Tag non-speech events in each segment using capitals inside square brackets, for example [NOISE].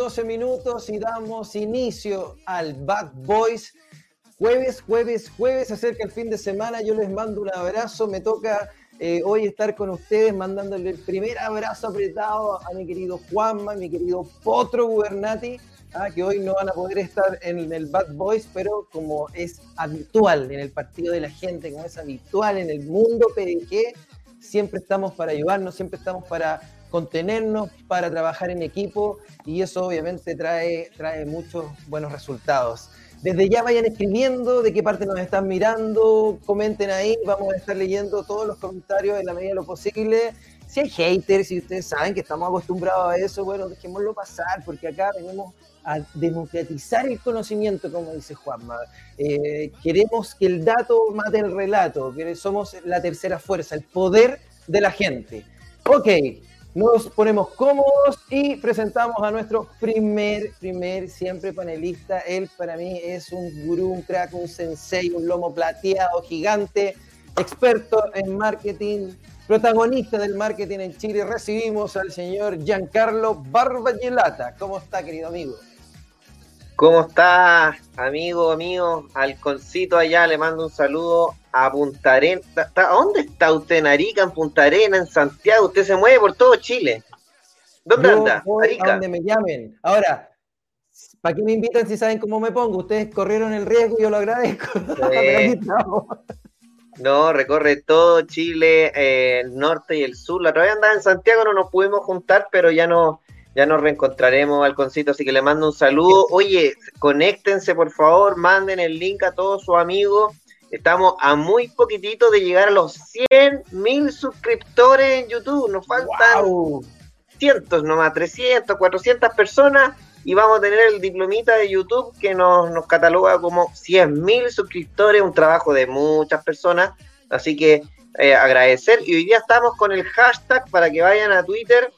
12 minutos y damos inicio al Bad Boys. Jueves, jueves, jueves, acerca el fin de semana, yo les mando un abrazo, me toca eh, hoy estar con ustedes mandándole el primer abrazo apretado a mi querido Juanma, mi querido Potro Gubernati, ah, que hoy no van a poder estar en el Bad Boys, pero como es habitual en el partido de la gente, como es habitual en el mundo PDG, siempre estamos para ayudarnos, siempre estamos para contenernos, para trabajar en equipo y eso obviamente trae, trae muchos buenos resultados. Desde ya vayan escribiendo de qué parte nos están mirando, comenten ahí, vamos a estar leyendo todos los comentarios en la medida de lo posible. Si hay haters, si ustedes saben que estamos acostumbrados a eso, bueno, dejémoslo pasar, porque acá venimos a democratizar el conocimiento, como dice Juanma. Eh, queremos que el dato mate el relato, que somos la tercera fuerza, el poder de la gente. Ok, nos ponemos cómodos y presentamos a nuestro primer, primer, siempre panelista. Él para mí es un gurú, un crack, un sensei, un lomo plateado gigante, experto en marketing, protagonista del marketing en Chile. Recibimos al señor Giancarlo Barbagelata. ¿Cómo está, querido amigo? ¿Cómo está, amigo mío? Halconcito allá, le mando un saludo a Punta Arenas. ¿A dónde está usted en Arica, en Punta Arenas, en Santiago? Usted se mueve por todo Chile. ¿Dónde Yo anda? voy Arica. A donde me llamen. Ahora, ¿para qué me invitan si saben cómo me pongo? Ustedes corrieron el riesgo y yo lo agradezco. [LAUGHS] No, recorre todo Chile, eh, el norte y el sur. La otra vez andaba en Santiago, no nos pudimos juntar, pero ya no, ya nos reencontraremos, Halconcito, así que le mando un saludo. Oye, conéctense, por favor, manden el link a todos sus amigos. Estamos a muy poquitito de llegar a los 100 mil suscriptores en YouTube. Nos faltan Wow. cientos nomás, 300, 400 personas y vamos a tener el diplomita de YouTube que nos, nos cataloga como 100 mil suscriptores, un trabajo de muchas personas, así que eh, agradecer y hoy día estamos con el hashtag para que vayan a Twitter,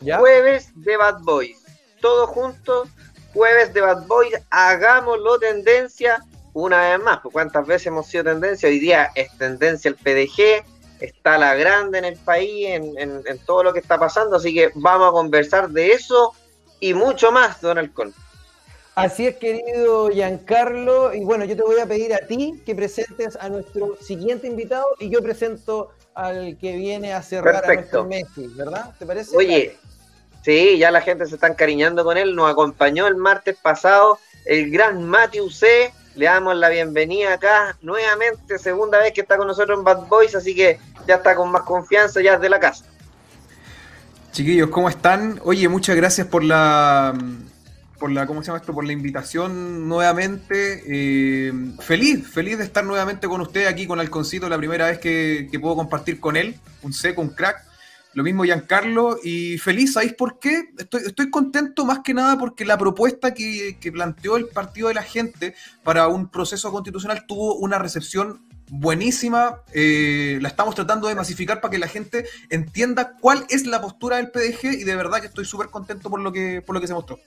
¿Ya? jueves de Bad Boys, todos juntos, jueves de Bad Boys, hagámoslo tendencia una vez más, pues cuántas veces hemos sido tendencia, hoy día es tendencia el PDG, está la grande en el país, en, en- en todo lo que está pasando, así que vamos a conversar de eso y mucho más, Don Alcón. Así es, querido Giancarlo. Y bueno, yo te voy a pedir a ti que presentes a nuestro siguiente invitado y yo presento al que viene a cerrar Perfecto. a nuestro Messi, ¿verdad? ¿Te parece? Oye, sí, ya la gente se está encariñando con él, nos acompañó el martes pasado el gran Matthew C. Le damos la bienvenida acá nuevamente, segunda vez que está con nosotros en Bad Boys, así que ya está con más confianza, ya es de la casa. Chiquillos, ¿cómo están? Oye, muchas gracias por la, por la, ¿cómo se llama esto? Por la invitación nuevamente. Eh, feliz, feliz de estar nuevamente con usted aquí con Alconcito, la primera vez que, que puedo compartir con él, un seco, un crack. Lo mismo Giancarlo, y feliz, ¿sabéis por qué? Estoy, estoy contento más que nada porque la propuesta que, que planteó el Partido de la Gente para un proceso constitucional tuvo una recepción buenísima. eh, la estamos tratando de masificar para que la gente entienda cuál es la postura del PDG y de verdad que estoy súper contento por lo que, por lo que se mostró.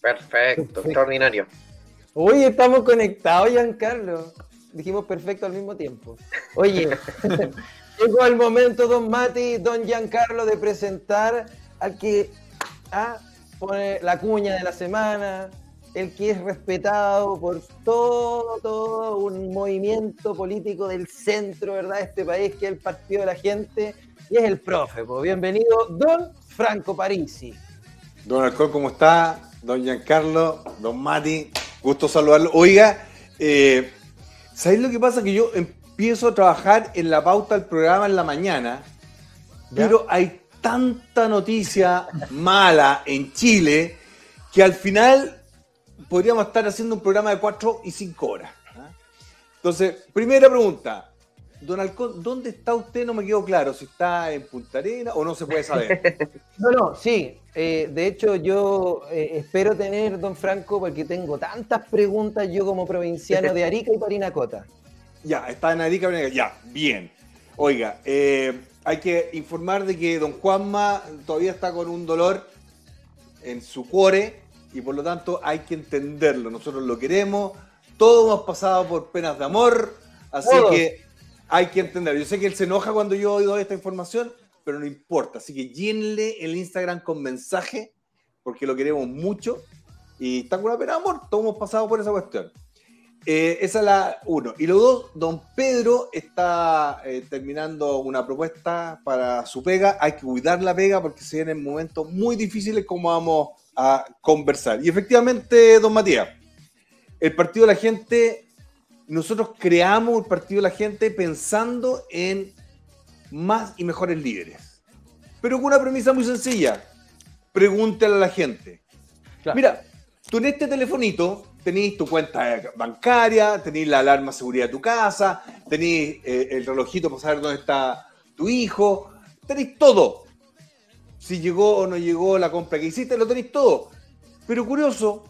Perfecto, Perfecto. extraordinario. Uy, estamos conectados, Giancarlo. Dijimos perfecto al mismo tiempo. Oye, [LAUGHS] llegó el momento, don Mati, don Giancarlo, de presentar al que ah, pone la cuña de la semana, el que es respetado por todo, todo un movimiento político del centro, ¿verdad? Este país, que es el Partido de la Gente, y es el profe. pues. Bienvenido, don Franco Parisi. Don Alcón, ¿cómo está? Don Giancarlo, don Mati, gusto saludarlo. Oiga, eh, ¿sabéis lo que pasa? Que yo empiezo a trabajar en la pauta del programa en la mañana, pero hay tanta noticia mala en Chile que al final podríamos estar haciendo un programa de 4 y 5 horas. ¿ah? Entonces, primera pregunta. Don Alcón, ¿dónde está usted? No me quedó claro si está en Punta Arena o no se puede saber. [LAUGHS] No, no, sí. eh, de hecho, yo eh, espero tener, don Franco, porque tengo tantas preguntas yo como provinciano de Arica y Parinacota. Ya, está en Arica. Ya, bien. Oiga, eh, hay que informar de que don Juanma todavía está con un dolor en su cuore y por lo tanto hay que entenderlo. Nosotros lo queremos, todos hemos pasado por penas de amor, así Todos. que hay que entenderlo. Yo sé que él se enoja cuando yo doy esta información, pero no importa. Así que llénle el Instagram con mensaje, porque lo queremos mucho y está con una pena de amor. Todos hemos pasado por esa cuestión. Eh, esa es la uno. Y lo dos, don Pedro está eh, terminando una propuesta para su pega. Hay que cuidar la pega porque se vienen momentos muy difíciles como vamos a conversar. Y efectivamente, don Matías, el Partido de la Gente, nosotros creamos el Partido de la Gente pensando en más y mejores líderes. Pero con una premisa muy sencilla. Pregúntale a la gente. Claro. Mira, tú en este telefonito tenéis tu cuenta bancaria, tenéis la alarma de seguridad de tu casa, tenéis eh, el relojito para saber dónde está tu hijo, tenéis todo. Si llegó o no llegó la compra que hiciste, lo tenéis todo. Pero curioso,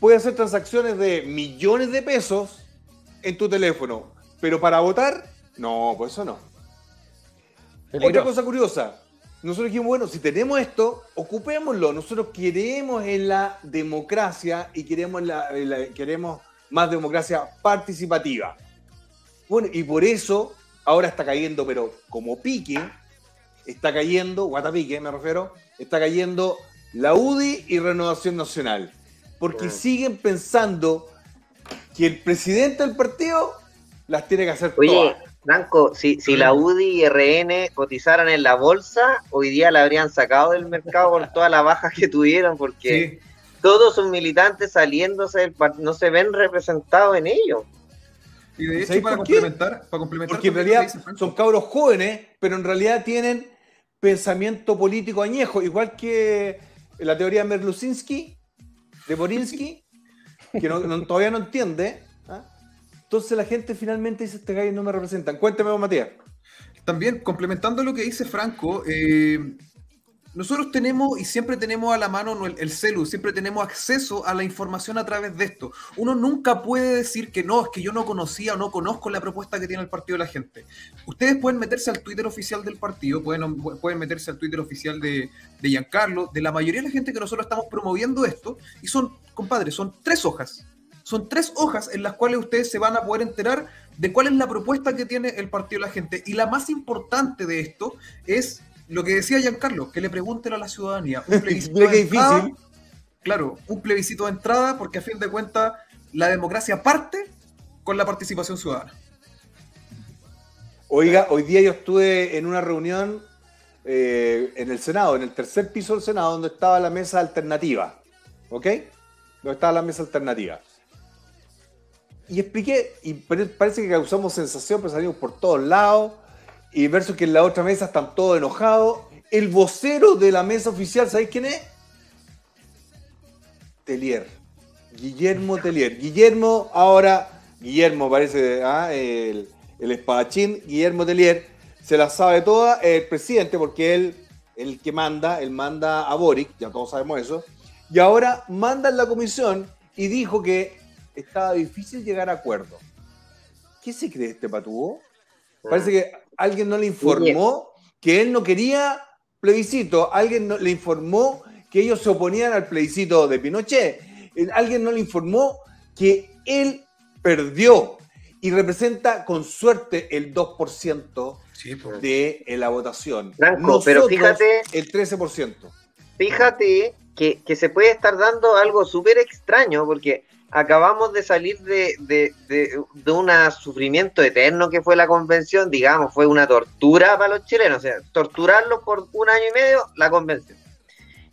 puedes hacer transacciones de millones de pesos en tu teléfono, pero para votar, no, pues eso no. Otra Peligroso. cosa curiosa, nosotros dijimos, bueno, si tenemos esto, ocupémoslo. Nosotros queremos en la democracia y queremos, la- en la- queremos más democracia participativa. Bueno, y por eso ahora está cayendo, pero como pique, está cayendo, guatapique me refiero, está cayendo la UDI y Renovación Nacional. Porque siguen pensando que el presidente del partido las tiene que hacer Oye, todas. Franco, si, si la UDI y RN cotizaran en la bolsa, hoy día la habrían sacado del mercado por todas las bajas que tuvieron, porque Sí. todos sus militantes saliéndose del partido no se ven representados en ello. Y de hecho, ¿Sabes para complementar, para complementar Porque en realidad dice son cabros jóvenes, pero en realidad tienen pensamiento político añejo, igual que la teoría de Merlusinski, de Borinsky, que no- no- todavía no entiende. Entonces la gente finalmente dice, este gallo no me representan. Cuéntame, vos, Matías. También, complementando lo que dice Franco, eh, nosotros tenemos y siempre tenemos a la mano el, el siempre tenemos acceso a la información a través de esto. Uno nunca puede decir que no, es que yo no conocía o no conozco la propuesta que tiene el partido de la gente. Ustedes pueden meterse al Twitter oficial del partido, pueden, pueden meterse al Twitter oficial de, de Giancarlo, de la mayoría de la gente que nosotros estamos promoviendo esto, y son, compadre, son tres hojas. Son tres hojas en las cuales ustedes se van a poder enterar de cuál es la propuesta que tiene el partido de la gente. Y la más importante de esto es lo que decía Giancarlo, que le pregunten a la ciudadanía. Un [LAUGHS] plebiscito de entrada, difícil. claro, un plebiscito de entrada, porque a fin de cuentas la democracia parte con la participación ciudadana. Oiga, hoy día yo estuve en una reunión eh, en el Senado, en el tercer piso del Senado, donde estaba la mesa alternativa. ¿Ok? Donde estaba la mesa alternativa. Y expliqué, y pare- parece que causamos sensación, pero salimos por todos lados. Y versus que en la otra mesa están todos enojados. El vocero de la mesa oficial, ¿sabéis quién es? Telier. Guillermo Telier. Guillermo, ahora, Guillermo parece ah, el, el espadachín, Guillermo Telier, se la sabe toda, el presidente, porque él, el que manda, él manda a Boric, ya todos sabemos eso, y ahora manda en la comisión y dijo que estaba difícil llegar a acuerdo. ¿qué se cree este patúo? Parece que alguien no le informó que él no quería plebiscito, alguien no, le informó que ellos se oponían al plebiscito de Pinochet, alguien no le informó que él perdió y representa con suerte el 2% Sí, por- de eh, la votación. Franco, pero fíjate- El 13%. Fíjate que, que se puede estar dando algo súper extraño porque acabamos de salir de, de, de, de un sufrimiento eterno que fue la convención, digamos, fue una tortura para los chilenos, o sea, torturarlos por un año y medio, la convención.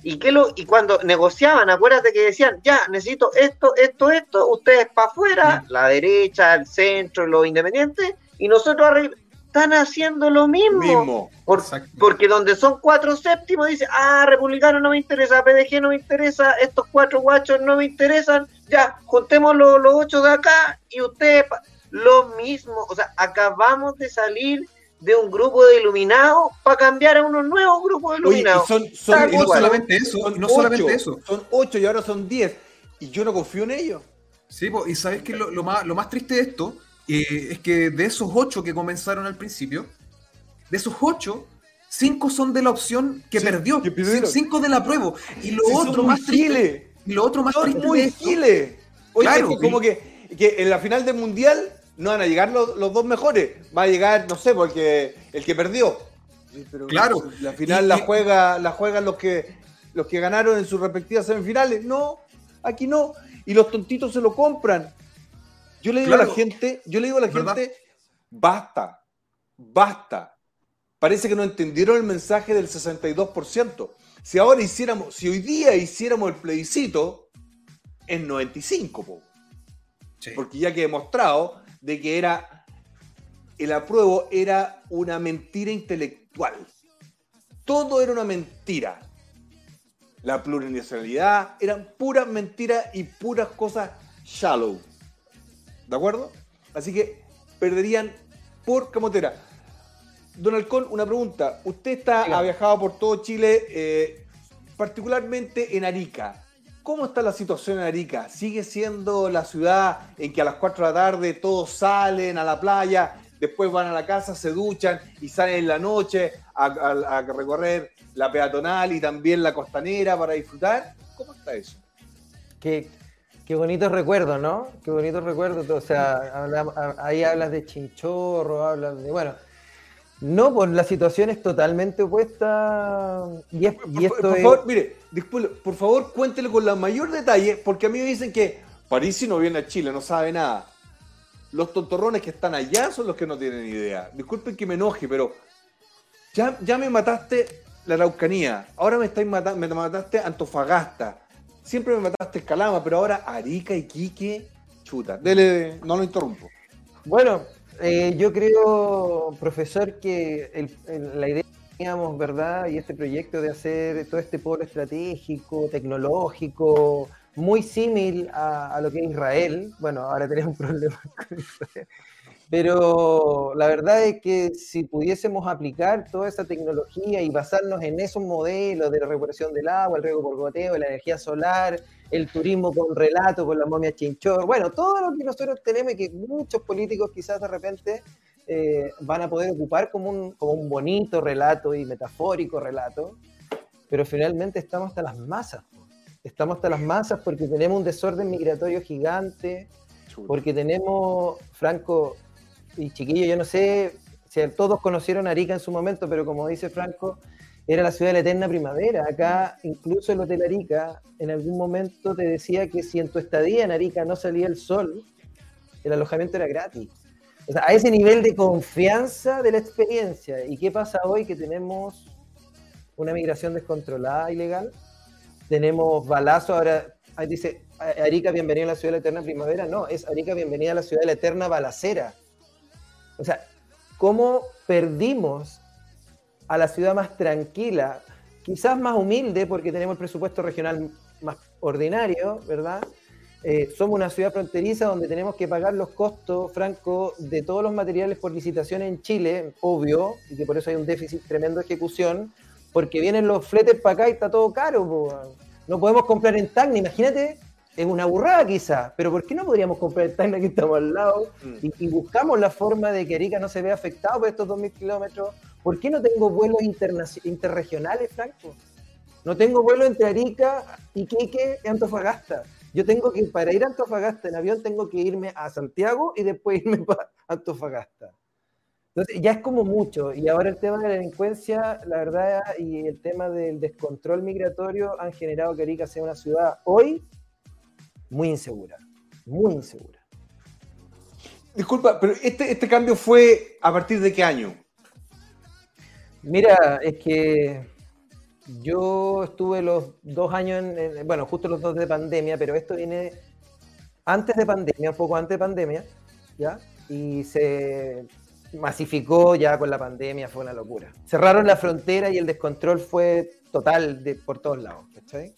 Y, que lo, y cuando negociaban, acuérdate que decían, ya, necesito esto, esto, esto, ustedes para afuera, la derecha, el centro, los independientes, y nosotros arriba. Están haciendo lo mismo. Mismo. Por- porque donde son cuatro séptimos, dice, ah, republicano no me interesa, PDG no me interesa, estos cuatro guachos no me interesan, ya, juntemos los, los ocho de acá y ustedes, lo mismo, o sea, acabamos de salir de un grupo de iluminados para cambiar a unos nuevos grupos de Oye, y iluminados. son, son, Y no solamente eso, son no solamente ocho, eso. Son 8 y ahora son 10. Y yo no confío en ellos. Sí, po, y sabes que lo, lo más, lo más triste de esto eh, es que de esos ocho que comenzaron al principio, de esos ocho, cinco son de la opción que Sí, perdió, que cinco de la prueba. Y lo Sí, otro más triste, y lo otro más Son triste muy giles. Oye, Claro, es que como que, que en la final del mundial no van a llegar los, los dos mejores. Va a llegar, no sé, porque el que perdió. Sí, pero Claro. La final Y- la juega, la juegan los que los que ganaron en sus respectivas semifinales. No, aquí no. Y los tontitos se lo compran. Yo le digo a la gente, yo le digo a la ¿Verdad? gente, basta, basta. Parece que no entendieron el mensaje del 62%. Si ahora hiciéramos, si hoy día hiciéramos el plebiscito, es 95, po. Sí. porque ya que he demostrado de que era el apruebo era una mentira intelectual. Todo era una mentira. La plurinacionalidad eran puras mentiras y puras cosas shallow. ¿De acuerdo? Así que perderían por camotera. Don Halcón, una pregunta. Usted está, ha viajado por todo Chile, eh, particularmente en Arica. ¿Cómo está la situación en Arica? ¿Sigue siendo la ciudad en que a las 4 de la tarde todos salen a la playa, después van a la casa, se duchan y salen en la noche a, a- a recorrer la peatonal y también la costanera para disfrutar? ¿Cómo está eso? Qué, qué bonitos recuerdos, ¿no? Qué bonitos recuerdos. O sea, habla- ahí hablas de chinchorro, hablas de. Bueno, no, pues la situación es totalmente opuesta. Y, es- y Por, esto por es. favor, mire, disculpe, por favor, cuéntele con la mayor detalle, porque a mí me dicen que Parisi no viene a Chile, no sabe nada. Los tontorrones que están allá son los que no tienen idea. Disculpen que me enoje, pero ya, ya me mataste la Araucanía, ahora me, estáis mata- me mataste Antofagasta, siempre me mataste Calama, pero ahora Arica y Quique, chuta. Dele, no lo interrumpo. Bueno, eh, yo creo, profesor, que la idea que teníamos, ¿verdad? Y este proyecto de hacer todo este polo estratégico, tecnológico, muy símil a, a lo que es Israel. Bueno, ahora tenemos un problema [LAUGHS] con Israel. Pero la verdad es que si pudiésemos aplicar toda esa tecnología y basarnos en esos modelos de la recuperación del agua, el riego por goteo, la energía solar, el turismo con relato, con la momia chinchor, bueno, todo lo que nosotros tenemos y que muchos políticos quizás de repente eh, van a poder ocupar como un, como un bonito relato y metafórico relato, pero finalmente estamos hasta las masas. Estamos hasta las masas porque tenemos un desorden migratorio gigante, porque tenemos, Franco y Chiquillo, yo no sé si todos conocieron Arica en su momento, pero como dice Franco, era la ciudad de la eterna primavera. Acá, incluso el Hotel Arica, en algún momento te decía que si en tu estadía en Arica no salía el sol, el alojamiento era gratis. O sea, a ese nivel de confianza de la experiencia. ¿Y qué pasa hoy que tenemos una migración descontrolada, ilegal? Tenemos balazos, ahora dice Arica, bienvenida a la ciudad de la eterna primavera. No, es Arica, bienvenida a la ciudad de la eterna balacera. O sea, ¿cómo perdimos a la ciudad más tranquila, quizás más humilde, porque tenemos el presupuesto regional más ordinario, ¿verdad? Eh, somos una ciudad fronteriza donde tenemos que pagar los costos, Franco, de todos los materiales por licitación en Chile, obvio, y que por eso hay un déficit tremendo de ejecución, porque vienen los fletes para acá y está todo caro. po. No podemos comprar en Tacna. Imagínate es una burrada quizá, pero ¿por qué no podríamos comprar el Tacna que estamos al lado Mm. y, y buscamos la forma de que Arica no se vea afectado por estos 2.000 kilómetros? ¿Por qué no tengo vuelos interregionales, Franco? No tengo vuelo entre Arica, Iquique y Antofagasta. Yo tengo que, para ir a Antofagasta en avión, tengo que irme a Santiago y después irme [LAUGHS] para Antofagasta. Entonces, ya es como mucho. Y ahora el tema de la delincuencia, la verdad, y el tema del descontrol migratorio han generado que Arica sea una ciudad hoy muy insegura. Muy insegura. Disculpa, pero este, este cambio fue a partir de qué año? Mira, es que yo estuve los dos años, en, en- bueno, justo los dos de pandemia, pero esto viene antes de pandemia, un poco antes de pandemia, ¿ya? Y se masificó ya con la pandemia, fue una locura. Cerraron la frontera y el descontrol fue total de, por todos lados, ¿cachai?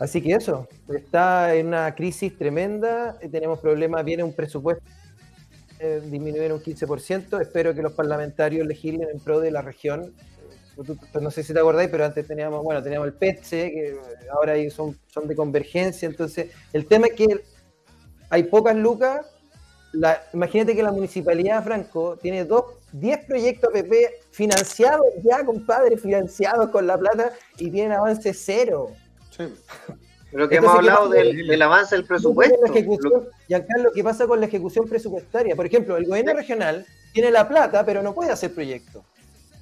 Así que eso, está en una crisis tremenda, eh, tenemos problemas, viene un presupuesto eh, disminuir un 15%. Espero que los parlamentarios legislen en pro de la región. Eh, No sé si te acordáis, pero antes teníamos, bueno, teníamos el PETSE, que eh, ahora ahí son, son de convergencia. Entonces, el tema es que hay pocas lucas. La, imagínate que la municipalidad Franco tiene dos, 10 proyectos PP financiados ya, compadre, financiados con la plata y tienen avance cero. Sí. Pero que Entonces, hemos ¿qué hablado del, del avance del ¿Qué pasa presupuesto. con la ejecución? Giancarlo, ¿qué pasa con la ejecución presupuestaria? Por ejemplo, el gobierno regional tiene la plata, pero no puede hacer proyectos.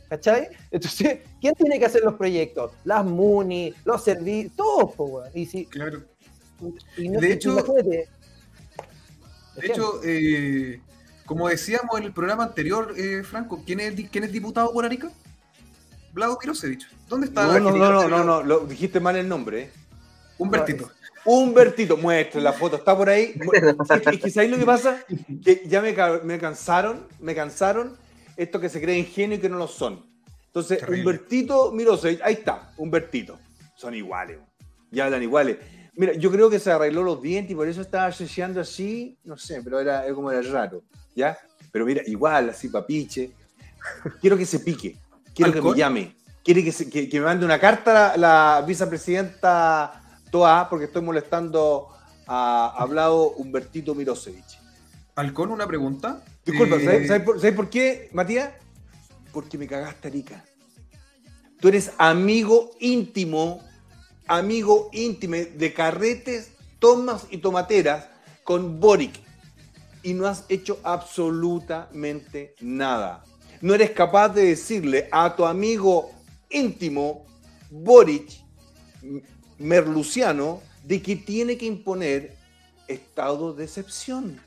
¿Cachai? Entonces, ¿quién tiene que hacer los proyectos? Las MUNI, los servicios, todos, po. Y si, Claro. y no De sé, hecho-. De hecho, eh, como decíamos en el programa anterior, eh, Franco, ¿quién es, quién es diputado por Arica? Vlado Mirosevich. ¿Dónde está? No, la no, no, no, no, no, lo, dijiste mal el nombre. ¿eh? Humbertito. Humbertito, muestre la foto, está por ahí. [LAUGHS] Es que, es que ¿sabéis lo que pasa? Que ya me, ca- me cansaron, me cansaron esto que se cree ingenuo y que no lo son. Entonces, Terrible. Humbertito Mirosevich, ahí está, Humbertito. Son iguales, ya hablan iguales. Mira, yo creo que se arregló los dientes y por eso estaba asociando así, no sé, pero era, era como era raro, ¿ya? Pero mira, igual, así papiche. Quiero que se pique, quiero que me llame, quiere que, que- que me mande una carta la, la vicepresidenta Toa, porque estoy molestando a hablado Humbertito Mirosevich. Halcón, una pregunta. Disculpa, Eh, ¿sabes, sabes por, sabes por qué, Matías? Porque me cagaste, Arica. Tú eres amigo íntimo, amigo íntimo de carretes, tomas y tomateras con Boric. Y no has hecho absolutamente nada. No eres capaz de decirle a tu amigo íntimo, Boric, Merluciano, de que tiene que imponer estado de excepción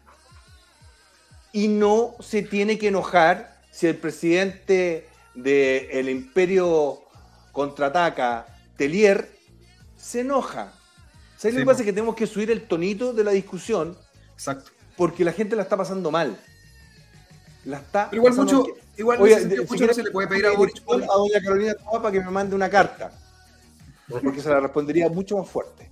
y no se tiene que enojar si el presidente del imperio contraataca, Telier, se enoja. ¿Sabes lo que pasa? Es que tenemos que subir el tonito de la discusión Exacto. porque la gente la está pasando mal. La está Pero igual mucho, mal. igual si mucho no se le puede pedir a Boric. a doña Carolina Toa para que me mande una carta. Porque se la respondería mucho más fuerte.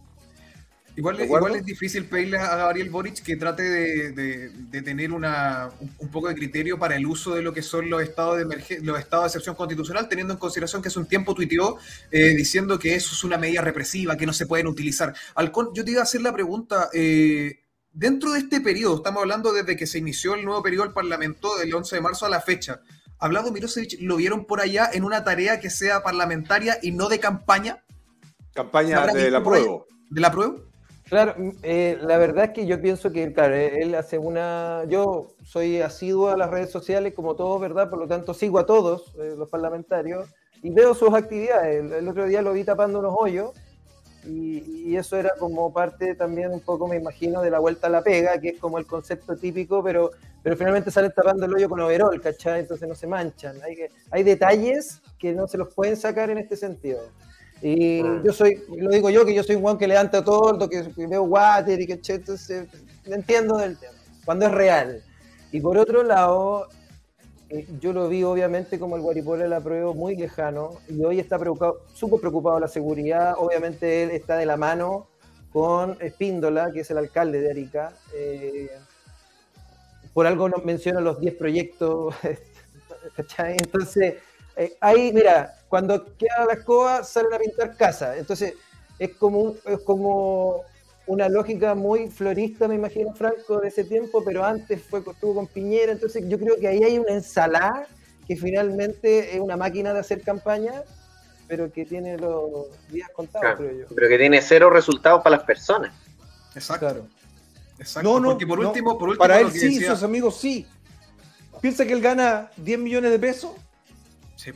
Igual, igual es difícil pedirle a Gabriel Boric que trate de, de- de tener una, un, un poco de criterio para el uso de lo que son los estados de emergen- los estados de excepción constitucional, teniendo en consideración que hace un tiempo tuiteó eh, diciendo que eso es una medida represiva, que no se pueden utilizar. Alcón, yo te iba a hacer la pregunta, eh, dentro de este periodo, estamos hablando desde que se inició el nuevo periodo del Parlamento, del 11 de marzo a la fecha, ¿Hablado Mirosevich lo vieron por allá en una tarea que sea parlamentaria y no de campaña? Campaña ¿Habrá de la prueba. ¿De la prueba? Claro, mm, eh, la verdad es que yo pienso que, claro, eh, él hace una... Yo soy asiduo a las redes sociales, como todos, ¿verdad? Por lo tanto, sigo a todos eh, los parlamentarios y veo sus actividades. El, el otro día lo vi tapando unos hoyos y, y eso era como parte también un poco, me imagino, de la vuelta a la pega, que es como el concepto típico, pero, pero finalmente salen tapando el hoyo con overol, ¿cachai? Entonces no se manchan. Hay, que, hay detalles que no se los pueden sacar en este sentido. Y Mm. yo soy, lo digo yo, que yo soy un guan que levanta todo, que, que veo water y que entonces entiendo del tema, cuando es real. Y por otro lado, yo lo vi obviamente como el Guaripola la prueba muy lejano y hoy está preocupado, súper preocupado la seguridad. Obviamente él está de la mano con Espíndola, que es el alcalde de Arica. Eh, por algo nos menciona los 10 proyectos, [LAUGHS] ¿cachai? Entonces, eh, ahí, mira, cuando queda la escoba salen a pintar casa. Entonces, es como, es como una lógica muy florista, me imagino, Franco, de ese tiempo, pero antes fue, estuvo con Piñera, entonces yo creo que ahí hay una ensalada que finalmente es una máquina de hacer campaña, pero que tiene los días contados, Claro, creo yo. pero que tiene cero resultados para las personas. Exacto. Claro. exacto. No, no, Porque por no. último, por último Para él sí, decía- sus amigos sí. Piensa que él gana 10 millones de pesos Sí,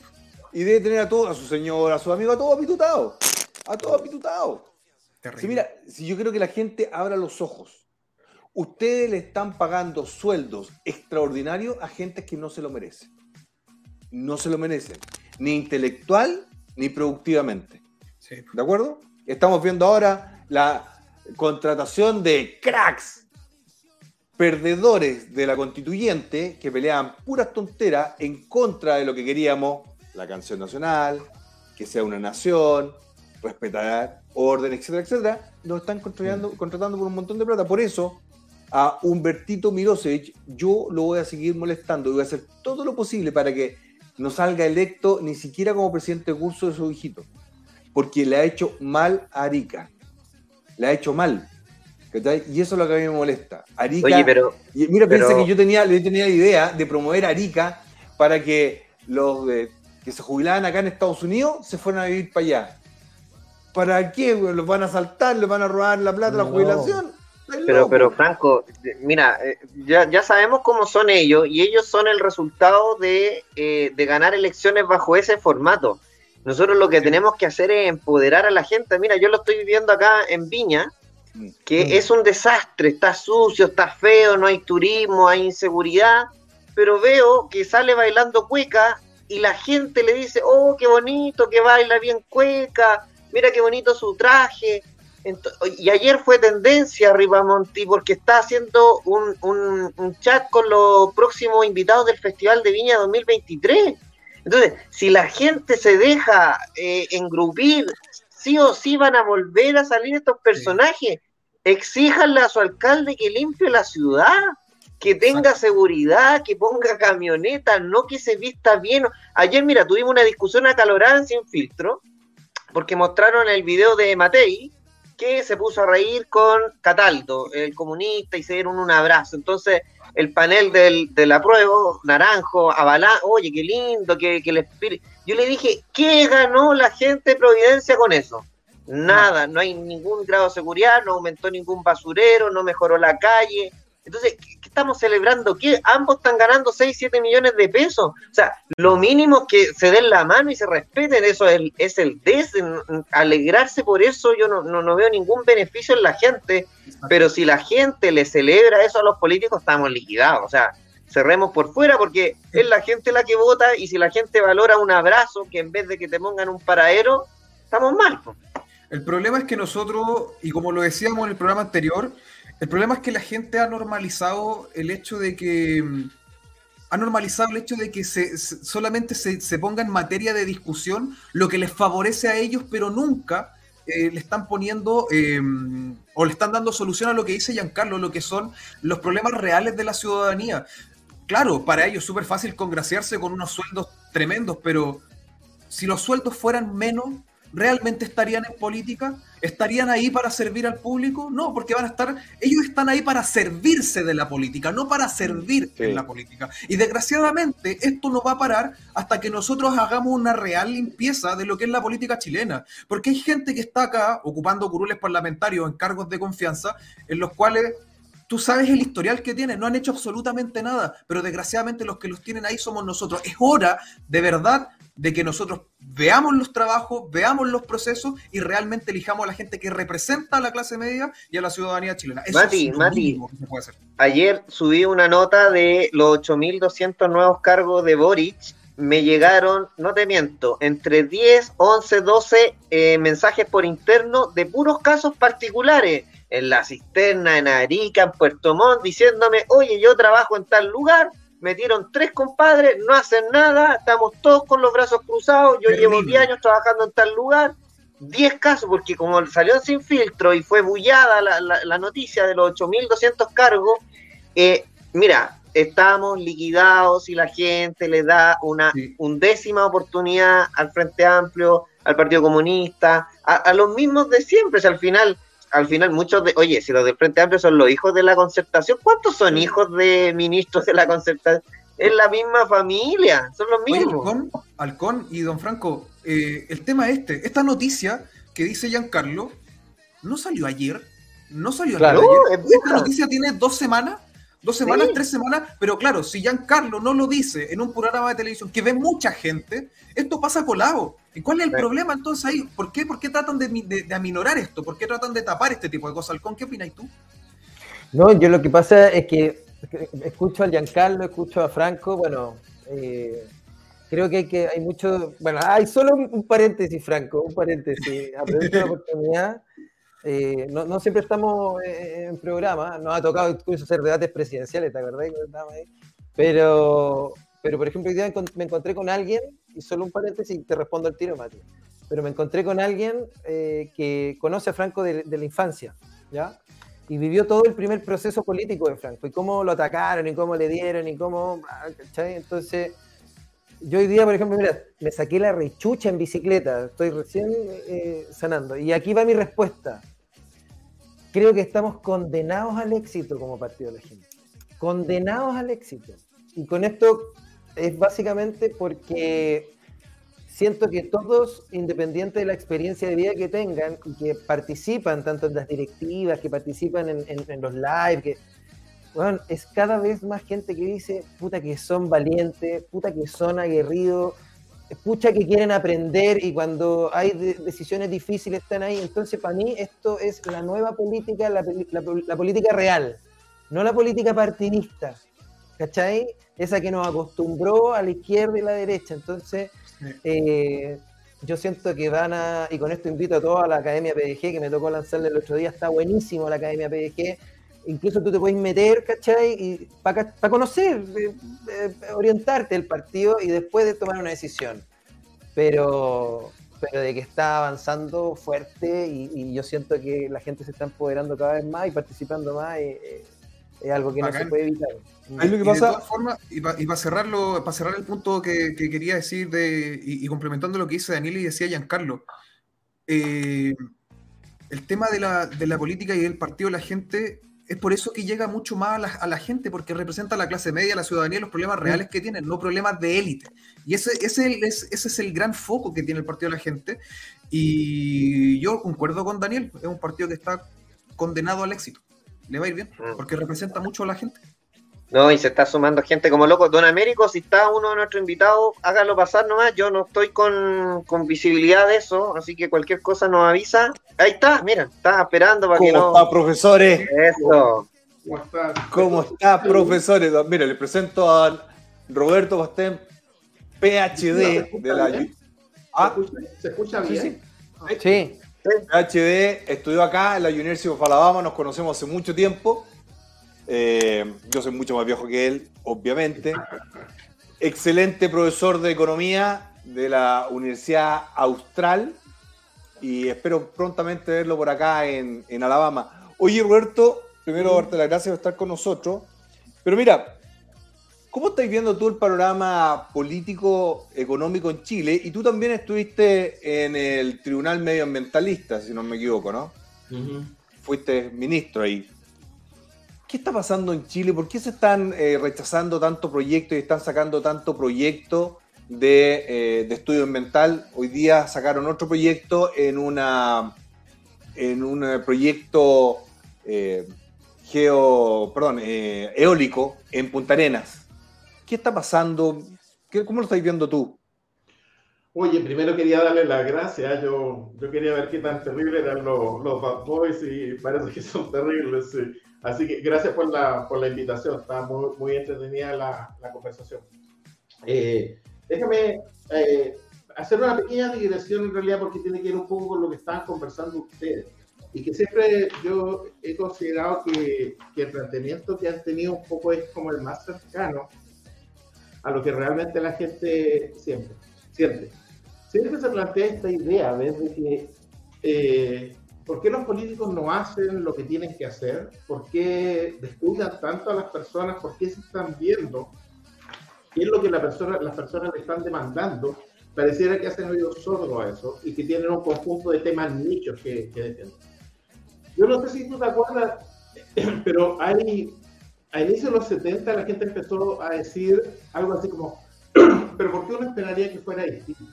y debe tener a todos, a su señora, a sus amigos, a todos apitutados. A todos apitutados. Terrible. Sí, mira, si yo creo que la gente abra los ojos. Ustedes le están pagando sueldos extraordinarios a gente que no se lo merece. No se lo merecen. Ni intelectual ni productivamente. Sí. ¿De acuerdo? Estamos viendo ahora la contratación de cracks, perdedores de la constituyente que peleaban puras tonteras en contra de lo que queríamos, la canción nacional, que sea una nación, respetar orden, etcétera, etcétera. Nos están contratando, contratando por un montón de plata. Por eso, a Humbertito Mirosevich, yo lo voy a seguir molestando y voy a hacer todo lo posible para que no salga electo ni siquiera como presidente de curso de su hijito porque le ha hecho mal a Arica. Le ha hecho mal. Y eso es lo que a mí me molesta. Arica, Oye, pero y mira, pero- piensa que yo tenía, yo tenía la idea de promover a Arica para que los eh, que se jubilaban acá en Estados Unidos se fueran a vivir para allá. ¿Para qué? güey? ¿Los van a saltar? ¿Les van a robar la plata, la jubilación? Pero, pero Franco, mira, eh, ya, ya sabemos cómo son ellos y ellos son el resultado de, eh, de ganar elecciones bajo ese formato. Nosotros lo que tenemos que hacer es empoderar a la gente. Mira, yo lo estoy viviendo acá en Viña, que Mm. es un desastre, está sucio, está feo, no hay turismo, hay inseguridad, pero veo que sale bailando cueca y la gente le dice, oh, qué bonito, que baila bien cueca, mira qué bonito su traje. Y ayer fue tendencia Ripamonti porque está haciendo un, un- un chat con los próximos invitados del Festival de Viña 2023. Entonces, si la gente se deja eh, engrupir, sí o sí van a volver a salir estos personajes. Exíjanle a su alcalde que limpie la ciudad, que tenga seguridad, que ponga camionetas, no que se vista bien. Ayer, mira, tuvimos una discusión acalorada en Sin Filtro, porque mostraron el video de Matei, que se puso a reír con Cataldo, el comunista, y se dieron un abrazo. Entonces, el panel del, del apruebo, Naranjo, Avalá, oye, qué lindo, que, que el espíritu. Yo le dije, ¿qué ganó la gente de Providencia con eso? Nada, no hay ningún grado de seguridad, no aumentó ningún basurero, no mejoró la calle. Entonces, ¿qué, qué estamos celebrando? ¿Qué? Ambos están ganando 6, 7 millones de pesos. O sea, lo mínimo que se den la mano y se respeten, eso es, el- es el des, alegrarse por eso, yo no, no, no veo ningún beneficio en la gente, pero si la gente le celebra eso a los políticos, estamos liquidados. O sea, cerremos por fuera porque es la gente la que vota y si la gente valora un abrazo que en vez de que te pongan un paradero, estamos mal. El problema es que nosotros, y como lo decíamos en el programa anterior, el problema es que la gente ha normalizado el hecho de que mm, ha normalizado el hecho de que se, solamente se, se ponga en materia de discusión lo que les favorece a ellos, pero nunca eh, le están poniendo eh, o le están dando solución a lo que dice Giancarlo, lo que son los problemas reales de la ciudadanía. Claro, para ellos es súper fácil congraciarse con unos sueldos tremendos, pero si los sueldos fueran menos, ¿realmente estarían en política? ¿Estarían ahí para servir al público? No, porque van a estar, ellos están ahí para servirse de la política, no para servir Sí. en la política. Y desgraciadamente esto no va a parar hasta que nosotros hagamos una real limpieza de lo que es la política chilena. Porque hay gente que está acá ocupando curules parlamentarios en cargos de confianza, en los cuales tú sabes el historial que tienen, no han hecho absolutamente nada, pero desgraciadamente los que los tienen ahí somos nosotros. Es hora, de verdad, de que nosotros veamos los trabajos, veamos los procesos y realmente elijamos a la gente que representa a la clase media y a la ciudadanía chilena. Eso Mati, es lo Mati. que se puede hacer. Ayer subí una nota de los 8.200 nuevos cargos de Boric. Me llegaron, no te miento, entre 10, 11, 12 eh, mensajes por interno de puros casos particulares. En la cisterna, en Arica, en Puerto Montt, diciéndome, oye, yo trabajo en tal lugar, metieron tres compadres, no hacen nada, estamos todos con los brazos cruzados, yo llevo Terrible. 10 años trabajando en tal lugar, 10 casos, porque como salió sin filtro y fue bullada la, la- la noticia de los 8.200 cargos, eh, mira, estamos liquidados y la gente le da una Sí. undécima oportunidad al Frente Amplio, al Partido Comunista, a, a los mismos de siempre, si al final al final muchos de, oye, si los del Frente Amplio son los hijos de la concertación, ¿cuántos son hijos de ministros de la concertación? Es la misma familia, son los Oye, mismos. Halcón, Halcón y Don Franco, eh, el tema este, esta noticia que dice Giancarlo, no salió ayer, no salió Claro. ayer. Es Esta noticia tiene dos semanas, dos semanas, Sí. tres semanas, pero claro, si Giancarlo no lo dice en un programa de televisión que ve mucha gente, esto pasa colado. ¿Y cuál es el Sí. problema entonces ahí? ¿Por qué, por qué tratan de, de- de aminorar esto? ¿Por qué tratan de tapar este tipo de cosas? Halcón, ¿qué opinas tú? No, yo lo que pasa es que que escucho a Giancarlo, escucho a Franco, bueno, eh, creo que hay, que hay mucho, bueno, hay solo un, un paréntesis, Franco, un paréntesis, aprovecho la [LAUGHS] oportunidad. Eh, no, no siempre estamos eh, en programa, nos ha tocado incluso hacer debates presidenciales, ¿te acordás? Pero, pero, por ejemplo, hoy día me encontré con alguien, y solo un paréntesis, te respondo al tiro, Mati, pero me encontré con alguien eh, que conoce a Franco de, de la infancia, ¿ya? y vivió todo el primer proceso político de Franco, y cómo lo atacaron, y cómo le dieron, y cómo, ah, ¿cachai? Entonces, yo hoy día, por ejemplo, mira, me saqué la rechucha en bicicleta, estoy recién eh, sanando, y aquí va mi respuesta. Creo que estamos condenados al éxito como partido de la gente, condenados al éxito. Y con esto es básicamente porque siento que todos, independiente de la experiencia de vida que tengan, y que participan tanto en las directivas, que participan en, en- los live, que bueno, es cada vez más gente que dice, puta que son valientes, puta que son aguerridos, pucha que quieren aprender y cuando hay de- decisiones difíciles están ahí. Entonces, para mí esto es la nueva política, la política real, no la política partidista, ¿cachai? Esa que nos acostumbró a la izquierda y la derecha. Entonces, eh, yo siento que van a, y con esto invito a toda la Academia PDG, que me tocó lanzarle el otro día, está buenísimo la Academia PDG, incluso tú te puedes meter, ¿cachai? Y para conocer, eh, eh, orientarte el partido y después de tomar una decisión. Pero, pero de que está avanzando fuerte y, y yo siento que la gente se está empoderando cada vez más y participando más, eh, eh, es algo que no Bacán. se puede evitar. Ahí lo que Y de pasa- todas formas, y para cerrarlo, para cerrar el punto que, que quería decir de, y, y complementando lo que dice Daniel y decía Giancarlo, eh, el tema de la, de la política y del partido de la gente es por eso que llega mucho más a la, a la gente, porque representa a la clase media, a la ciudadanía, los problemas reales que tienen, no problemas de élite. Y ese, ese, es, ese es el gran foco que tiene el partido de la gente. Y yo concuerdo con Daniel, es un partido que está condenado al éxito. Le va a ir bien, porque representa mucho a la gente. No, y se está sumando gente como loco. Don Américo, si está uno de nuestros invitados, hágalo pasar nomás. Yo no estoy con, con visibilidad de eso, así que cualquier cosa nos avisa. Ahí está, mira, está esperando para que ¿Cómo no. está, profesores? Eso. ¿Cómo estás? ¿Cómo está, profesores? Mira, le presento a Roberto Bastén, PhD de la... ¿Se Ah, escucha, se escucha sí, bien? sí. Sí, PhD, estudió acá en la University of Alabama, nos conocemos hace mucho tiempo. Eh, yo soy mucho más viejo que él, obviamente. Excelente profesor de economía de la Universidad Austral y espero prontamente verlo por acá en, en Alabama. Oye, Roberto, primero darte las gracias por estar con nosotros. Pero mira, ¿cómo estáis viendo tú el panorama político económico en Chile? Y tú también estuviste en el Tribunal Medioambientalista, si no me equivoco, ¿no? Fuiste ministro ahí. ¿Qué está pasando en Chile? ¿Por qué se están eh, rechazando tanto proyecto y están sacando tanto proyecto de, eh, de estudio ambiental? Hoy día sacaron otro proyecto en una en un eh, proyecto geo, perdón, eólico en Punta Arenas. ¿Qué está pasando? ¿Qué- ¿Cómo lo estáis viendo tú? Oye, primero quería darle las gracias. Yo, yo quería ver qué tan terribles eran los, los Bad Boys y parece que son terribles. sí. Así que gracias por la, por la invitación. Está muy, muy entretenida la, la conversación. Eh, déjame eh, hacer una pequeña digresión en realidad porque tiene que ver un poco con lo que estaban conversando ustedes. Y que siempre yo he considerado que, que el planteamiento que han tenido un poco es como el más cercano a lo que realmente la gente siempre siente. Siempre se plantea esta idea, ¿ves? De que, eh, ¿por qué los políticos no hacen lo que tienen que hacer? ¿Por qué descuidan tanto a las personas? ¿Por qué se están viendo? ¿Qué es lo que la persona, las personas le están demandando? Pareciera que hacen oídos sordos a eso y que tienen un conjunto de temas nichos que, que. Yo no sé si tú te acuerdas, [CLEARS THROAT] pero hay, a inicios de los 70 la gente empezó a decir algo así como, [CLEARS THROAT] pero ¿por qué uno esperaría que fuera distinto?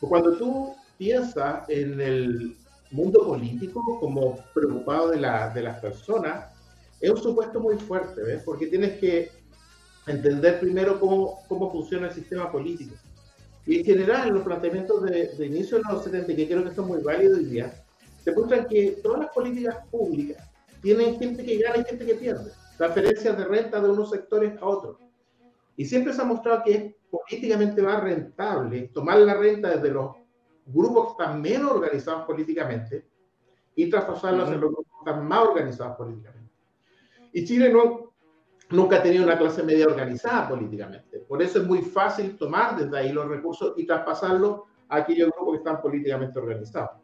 Pues cuando tú piensas en el mundo político como preocupado de, la, de las personas, es un supuesto muy fuerte, ¿ves? Porque tienes que entender primero cómo, cómo funciona el sistema político. Y en general, los planteamientos de, de inicio de los 70, que creo que son muy válidos hoy día, demuestran que todas las políticas públicas tienen gente que gana y gente que pierde, transferencias de renta de unos sectores a otros. Y siempre se ha mostrado que es políticamente más rentable tomar la renta desde los grupos que están menos organizados políticamente y traspasarlos en los grupos que están más organizados políticamente. Y Chile no, nunca ha tenido una clase media organizada políticamente. Por eso es muy fácil tomar desde ahí los recursos y traspasarlos a aquellos grupos que están políticamente organizados.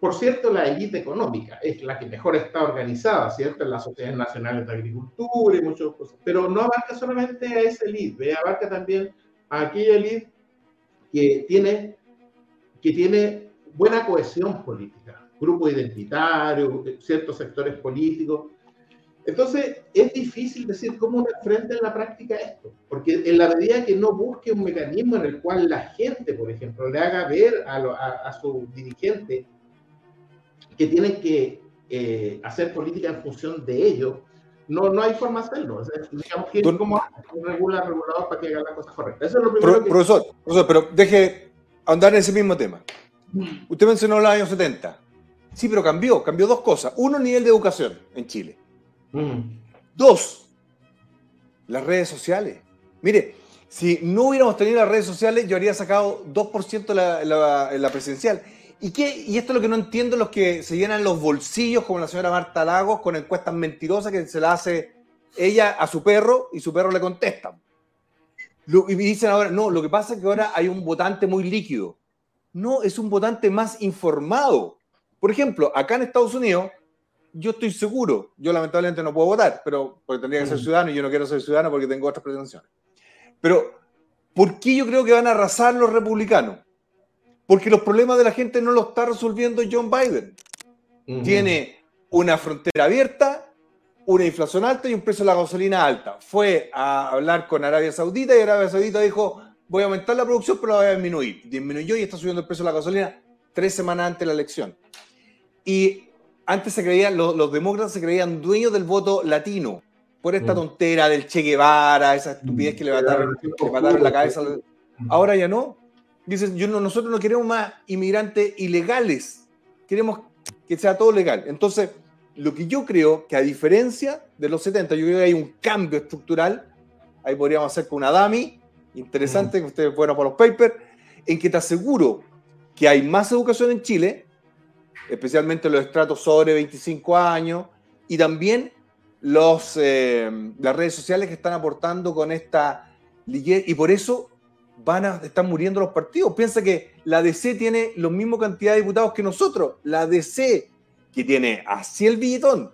Por cierto, la élite económica es la que mejor está organizada, ¿cierto? En las sociedades nacionales de agricultura y muchas cosas. Pero no abarca solamente a esa élite, abarca también a aquella élite que tiene, que tiene buena cohesión política, grupos identitarios, ciertos sectores políticos. Entonces, es difícil decir cómo enfrenta en la práctica esto, porque en la medida que no busque un mecanismo en el cual la gente, por ejemplo, le haga ver a, lo, a, a su dirigente que tienen que eh, hacer política en función de ello, no, no hay forma de hacerlo. O sea, digamos que es como regula, regulador para que haga las cosas correctas. Eso es lo primero Pro- que... profesor, profesor, pero deje andar en ese mismo tema. Usted mencionó los años 70. Sí, pero cambió, cambió dos cosas. Uno, nivel de educación en Chile. Mm. Dos, las redes sociales. Mire, si no hubiéramos tenido las redes sociales, yo habría sacado 2% la, la, la presidencial. ¿Y, qué? y esto es lo que no entiendo los que se llenan los bolsillos, como la señora Marta Lagos, con encuestas mentirosas que se la hace ella a su perro y su perro le contesta. Lo- y dicen ahora, no, lo que pasa es que ahora hay un votante muy líquido. No, es un votante más informado. Por ejemplo, acá en Estados Unidos, yo estoy seguro, yo lamentablemente no puedo votar, pero porque tendría que ser ciudadano y yo no quiero ser ciudadano porque tengo otras pretensiones. Pero, ¿por qué yo creo que van a arrasar los republicanos? Porque los problemas de la gente no los está resolviendo John Biden. Tiene una frontera abierta, una inflación alta y un precio de la gasolina alta. Fue a hablar con Arabia Saudita y Arabia Saudita dijo, voy a aumentar la producción, pero la voy a disminuir. Disminuyó y está subiendo el precio de la gasolina tres semanas antes de la elección. Y antes se creían, los, los demócratas se creían dueños del voto latino por esta Mm. tontera del Che Guevara, esa estupidez que le mataron, que le mataron la cabeza. al- Ahora ya no. Dicen, yo no, nosotros no queremos más inmigrantes ilegales. Queremos que sea todo legal. Entonces, lo que yo creo que a diferencia de los 70, yo creo que hay un cambio estructural. Ahí podríamos hacer con una DAMI, interesante, que ustedes fueron por los papers, en que te aseguro que hay más educación en Chile, especialmente los estratos sobre 25 años, y también los, eh, las redes sociales que están aportando con esta liquidez, y por eso van a están muriendo los partidos. Piensa que la DC tiene la misma cantidad de diputados que nosotros, la DC que tiene así el billetón,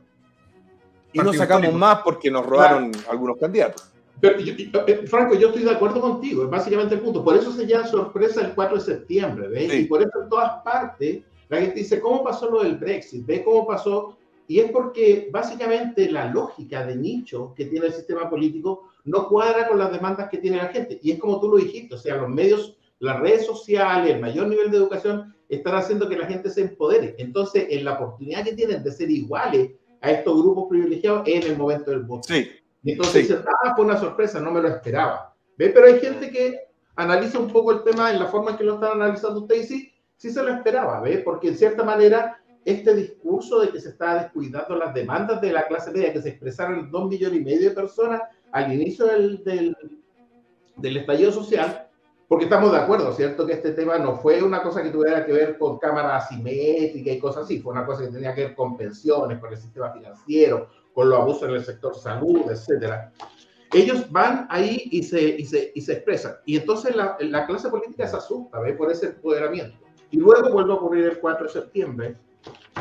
y no sacamos histórico. más porque nos robaron algunos candidatos. Pero, eh, Franco, yo estoy de acuerdo contigo, es básicamente el punto. Por eso se llama sorpresa el 4 de septiembre, ¿ves? Sí. Y por eso en todas partes la gente dice, ¿cómo pasó lo del Brexit? ¿Ves cómo pasó? Y es porque básicamente la lógica de nicho que tiene el sistema político no cuadra con las demandas que tiene la gente. Y es como tú lo dijiste, o sea, los medios, las redes sociales, el mayor nivel de educación están haciendo que la gente se empodere. Entonces, en la oportunidad que tienen de ser iguales a estos grupos privilegiados es en el momento del voto. Sí, Y entonces Sí. dice, ah, fue una sorpresa, no me lo esperaba. ¿Ve? Pero hay gente que analiza un poco el tema en la forma en que lo están analizando ustedes y sí, sí se lo esperaba, ¿ve? Porque en cierta manera este discurso de que se está descuidando las demandas de la clase media, que se expresaron dos millones y medio de personas al inicio del, del, del estallido social, porque estamos de acuerdo, ¿cierto? Que este tema no fue una cosa que tuviera que ver con cámara asimétrica y cosas así, fue una cosa que tenía que ver con pensiones, con el sistema financiero, con los abusos en el sector salud, etcétera. Ellos van ahí y se, y se, y se expresan. Y entonces la, la clase política se asusta ¿ve? por ese empoderamiento. Y luego vuelve a ocurrir el 4 de septiembre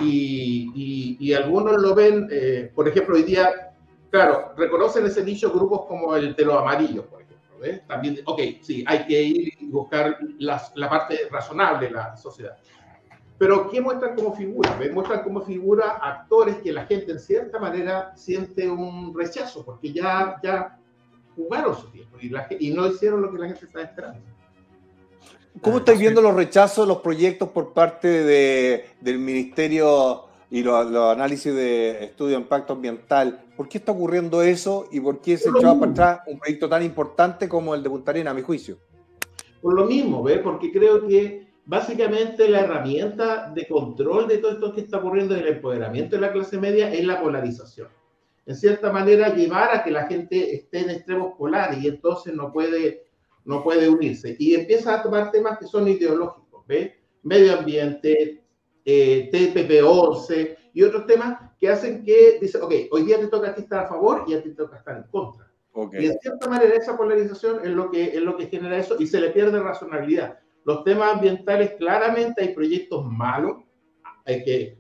y, y, algunos lo ven, eh, por ejemplo, hoy día, claro, reconocen ese nicho grupos como el de los amarillos, por ejemplo. ¿Ve? También, ok, sí, hay que ir y buscar las, la parte razonable de la sociedad. Pero ¿qué muestran como figura? ¿Ves? Muestran como figura actores que la gente en cierta manera siente un rechazo, porque ya, ya jugaron su tiempo y, la, y no hicieron lo que la gente estaba esperando. ¿Cómo estáis viendo los rechazos, los proyectos por parte de, del Ministerio y los, los análisis de estudio de impacto ambiental? ¿Por qué está ocurriendo eso y por qué se lo echaba para atrás un proyecto tan importante como el de Punta Arenas, a mi juicio? Por lo mismo, ¿ves? Porque creo que básicamente la herramienta de control de todo esto que está ocurriendo en el empoderamiento de la clase media es la polarización. En cierta manera, llevar a que la gente esté en extremos polares y entonces no puede, no puede unirse. Y empieza a tomar temas que son ideológicos, ¿ves? Medio ambiente, eh, TPP-11 y otros temas que hacen que, dice, ok, hoy día te toca a ti estar a favor y a ti te toca estar en contra. Ok. Y en cierta manera esa polarización es lo que, es lo que genera eso y se le pierde razonabilidad. Los temas ambientales, claramente hay proyectos malos hay que,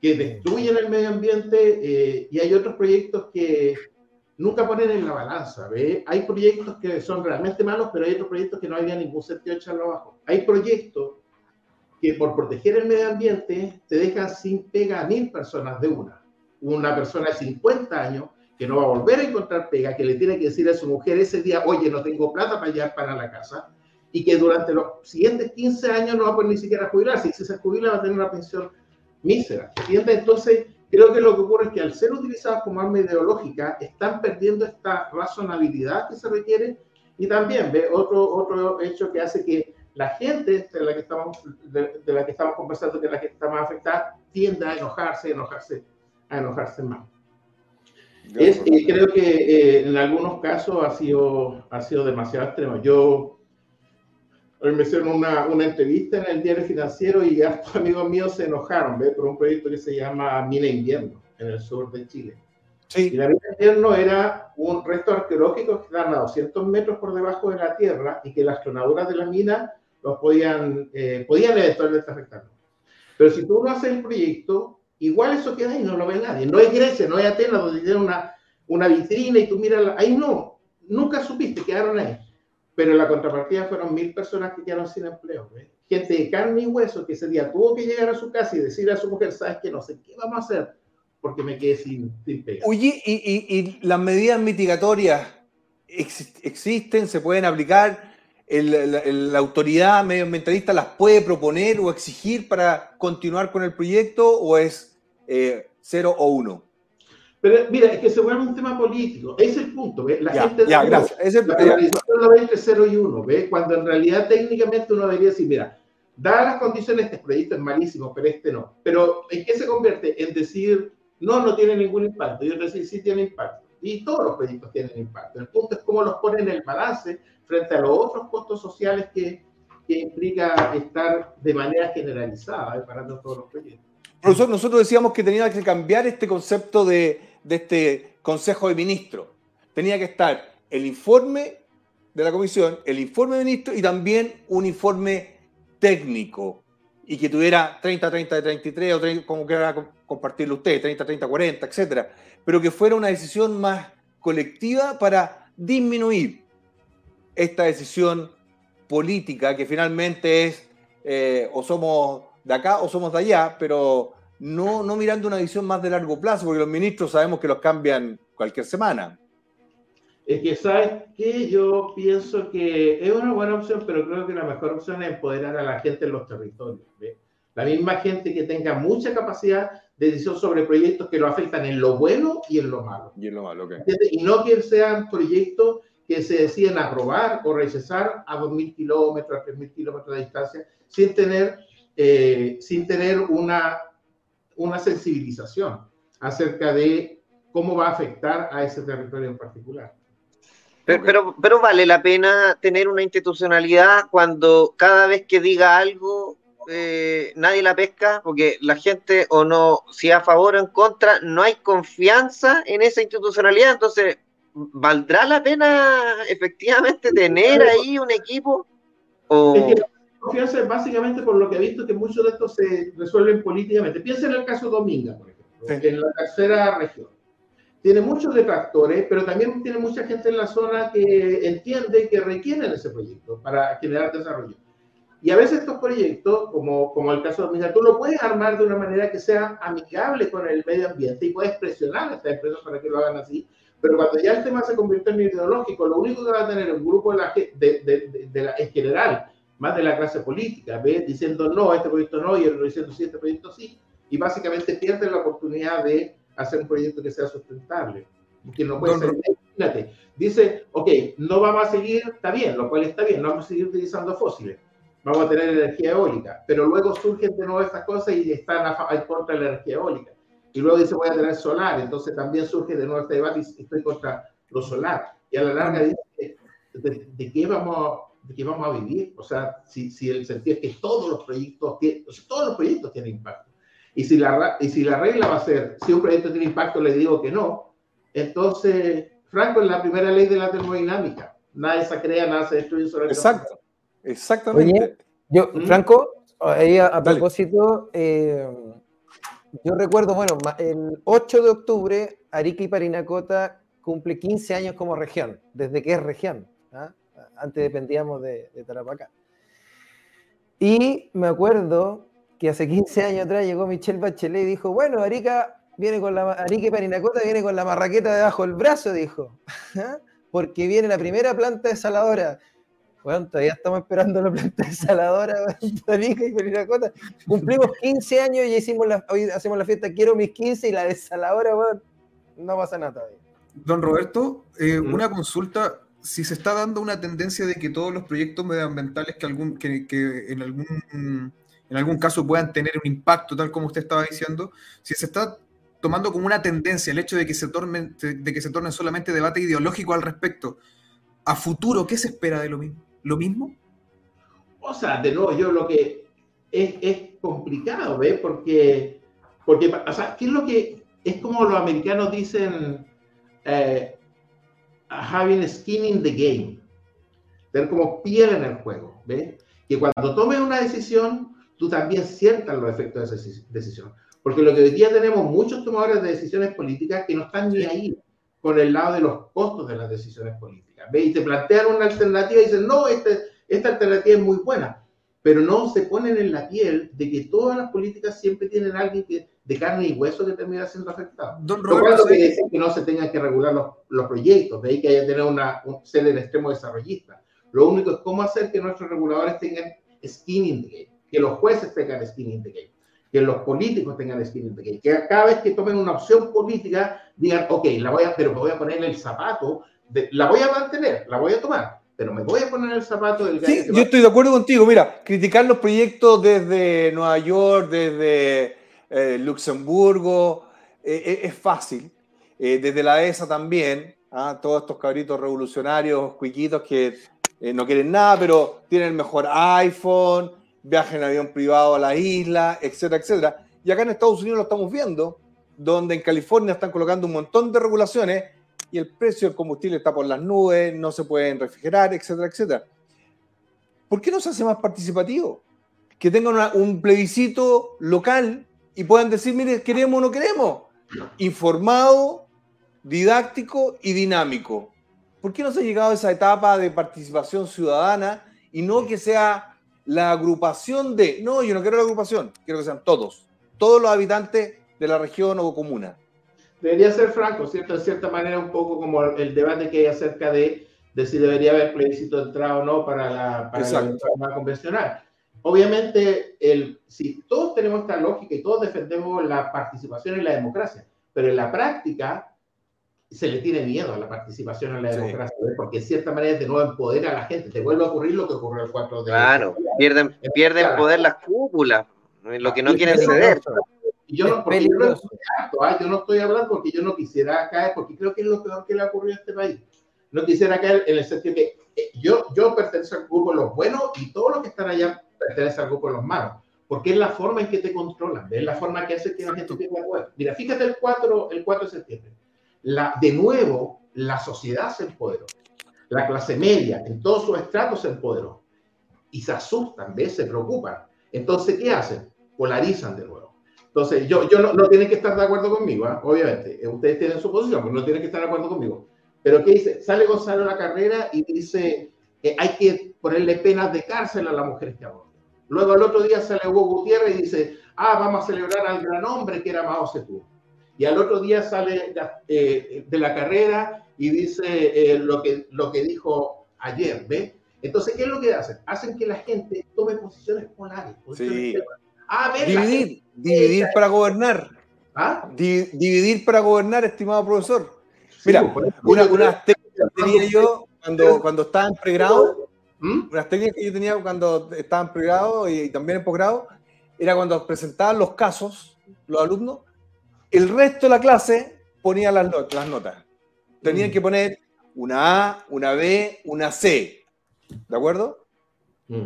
que destruyen el medio ambiente eh, y hay otros proyectos que nunca ponen en la balanza. ¿ve? Hay proyectos que son realmente malos, pero hay otros proyectos que no había ningún sentido echarlo abajo. Hay proyectos que por proteger el medio ambiente te dejan sin pega a mil personas de una. Una persona de 50 años que no va a volver a encontrar pega, que le tiene que decir a su mujer ese día, oye, no tengo plata para llevar para la casa, y que durante los siguientes 15 años no va a poder ni siquiera jubilarse, y si se jubila va a tener una pensión mísera. Entonces, creo que lo que ocurre es que al ser utilizados como arma ideológica, están perdiendo esta razonabilidad que se requiere, y también, ¿ve? Otro, otro hecho que hace que la gente de la que estamos, de, de la que estamos conversando, que es la que está más afectada, tienda a enojarse, enojarse, a enojarse más. Es, eh, creo que eh, en algunos casos ha sido, ha sido demasiado extremo. Yo hoy me hicieron una, una entrevista en el diario financiero y hartos amigos míos se enojaron ¿ve? por un proyecto que se llama Mina Invierno en el sur de Chile. Y Sí, la mina invierno era un resto arqueológico que estaban a 200 metros por debajo de la tierra y que las clonaduras de la mina los podían, eh, podían eventualmente afectarlos. Pero si tú no haces el proyecto, igual eso queda ahí, no lo ve nadie. No es Grecia, no es Atenas, donde tiene una, una vitrina y tú miras, la- ahí no, nunca supiste, quedaron ahí. Pero la contrapartida fueron mil personas que quedaron sin empleo. ¿ves? Gente de carne y hueso que ese día tuvo que llegar a su casa y decirle a su mujer, ¿sabes qué? No sé qué vamos a hacer porque me quedé sin, sin pega. Oye, y, y- y las medidas mitigatorias ex- existen, se pueden aplicar, El- la, la autoridad medioambientalista las puede proponer o exigir para continuar con el proyecto o es eh, cero o uno. Pero mira, es que se vuelve un tema político. Ese es el punto. ¿ves? La Ya, gente ya, no- gracias. Ese- La ya. polarización lo ve entre 0 y 1, ¿ves? Cuando en realidad técnicamente uno debería decir, mira, dadas las condiciones, este proyecto es malísimo, pero este no. Pero ¿en qué se convierte? En decir, no, no tiene ningún impacto. Y en decir, sí tiene impacto. Y todos los proyectos tienen impacto. El punto es cómo los ponen en el balance frente a los otros costos sociales que, que implica estar de manera generalizada ¿eh? para todos los proyectos. Profesor, nosotros decíamos que tenía que cambiar este concepto de, de este Consejo de Ministros. Tenía que estar el informe de la comisión, el informe de ministro y también un informe técnico y que tuviera 30, 30 de 33 o 30, como quiera co- compartirlo usted, 30, 30, 40, etcétera, pero que fuera una decisión más colectiva para disminuir esta decisión política que finalmente es eh, o somos de acá o somos de allá, pero no, no mirando una visión más de largo plazo, porque los ministros sabemos que los cambian cualquier semana. Es que, ¿sabes qué? Yo pienso que es una buena opción, pero creo que la mejor opción es empoderar a la gente en los territorios. La misma gente que tenga mucha capacidad de decisión sobre proyectos que lo afectan en lo bueno y en lo malo. Y es lo malo, ok. ¿entiendes? Y no que sean proyectos que se deciden aprobar o rechazar a 2.000 kilómetros, a 3.000 kilómetros de distancia, sin tener, eh, sin tener una, una sensibilización acerca de cómo va a afectar a ese territorio en particular. Pero, pero, pero vale la pena tener una institucionalidad cuando cada vez que diga algo eh, nadie la pesca, porque la gente o no, si a favor o en contra, no hay confianza en esa institucionalidad, entonces, ¿valdrá la pena efectivamente tener ahí un equipo? O... Es que la confianza es básicamente por lo que he visto que muchos de estos se resuelven políticamente. Piensa en el caso Dominga, por ejemplo, Sí. en la tercera región. Tiene muchos detractores, pero también tiene mucha gente en la zona que entiende que requieren ese proyecto para generar desarrollo. Y a veces estos proyectos, como, como el caso de Mira, tú lo puedes armar de una manera que sea amigable con el medio ambiente y puedes presionar a estas empresas para que lo hagan así. Pero cuando ya el tema se convierte en ideológico, lo único que va a tener un grupo de la, de, de, de- la- en general, más de la clase política, ¿ves? diciendo no, este proyecto no, y el otro diciendo sí, este proyecto sí. Y básicamente pierden la oportunidad de hacer un proyecto que sea sustentable. Que no puede ser, imagínate, dice, ok, no vamos a seguir, está bien, lo cual está bien, no vamos a seguir utilizando fósiles, vamos a tener energía eólica, pero luego surgen de nuevo estas cosas y están a, en contra de la energía eólica. Y luego dice, voy a tener solar, entonces también surge de nuevo este debate y estoy contra lo solar. Y a la larga dice, ¿de, de qué vamos, de qué vamos a vivir? O sea, si, si el sentido es que todos los proyectos, tienen, o sea, todos los proyectos tienen impacto. Y si, la, y si la regla va a ser, si un proyecto tiene impacto, le digo que no, entonces, Franco, es la primera ley de la termodinámica. Nada se crea, nada se destruye sobre el Exacto, exactamente. Oye, Yo, ¿Mm? Franco, ahí a, a propósito, eh, yo recuerdo, bueno, el 8 de octubre, Arica y Parinacota cumple 15 años como región, desde que es región. ¿ah? Antes dependíamos de, de Tarapacá. Y me acuerdo que hace 15 años atrás llegó Michelle Bachelet y dijo, bueno, Arica viene con la Arica y Parinacota viene con la marraqueta debajo del brazo, dijo. [LAUGHS] ¿ah? Porque viene la primera planta desaladora. Bueno, todavía estamos esperando la planta desaladora y Parinacota. Cumplimos 15 años y hicimos la, hoy hacemos la fiesta Quiero mis 15 y la desaladora, weón, no pasa nada todavía. Don Roberto, eh, Mm. una consulta. Si se está dando una tendencia de que todos los proyectos medioambientales que, algún, que, que en, algún, en algún caso puedan tener un impacto, tal como usted estaba diciendo, si se está tomando como una tendencia el hecho de que se tornen, de que se tornen solamente debate ideológico al respecto, a futuro, ¿qué se espera de lo mismo? ¿Lo mismo? O sea, de nuevo, yo lo que es, es complicado, ¿ves? Porque, porque, o sea, ¿qué es lo que es como los americanos dicen eh, having skin in the game? Tener como piel en el juego, ¿ves? Que cuando tomes una decisión, tú también sientas los efectos de esa deci- decisión. Porque lo que hoy día tenemos muchos tomadores de decisiones políticas que no están ni ahí con el lado de los costos de las decisiones políticas. ¿Ve? Y te plantean una alternativa y dicen, no, este, esta alternativa es muy buena, pero no se ponen en la piel de que todas las políticas siempre tienen alguien que, de carne y hueso que termina siendo afectado. Don Roberto, no que no se tengan que regular los, los proyectos, de ahí que haya que tener una, un, ser el extremo desarrollista. Lo único es cómo hacer que nuestros reguladores tengan skin in the game, que los jueces tengan skin in the game, que los políticos tengan skin in the game, que cada vez que tomen una opción política digan, ok, la voy a, pero me voy a poner el zapato, de- la voy a mantener, la voy a tomar, pero me voy a poner el zapato del gallo Sí, que yo va- estoy de acuerdo contigo. Mira, criticar los proyectos desde Nueva York, desde eh, Luxemburgo, eh, eh, es fácil. Eh, desde la ESA también, ¿ah? todos estos cabritos revolucionarios, cuiquitos que no quieren nada, pero tienen el mejor iPhone, viajan en avión privado a la isla, etcétera, etcétera. Y acá en Estados Unidos lo estamos viendo, donde en California están colocando un montón de regulaciones y el precio del combustible está por las nubes, no se pueden refrigerar, etcétera, etcétera. ¿Por qué no se hace más participativo? Que tengan una- un plebiscito local y puedan decir, mire, queremos o no queremos. Informado, didáctico y dinámico. ¿Por qué no se ha llegado a esa etapa de participación ciudadana y no que sea la agrupación de, no, yo no quiero la agrupación, quiero que sean todos, todos los habitantes de la región o comuna? Debería ser franco, ¿cierto? En cierta manera, un poco como el debate que hay acerca de, de si debería haber plebiscito de entrada o no para la, para la reforma convencional. Obviamente, el, si todos tenemos esta lógica y todos defendemos la participación en la democracia, pero en la práctica se le tiene miedo a la participación en la Sí. democracia, ¿ves? porque en cierta manera de no empodera a la gente. Te vuelve a ocurrir lo que ocurrió el 4 de Claro, pierden, pierden poder las cúpulas, lo que no quieren ceder. Y yo no, porque yo no estoy ¿ah? yo no estoy hablando porque yo no quisiera caer, porque creo que es lo peor que le ha ocurrido a este país. No quisiera caer en el sentido que eh, yo, yo pertenezco al grupo de los buenos y todos los que están allá pertenecen al grupo de los malos, porque es la forma en que te controlan, es la forma que hace que la gente pierda poder. Mira, fíjate el 4, el 4 de septiembre. La, de nuevo, la sociedad se empoderó, la clase media, en todos sus estratos se empoderó y se asustan, ¿ves? Se preocupan. Entonces, ¿qué hacen? Polarizan de nuevo. Entonces, yo, yo no, no tienen que estar de acuerdo conmigo, ¿ah? obviamente. Eh, Ustedes tienen su posición, pero no tienen que estar de acuerdo conmigo. Pero ¿qué dice? Sale Gonzalo a la carrera y dice que hay que ponerle penas de cárcel a las mujeres que aborten. Luego al otro día sale Hugo Gutiérrez y dice, ah, vamos a celebrar al gran hombre que era Mao Zedong. Y al otro día sale eh, de la carrera y dice eh, lo, que, lo que dijo ayer, ¿ve? Entonces, ¿qué es lo que hacen? Hacen que la gente tome posiciones polares. posiciones Sí. temas. Ah, Dividir, gente- dividir para gobernar. ¿Ah? Di- dividir para gobernar, estimado profesor. Sí, Mira, por eso- una, unas técnicas que tenía yo cuando, cuando estaba en pregrado, ¿Mm? unas técnicas que yo tenía cuando estaba en pregrado y, también en posgrado, era cuando presentaban los casos, los alumnos, el resto de la clase ponía las, not- las notas. Tenían Mm. que poner una A, una B, una C. ¿De acuerdo? Mm.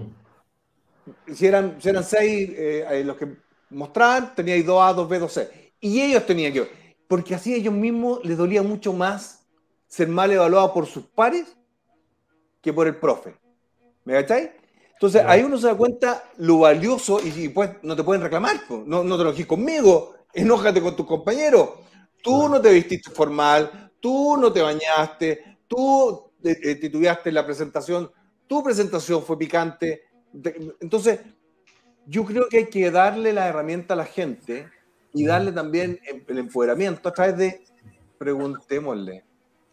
Si eran, si eran seis eh, eh, los que mostraban, teníais dos A, dos B, dos C. Y ellos tenían que porque así a ellos mismos les dolía mucho más ser mal evaluados por sus pares que por el profe. ¿Me cacháis? Entonces ahí uno se da cuenta lo valioso y, y pues no te pueden reclamar, no, no te lo dijiste conmigo, enójate con tus compañeros. Tú no te vestiste formal, tú no te bañaste, tú eh, eh, titubeaste la presentación, tu presentación fue picante. De- Entonces, yo creo que hay que darle la herramienta a la gente y darle también el empoderamiento a través de preguntémosle.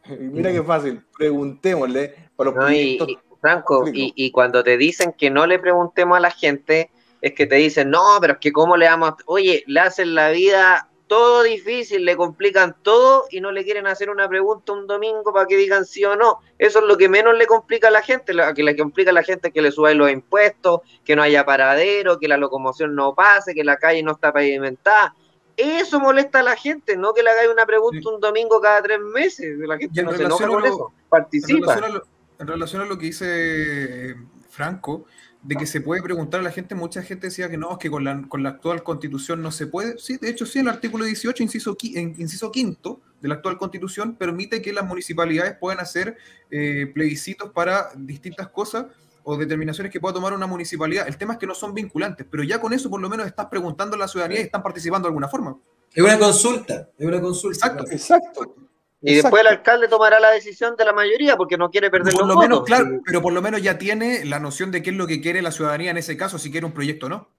Y mira qué fácil, preguntémosle para los No, y, Franco, y, y cuando te dicen que no le preguntemos a la gente, es que te dicen, no, pero es que cómo le damos, oye, le hacen la vida todo difícil, le complican todo y no le quieren hacer una pregunta un domingo para que digan sí o no. Eso es lo que menos le complica a la gente, lo que le complica a la gente es que le suban los impuestos, que no haya paradero, que la locomoción no pase, que la calle no está pavimentada. Eso molesta a la gente, no que le hagáis una pregunta Sí. un domingo cada tres meses. La gente en no se enoja con lo- eso, En participa. relación, a lo, en relación a lo que dice Franco, de que se puede preguntar a la gente, mucha gente decía que no, es que con la, con la actual constitución no se puede. Sí, de hecho, sí, el artículo 18, inciso, qui- en- inciso quinto de la actual constitución, permite que las municipalidades puedan hacer eh, plebiscitos para distintas cosas o determinaciones que pueda tomar una municipalidad. El tema es que no son vinculantes, pero ya con eso por lo menos estás preguntando a la ciudadanía y están participando de alguna forma. Es una consulta, es una consulta. Exacto. Exacto. Y después el alcalde tomará la decisión de la mayoría porque no quiere perder Por los lo menos, votos. claro, pero por lo menos ya tiene la noción de qué es lo que quiere la ciudadanía en ese caso, si quiere un proyecto o no.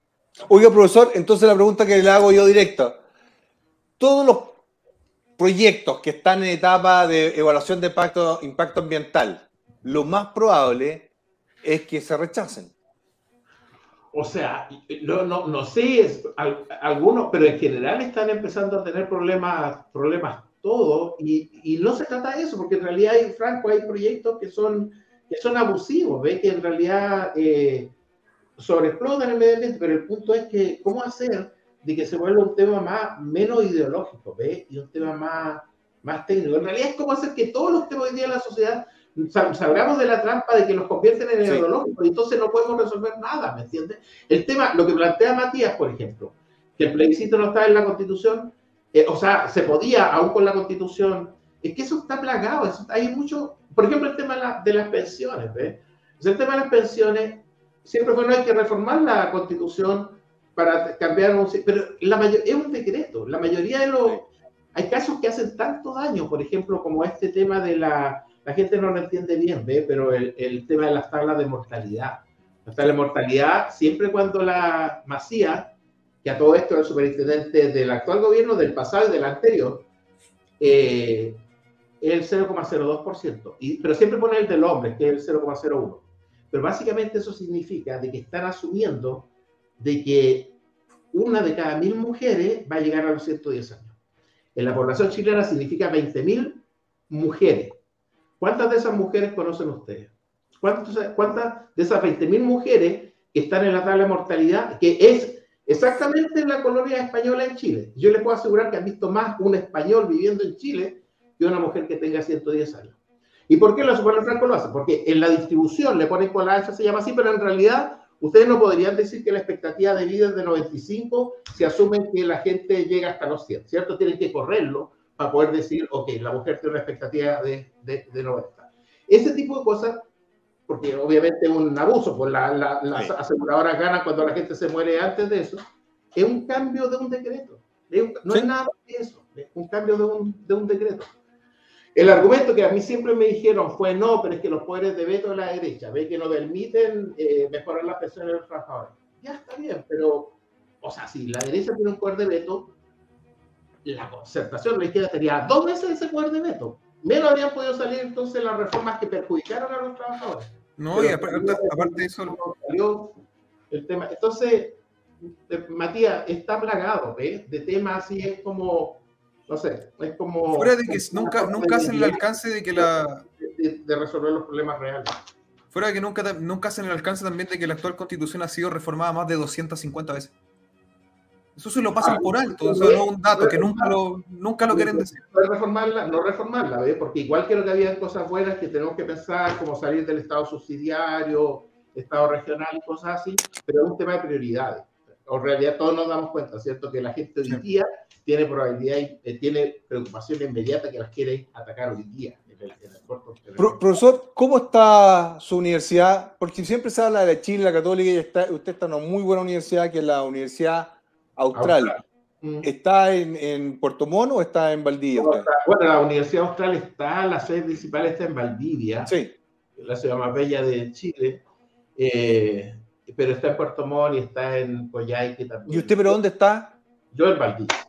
Oiga, profesor, entonces la pregunta que le hago yo directa. Todos los proyectos que están en etapa de evaluación de impacto, impacto ambiental, lo más probable es que se rechacen. O sea, no, no, no sé, es- al- algunos, pero en general están empezando a tener problemas, problemas todos, y, y no se trata de eso, porque en realidad, hay, Franco, hay proyectos que son, que son abusivos, ¿ves? Que en realidad eh, sobreexplotan el medio ambiente, pero el punto es que, ¿cómo hacer de que se vuelva un tema más, menos ideológico, ¿ves? Y un tema más, más técnico. En realidad es cómo hacer que todos los temas hoy día de la sociedad salgamos de la trampa de que los convierten en Sí. ideológicos y entonces no podemos resolver nada, ¿me entiendes? El tema, lo que plantea Matías, por ejemplo, que el plebiscito no está en la constitución, eh, o sea, se podía, aún con la constitución, es que eso está plagado, eso- hay mucho, por ejemplo, el tema de, la- de las pensiones, ¿ves? O sea, el tema de las pensiones, siempre fue, no hay que reformar la constitución para cambiar un... Pero la mayor, es un decreto, la mayoría de los... Hay casos que hacen tanto daño, por ejemplo, como este tema de la... La gente no lo entiende bien, ¿ve? Pero el, el tema de las tablas de mortalidad. Las tablas de mortalidad, siempre cuando la Macía, que a todo esto el superintendente del actual gobierno, del pasado y del anterior, eh, es el 0,02%. Y, pero siempre pone el del hombre, que es el 0,01%. Pero básicamente eso significa de que están asumiendo de que una de cada mil mujeres va a llegar a los 110 años. En la población chilena significa 20.000 mujeres. ¿Cuántas de esas mujeres conocen ustedes? ¿Cuántas, cuántas de esas 20.000 mujeres que están en la tabla de mortalidad, que es exactamente en la colonia española en Chile? Yo les puedo asegurar que han visto más un español viviendo en Chile que una mujer que tenga 110 años. ¿Y por qué los Super Franco lo hace? Porque en la distribución le ponen con la alza, se llama así, pero en realidad ustedes no podrían decir que la expectativa de vida es de 95 si asumen que la gente llega hasta los 100, ¿cierto? Tienen que correrlo para poder decir, ok, la mujer tiene una expectativa de, de, de 90. Ese tipo de cosas, porque obviamente es un abuso, pues la, la, las Sí. aseguradoras ganan cuando la gente se muere antes de eso, es un cambio de un decreto. Es un- no es Sí. nada más que eso, es un cambio de un, de un decreto. El argumento que a mí siempre me dijeron fue no, pero es que los poderes de veto de la derecha, ve que no permiten eh, mejorar las pensiones de los trabajadores. ya está bien, pero, o sea, si la derecha tiene un poder de veto, la concertación, la izquierda tenía dos veces ese poder de veto. Menos habrían podido salir entonces las reformas que perjudicaron a los trabajadores. No, y aparte, aparte de eso, el tema. Entonces, Matías, está plagado ¿ves? de temas así, es como, no sé, es como... fuera de que nunca, nunca hacen el alcance de que la. de resolver los problemas reales. Fuera de que nunca, nunca hacen el alcance también de que la actual constitución ha sido reformada más de 250 veces. Eso se lo pasan Ah, por alto, eso no es un dato que nunca lo, nunca lo quieren decir. Reformarla, no reformarla, ¿ves? Porque igual creo que había cosas buenas que tenemos que pensar, como salir del Estado subsidiario, Estado regional y cosas así, pero es un tema de prioridades. En realidad todos nos damos cuenta, ¿cierto? Que la gente hoy Sí. día tiene probabilidad, y, eh, tiene preocupación inmediata que las quiere atacar hoy día. En el, en el corto- en el- Pro- profesor, ¿cómo está su universidad? Porque siempre se habla de Chile, la Católica, y está, usted está en una muy buena universidad, que es la Universidad Austral. Mm. ¿Está en, en Puerto Montt o está en Valdivia? Bueno, la Universidad Austral está, la sede principal está en Valdivia. Sí. la ciudad más bella de Chile, eh, pero está en Puerto Montt y está en Coyhaique también. ¿Y usted, pero dónde está? Yo en Valdivia.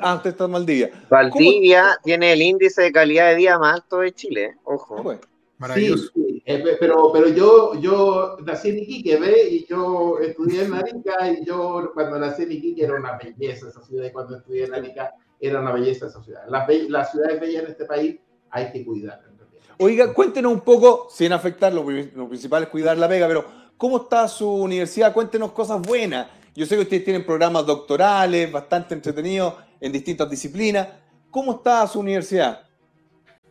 Ah, usted está en Valdivia. Valdivia tiene el índice de calidad de vida más alto de Chile, ojo. Bueno, Maravilloso. Sí, sí, eh, pe- pero, pero yo, yo nací en Iquique, ¿ve? Y yo estudié en Arica y yo cuando nací en Iquique era una belleza esa ciudad y cuando estudié en Arica era una belleza esa ciudad. Las, las ciudades bellas en este país hay que cuidarlas. Oiga, cuéntenos un poco, sin afectar, lo, pri- lo principal es cuidar la pega, pero ¿cómo está su universidad? Cuéntenos cosas buenas. Yo sé que ustedes tienen programas doctorales bastante entretenidos en distintas disciplinas. ¿Cómo está su universidad?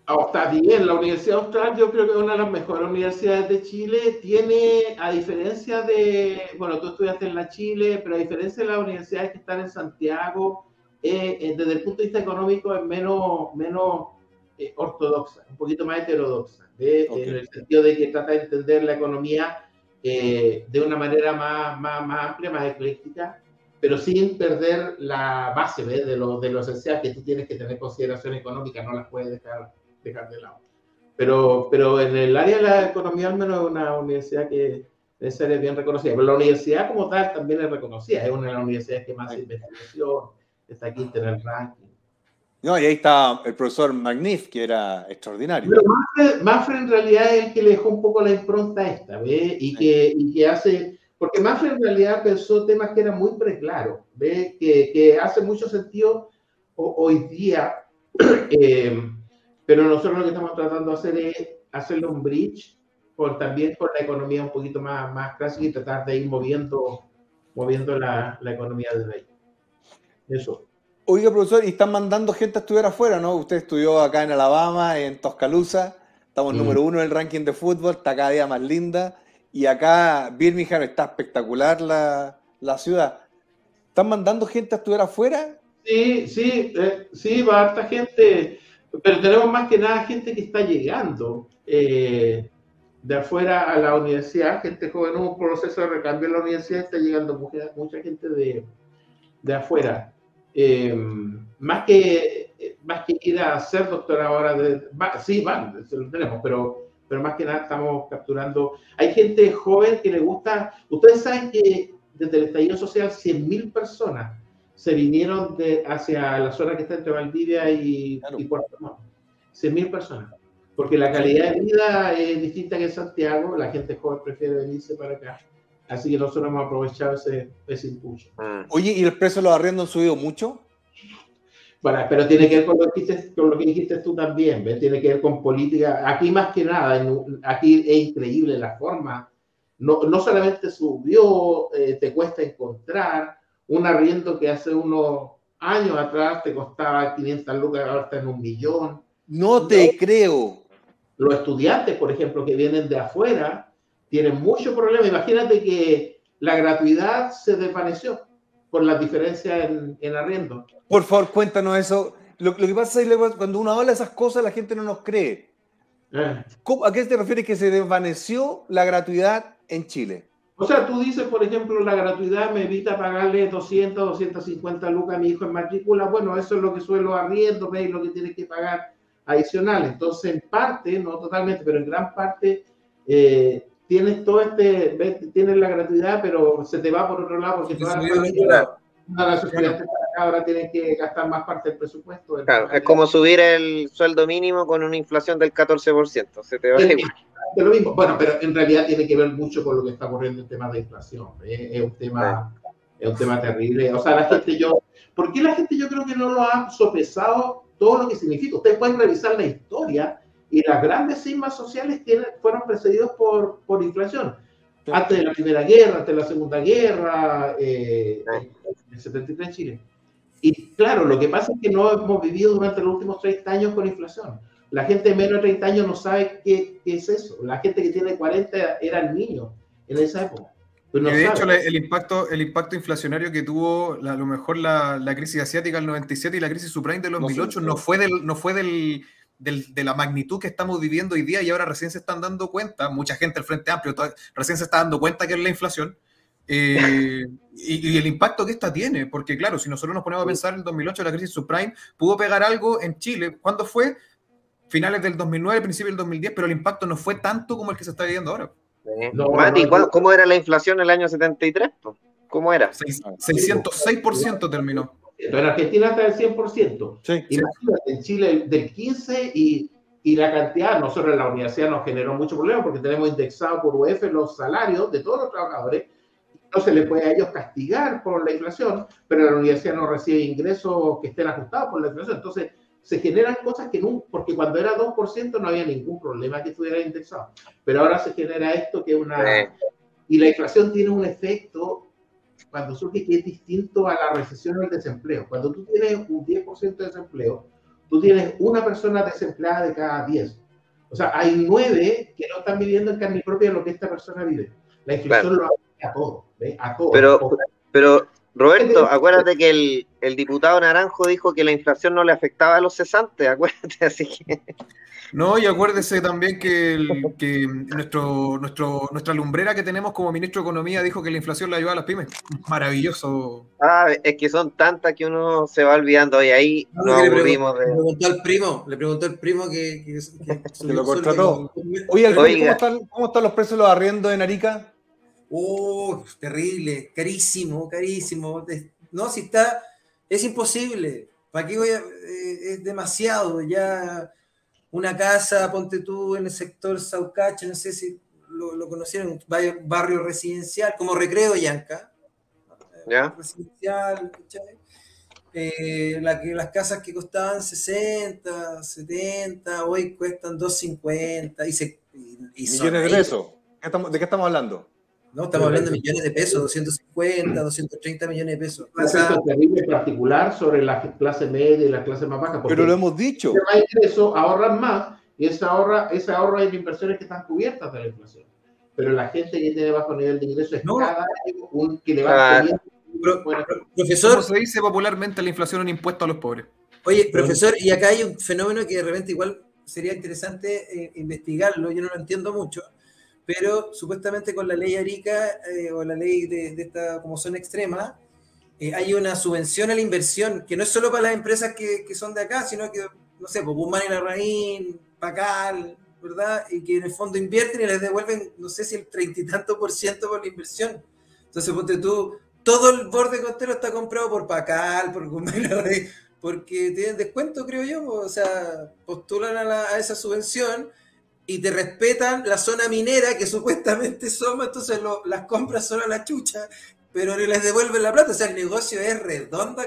Ah, está bien, la Universidad Austral yo creo que es una de las mejores universidades de Chile. Tiene, a diferencia de, bueno, tú estudiaste en la Chile, pero a diferencia de las universidades que están en Santiago, eh, eh, desde el punto de vista económico es menos, menos eh, ortodoxa, un poquito más heterodoxa, ¿ve? Ok. en el sentido de que trata de entender la economía eh, de una manera más, más, más amplia, más ecléctica, pero sin perder la base ¿ves? De, lo, de lo esencial, que tú tienes que tener consideración económica, no las puedes dejar dejar de lado. Pero, pero en el área de la economía al menos es una universidad que ser bien reconocida. Pero la universidad como tal también es reconocida. Es una de las universidades que más investigación, está aquí en el ranking. No, y ahí está el profesor Magnif, que era extraordinario. Pero Manfred, Manfred en realidad es el que le dejó un poco la impronta esta, ¿ve? Y que, y que hace, porque Manfred en realidad pensó temas que eran muy preclaros, ¿ve? Que, que hace mucho sentido ho- hoy día, [CLEARS THROAT] eh, pero nosotros lo que estamos tratando de hacer es hacerle un bridge con, también con la economía un poquito más, más clásica y tratar de ir moviendo, moviendo la, la economía desde ahí. Eso. Oiga, profesor, y están mandando gente a estudiar afuera, ¿no? Usted estudió acá en Alabama, en Tuscaloosa, estamos Mm. número uno en el ranking de fútbol, está cada día más linda, y acá Birmingham está espectacular la, la ciudad. ¿Están mandando gente a estudiar afuera? Sí, sí, eh, sí, va harta gente, pero tenemos más que nada gente que está llegando eh, de afuera a la universidad, gente joven, un proceso de recambio en la universidad, está llegando mucha, mucha gente de, de afuera. Eh, más, que, más que ir a hacer doctorado ahora, de, va- sí, van, lo tenemos, pero, pero más que nada estamos capturando. Hay gente joven que le gusta, ustedes saben que desde el estallido social 100.000 personas se vinieron de, hacia la zona que está entre Valdivia y, Claro. y Puerto Montt. 100.000 personas. Porque la calidad de vida es distinta que en Santiago, la gente joven prefiere venirse para acá. Así que nosotros hemos aprovechado ese, ese impulso. Mm. Oye, ¿y el precio de los arriendos han subido mucho? Bueno, pero tiene que ver con lo que dijiste, con lo que dijiste tú también, ¿ves? tiene que ver con política. Aquí más que nada, en- aquí es increíble la forma. No, no solamente subió, eh, te cuesta encontrar un arriendo que hace unos años atrás te costaba 500 lucas, ahora está en un millón. No te creo. Los estudiantes, por ejemplo, que vienen de afuera, tienen mucho problema. Imagínate que la gratuidad se desvaneció por las diferencias en, en arriendo. Por favor, cuéntanos eso. Lo, lo que pasa es que cuando uno habla esas cosas, la gente no nos cree. Eh. ¿Cómo- ¿A qué te refieres que se desvaneció la gratuidad en Chile? O sea, tú dices, por ejemplo, la gratuidad me evita pagarle 200, 250 lucas a mi hijo en matrícula. Bueno, eso es lo que suelo arriendo, ¿veis? Lo que tienes que pagar adicional. Entonces, en parte, no totalmente, pero en gran parte, eh, tienes todo este, ves, tienes la gratuidad, pero se te va por otro lado porque todas las ahora tienen que gastar más parte del presupuesto. Claro, es como subir el sueldo mínimo con una inflación del 14%. Se te va Sí. De lo mismo. Bueno, pero en realidad tiene que ver mucho con lo que está ocurriendo en temas de inflación. ¿eh? Es un tema, es un tema terrible. O sea, la gente yo, ¿por qué la gente yo creo que no lo ha sopesado todo lo que significa? Ustedes pueden revisar la historia y las grandes sismas sociales tienen, fueron precedidos por, por inflación. Antes de la Primera Guerra, antes de la Segunda Guerra, eh, en el 73 en Chile. Y claro, lo que pasa es que no hemos vivido durante los últimos 30 años con inflación. La gente de menos de 30 años no sabe qué, qué es eso. La gente que tiene 40 eran niños en esa época. Pues no de hecho, el impacto, el impacto inflacionario que tuvo la- a lo mejor la, la crisis asiática del 97 y la crisis subprime del No 2008 sé. no fue, del, no fue del, del- de la magnitud que estamos viviendo hoy día y ahora recién se están dando cuenta, mucha gente del Frente Amplio toda- recién se está dando cuenta que es la inflación eh, y, y el impacto que esta tiene, porque claro, si nosotros nos ponemos a pensar en el 2008 la crisis subprime pudo pegar algo en Chile, ¿cuándo fue? Finales del 2009, principio del 2010, pero el impacto no fue tanto como el que se está viviendo ahora. Sí. No, Mati, no, ¿cuál- yo- ¿cómo era la inflación en el año 73? po? ¿Cómo era? Seis- 606% terminó. En Argentina está del 100%. Sí. Imagínate, en Chile del 15% y, y la cantidad, nosotros en la universidad nos generó mucho problema porque tenemos indexado por UEF los salarios de todos los trabajadores. No se le puede a ellos castigar por la inflación, pero la universidad no recibe ingresos que estén ajustados por la inflación. Entonces, se generan cosas que no, porque cuando era 2% no había ningún problema que estuviera indexado. Pero ahora se genera esto que es una... Y la inflación tiene un efecto cuando surge que es distinto a la recesión o el desempleo. Cuando tú tienes un 10% de desempleo, tú tienes una persona desempleada de cada 10. O sea, hay nueve que no están viviendo en carne propia lo que esta persona vive. La inflación lo afecta a todo, ¿ve? A todo. Pero- Pero, Roberto, acuérdate que el, el diputado Naranjo dijo que la inflación no le afectaba a los cesantes, [LAUGHS] acuérdate, así que... No, y acuérdese también que, el- que nuestro, nuestro, nuestra lumbrera que tenemos como ministro de Economía dijo que la inflación la ayuda a las pymes. Maravilloso. Ah, es que son tantas que uno se va olvidando y ahí No, nos le aburrimos preguntó- de... Le preguntó al primo, le preguntó al primo que, que, que- que subió lo contrató. que- Oye, ¿cómo están, ¿cómo están los precios de los arriendos en Arica? Oh, terrible, carísimo, carísimo. No, si está, es imposible. ¿Para qué voy a, eh, es demasiado. Ya una casa, ponte tú en el sector Saucache, no sé si lo, lo conocieron, barrio, barrio residencial, como Recreo Yanca. ¿Ya? Residencial, ¿cachai? Eh, la que, las casas que costaban 60, 70, hoy cuestan 250 y se y, y son Millones de. ¿Qué estamos- ¿De qué estamos hablando? No, estamos hablando de millones de pesos, 250, 230 millones de pesos. Un efecto terrible particular sobre la clase media y la clase más baja. porque Pero lo hemos dicho. si más ingreso, ahorran más y ese ahorra, ese ahorro es de inversiones que están cubiertas de la inflación. Pero la gente que tiene bajo nivel de ingreso es No. cada año un que le va Ah. teniendo Pro- Profesor, Como se dice popularmente, la inflación es un impuesto a los pobres. oye, profesor, y acá hay un fenómeno que de repente igual sería interesante eh, investigarlo, yo no lo entiendo mucho, pero supuestamente con la ley Arica eh, o la ley de, de esta como zona extrema, eh, hay una subvención a la inversión, que no es solo para las empresas que, que son de acá, sino que, no sé, pues Guzmán y Larraín, Pacal, ¿verdad? Y que en el fondo invierten y les devuelven, no sé si el treinta y tanto por ciento por la inversión. Entonces, ponte tú, todo el borde costero está comprado por Pacal, por Guzmán y Larraín, porque tienen descuento, creo yo, o sea, postulan a, la- a esa subvención y te respetan la zona minera que [LAUGHS] supuestamente somos, entonces lo- las compras son a la chucha, pero les devuelven la plata, o sea, el negocio es redondo.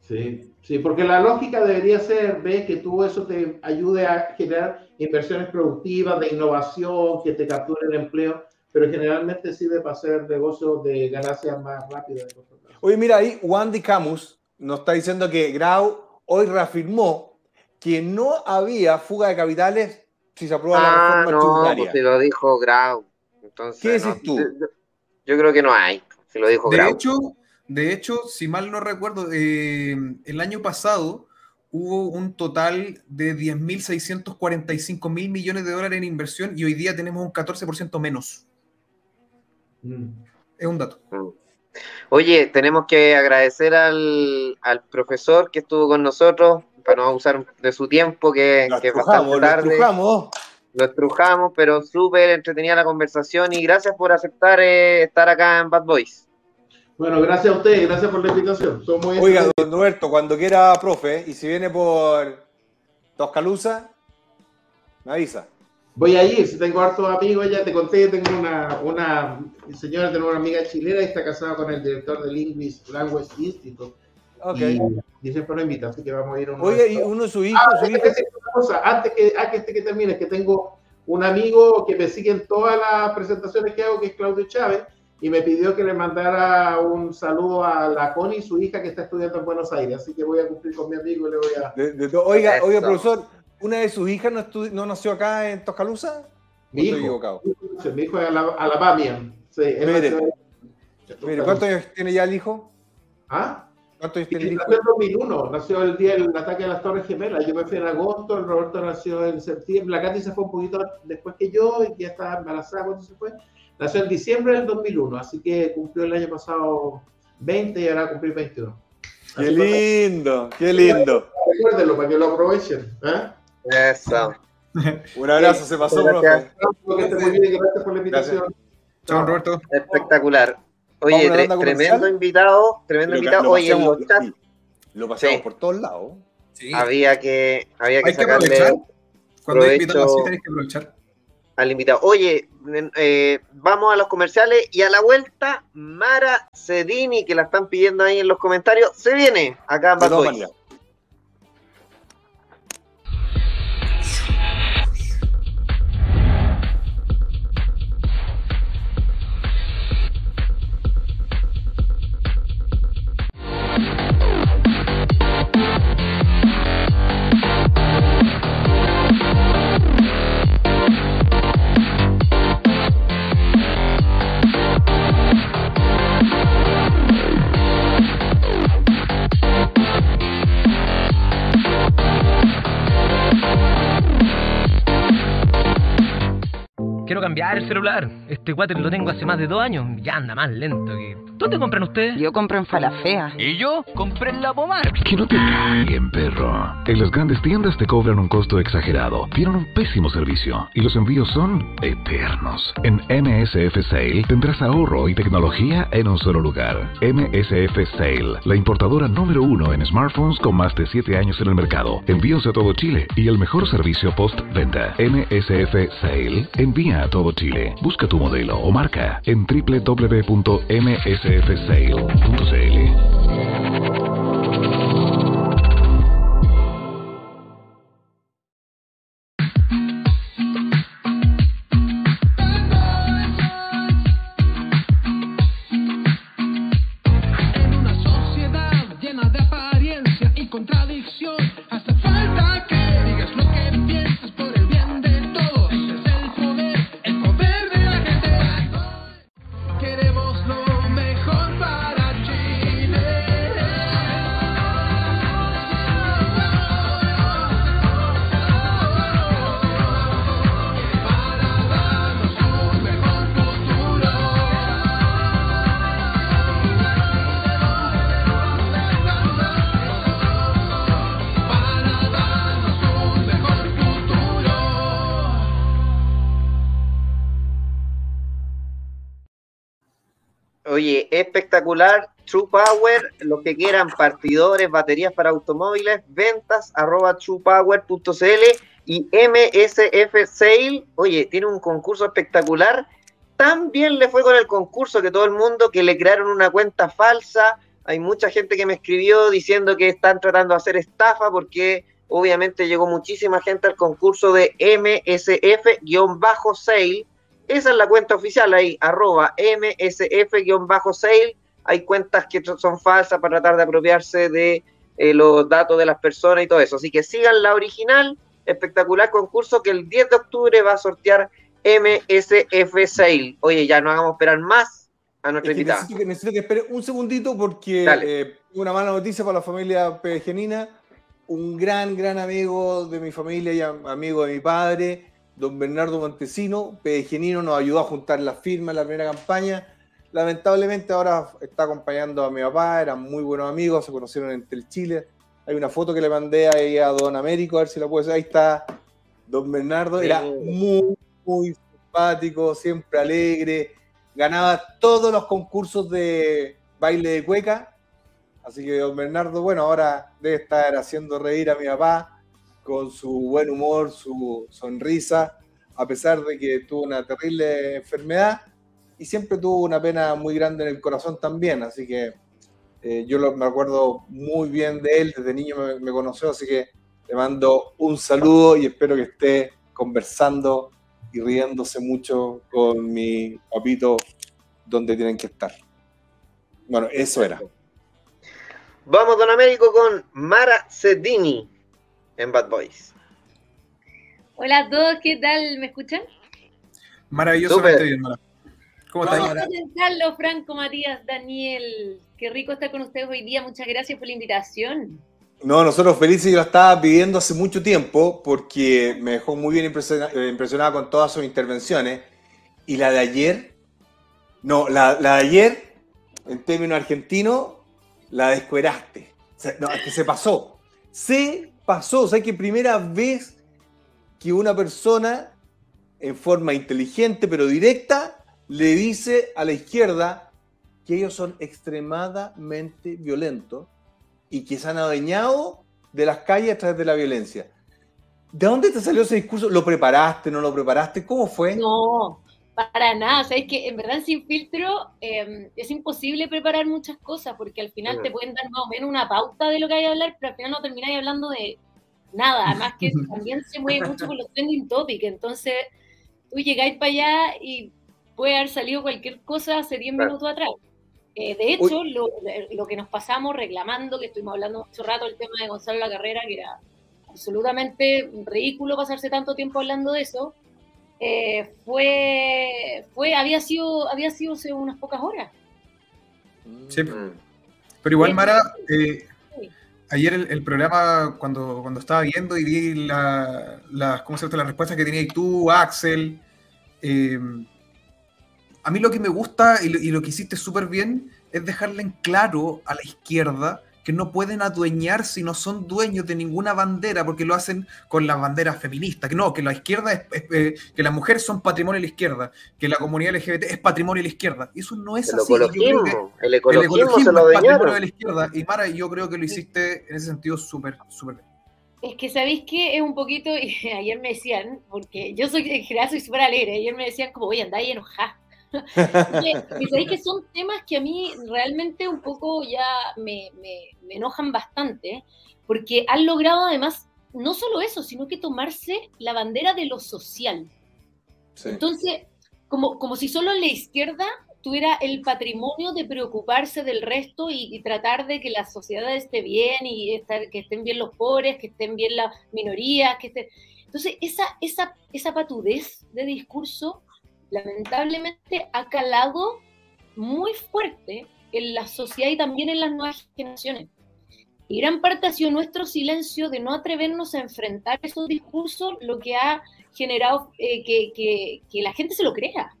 Sí, sí, porque la lógica debería ser, ve, que tú eso te ayude a generar inversiones productivas, de innovación, que te capturen empleo, pero generalmente sirve para hacer negocios de ganancias más rápidas. Oye, mira, ahí Wandy Camus nos está diciendo que Grau hoy reafirmó que no había fuga de capitales si se aprueba la Ah, reforma no, tributaria. pues si lo dijo Grau. Entonces, ¿Qué decís no, tú? Yo, creo que no hay, si lo dijo De Grau. hecho, de hecho, si mal no recuerdo, eh, el año pasado hubo un total de 10.645 mil millones de dólares en inversión y hoy día tenemos un 14% menos. Mm. Es un dato. Mm. Oye, tenemos que agradecer al, al profesor que estuvo con nosotros para no abusar de su tiempo, que, Lo que es bastante lo tarde. estrujamos. lo estrujamos, pero súper entretenida la conversación y gracias por aceptar eh, estar acá en Bad Boys. Bueno, gracias a ustedes, gracias por la invitación. Son muy Oiga, don Roberto, cuando quiera, profe, y si viene por Toscalusa, me avisa. Voy a ir, si tengo hartos amigos, ya te conté, tengo una, una señora, tengo una amiga chilena y está casada con el director del English Language Institute. Ok. Y, y así que vamos a ir a uno de y uno de sus hijos, Ah, su cosa, antes que, antes que termine, que tengo un amigo que me sigue en todas las presentaciones que hago, que es Claudio Chávez, y me pidió que le mandara un saludo a la Connie, su hija, que está estudiando en Buenos Aires. Así que voy a cumplir con mi amigo y le voy a... de- de to- oiga, Eso. oiga, profesor, ¿una de sus hijas no, estu- no nació acá en Toscalusa? Mi ¿O hijo, Estoy equivocado. mi hijo es Ala- Alabamian. Sí, Mire, Mire, ¿cuántos años tiene ya el hijo? ¿Ah? ¿Cuántos años tiene el nació en 2001, nació el día del ataque a las Torres Gemelas. Yo me fui en agosto, el Roberto nació en septiembre, la Katy se fue un poquito después que yo y ya estaba embarazada cuando se fue. Nació en diciembre del 2001, así que cumplió el año pasado 20 y ahora cumplir 21. Qué Así que lindo, qué lindo. Recuérdenlo para que lo aprovechen. ¿eh? Eso. [LAUGHS] Un abrazo, se pasó, Gracias. gracias por la invitación. Chao, Roberto. Espectacular. Oye, tre- tremendo invitado, tremendo invitado. lo Oye, en paseamos- los chats Lo paseamos Sí. por todos lados. Sí. había que, había que Hay que sacarle aprovechar. Cuando hay así tenés que aprovechar. al invitado. Oye, eh, vamos a los comerciales y a la vuelta, Mara Cedini, que la están pidiendo ahí en los comentarios, se viene acá en De cambiar el celular. Este cuate lo tengo hace más de dos años. Ya anda más lento que. ¿Dónde compran ustedes? Yo compro en Falafea. Y yo compré en la pomar. Que no te caguen, perro. En las grandes tiendas te cobran un costo exagerado, tienen un pésimo servicio y los envíos son eternos. En MSF Sale tendrás ahorro y tecnología en un solo lugar. MSF Sale, la importadora número uno en smartphones con más de 7 años en el mercado. Envíos a todo Chile y el mejor servicio post-venta. MSF Sale envía a todo Chile. Busca tu modelo o marca en www.msfsale.cl. True Power, los que quieran, partidores, baterías para automóviles, ventas arroba truepower.cl y MSF Sale. Oye, tiene un concurso espectacular. También le fue con el concurso que todo el mundo que le crearon una cuenta falsa. Hay mucha gente que me escribió diciendo que están tratando de hacer estafa porque obviamente llegó muchísima gente al concurso de MSF-Sale. Esa es la cuenta oficial ahí, arroba MSF-Sale. Hay cuentas que son falsas para tratar de apropiarse de eh, los datos de las personas y todo eso. Así que sigan la original, espectacular concurso que el 10 de octubre va a sortear MSF Sale. Oye, ya no hagamos esperar más a nuestra Es que invitada. necesito, que, necesito que espere un segundito porque eh, una mala noticia para la familia Pegenina. Un gran, gran amigo de mi familia y am- amigo de mi padre, don Bernardo Montesino, Pegenino, nos ayudó a juntar las firmas en la primera campaña. Lamentablemente ahora está acompañando a mi papá, eran muy buenos amigos, se conocieron en Chile. Hay una foto que le mandé ahí a don Américo, a ver si la puede ver. Ahí está Don Bernardo era muy, muy simpático, siempre alegre, ganaba todos los concursos de baile de cueca. Así que don Bernardo, bueno, ahora debe estar haciendo reír a mi papá con su buen humor, su sonrisa, a pesar de que tuvo una terrible enfermedad y siempre tuvo una pena muy grande en el corazón también. Así que eh, yo lo- me acuerdo muy bien de él, desde niño me, me conoció, así que le mando un saludo y espero que esté conversando y riéndose mucho con mi papito donde tienen que estar. Bueno, eso era. Vamos, Don Américo, con Mara Sedini en Bad Boys. Hola a todos, ¿qué tal? ¿Me escuchan? Maravillosamente Súper. bien, Mara. ¿Cómo estás? Carlos, Franco, Matías, Daniel. Qué rico estar con ustedes hoy día. Muchas gracias por la invitación. No, nosotros felices, yo la estaba pidiendo hace mucho tiempo porque me dejó muy bien impresiona- eh, impresionada con todas sus intervenciones. Y la de ayer, no, la, la de ayer, en términos argentinos, la descueraste. O sea, no, es que se pasó. Se pasó. O sea, que primera vez que una persona, en forma inteligente pero directa, le dice a la izquierda que ellos son extremadamente violentos y que se han adueñado de las calles a través de la violencia. ¿De dónde te salió ese discurso? ¿Lo preparaste? ¿No lo preparaste? ¿Cómo fue? No, para nada. O sea, es que en verdad sin filtro eh, es imposible preparar muchas cosas porque al final te pueden dar más o menos una pauta de lo que hay que hablar, pero al final no termináis hablando de nada. Además que [LAUGHS] también se mueve mucho con los trending topics. Entonces, tú llegáis para allá y puede haber salido cualquier cosa hace 10 Claro. minutos atrás. Eh, de hecho, lo, lo que nos pasamos reclamando, que estuvimos hablando mucho rato, el tema de Gonzalo La Carrera, que era absolutamente ridículo pasarse tanto tiempo hablando de eso, eh, fue, fue, había sido, había sido hace unas pocas horas. Sí, Mm. pero igual. Mara, eh, ayer el, el programa, cuando, cuando estaba viendo y vi la, ¿cómo se llama? las respuestas que tenías tú, Axel, eh, a mí lo que me gusta y lo, y lo que hiciste súper bien es dejarle en claro a la izquierda que no pueden adueñarse y no son dueños de ninguna bandera porque lo hacen con las banderas feministas. Que no, que la izquierda es, es- eh, que las mujeres son patrimonio de la izquierda, que la comunidad LGBT es patrimonio de la izquierda. Y eso no es El así. Yo creo que- ecologismo, el el ecologismo se ecologismo lo es patrimonio de la izquierda. Y Mara, yo creo que lo hiciste en ese sentido súper, súper bien. Es que sabéis que es un poquito, y [LAUGHS] ayer me decían, porque yo soy en general soy súper alegre, ayer me decían como, oye, andáis enojada. Y sabéis que son temas que a mí realmente un poco ya me, me- me enojan bastante, porque han logrado además no solo eso, sino que tomarse la bandera de lo social. Sí. Entonces, como, como si solo la izquierda tuviera el patrimonio de preocuparse del resto y, y tratar de que la sociedad esté bien y estar, que estén bien los pobres, que estén bien las minorías, que estén... Entonces, esa, esa, esa patudez de discurso lamentablemente ha calado muy fuerte en la sociedad y también en las nuevas generaciones. Y gran parte ha sido nuestro silencio de no atrevernos a enfrentar esos discursos, lo que ha generado eh, que, que- que la gente se lo crea.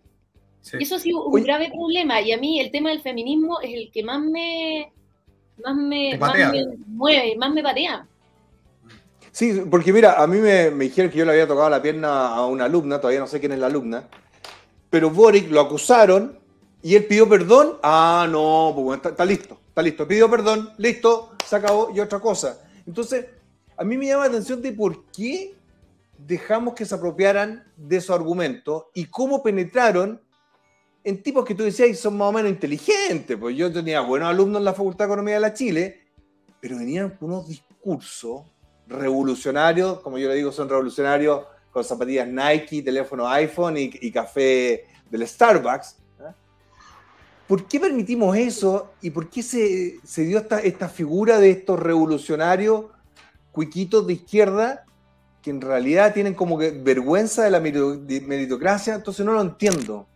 Sí. Y eso ha sido un Oye. grave problema. Y a mí el tema del feminismo es el que más me, más me, más patea. me mueve, más me patea. Sí, porque mira, a mí me, me dijeron que yo le había tocado la pierna a una alumna, todavía no sé quién es la alumna, pero Boric lo acusaron y él pidió perdón. Ah, no, pues está, listo, está listo, pidió perdón, listo, se acabó y otra cosa. Entonces, a mí me llama la atención de por qué dejamos que se apropiaran de esos argumentos y cómo penetraron en tipos que tú decías son más o menos inteligentes. Pues yo tenía buenos alumnos en la Facultad de Economía de la Chile, pero venían con unos discursos revolucionarios, como yo le digo, son revolucionarios con zapatillas Nike, teléfono iPhone y, y café del Starbucks. ¿ah? ¿Por qué permitimos eso y por qué se, se dio esta, esta figura de estos revolucionarios cuiquitos de izquierda que en realidad tienen como que vergüenza de la meritocracia? Entonces no lo entiendo.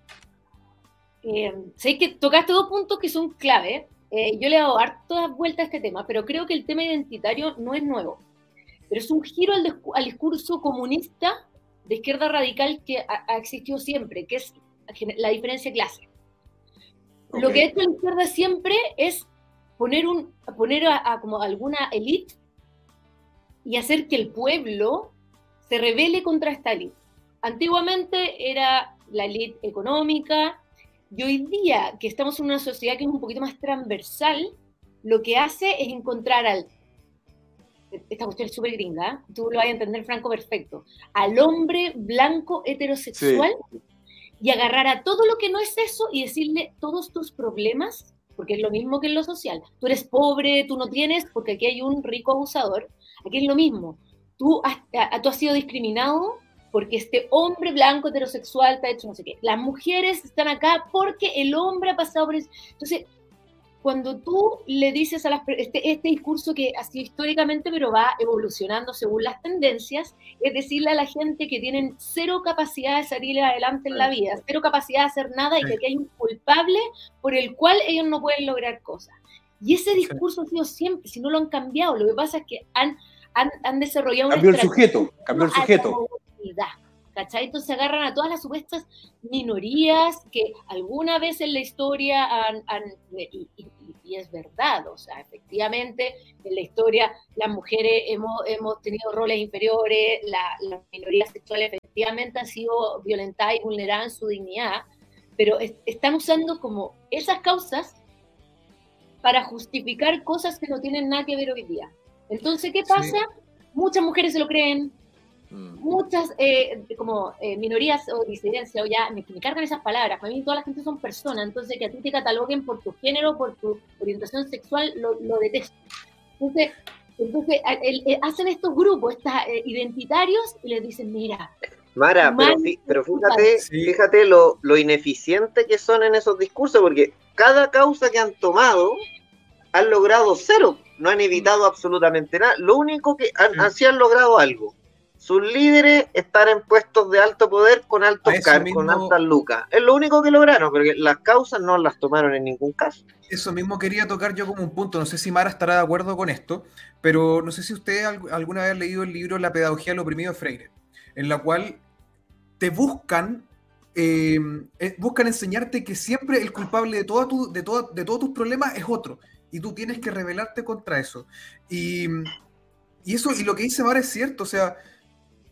Eh, sé que tocaste dos puntos que son clave. Eh, yo le he dado hartas vueltas a este tema, pero creo que el tema identitario no es nuevo. Pero es un giro al, al discurso comunista de izquierda radical que ha, ha existido siempre, que es la diferencia de clase. Lo Ok. que ha hecho la izquierda siempre es poner, un, poner a, a como alguna élite y hacer que el pueblo se rebele contra esta élite. Antiguamente era la élite económica y hoy día que estamos en una sociedad que es un poquito más transversal, lo que hace es encontrar al esta cuestión es súper gringa, tú lo vas a entender franco perfecto, al hombre blanco heterosexual y agarrar a todo lo que no es eso y decirle todos tus problemas, porque es lo mismo que en lo social. Tú eres pobre, tú no tienes, porque aquí hay un rico abusador. Aquí es lo mismo. Tú has, tú has sido discriminado porque este hombre blanco heterosexual te ha hecho no sé qué. Las mujeres están acá porque el hombre ha pasado por eso. Entonces, cuando tú le dices a las este, este discurso que ha sido históricamente, pero va evolucionando según las tendencias, es decirle a la gente que tienen cero capacidad de salir adelante en la vida, cero capacidad de hacer nada y que aquí hay un culpable por el cual ellos no pueden lograr cosas. Y ese discurso ha sido siempre, si no lo han cambiado, lo que pasa es que han, han, han desarrollado Cambió el sujeto, cambió el a la sujeto. ¿Cachai? Entonces agarran a todas las supuestas minorías que alguna vez en la historia han, han- y, y- y es verdad, o sea, efectivamente en la historia las mujeres hemos, hemos tenido roles inferiores, la- las minorías sexuales efectivamente han sido violentadas y vulneradas en su dignidad, pero es- están usando como esas causas para justificar cosas que no tienen nada que ver hoy día. Entonces, ¿qué Sí. pasa? Muchas mujeres se lo creen, Mm. muchas eh, como eh, minorías o disidencias, o ya me, me cargan esas palabras, para mí toda la gente son personas, entonces que a ti te cataloguen por tu género, por tu orientación sexual, lo, lo detesto. Entonces, entonces el- el- hacen estos grupos, estos identitarios, y les dicen, mira, Mara, pero, fí- pero fíjate, Sí. fíjate lo, lo ineficiente que son en esos discursos, porque cada causa que han tomado han logrado cero, no han evitado absolutamente nada. Lo único que han, Sí. así han logrado algo. Sus líderes estar en puestos de alto poder con altos cargos, con altas lucas. Es lo único que lograron, porque las causas no las tomaron en ningún caso. Eso mismo quería tocar yo como un punto. No sé si Mara estará de acuerdo con esto, pero no sé si usted al- alguna vez ha leído el libro La pedagogía del oprimido de Freire, en la cual te buscan, eh, eh, buscan enseñarte que siempre el culpable de, toda tu- de, toda- de todos tus problemas es otro, y tú tienes que rebelarte contra eso. Y, y eso, y lo que dice Mara es cierto, o sea,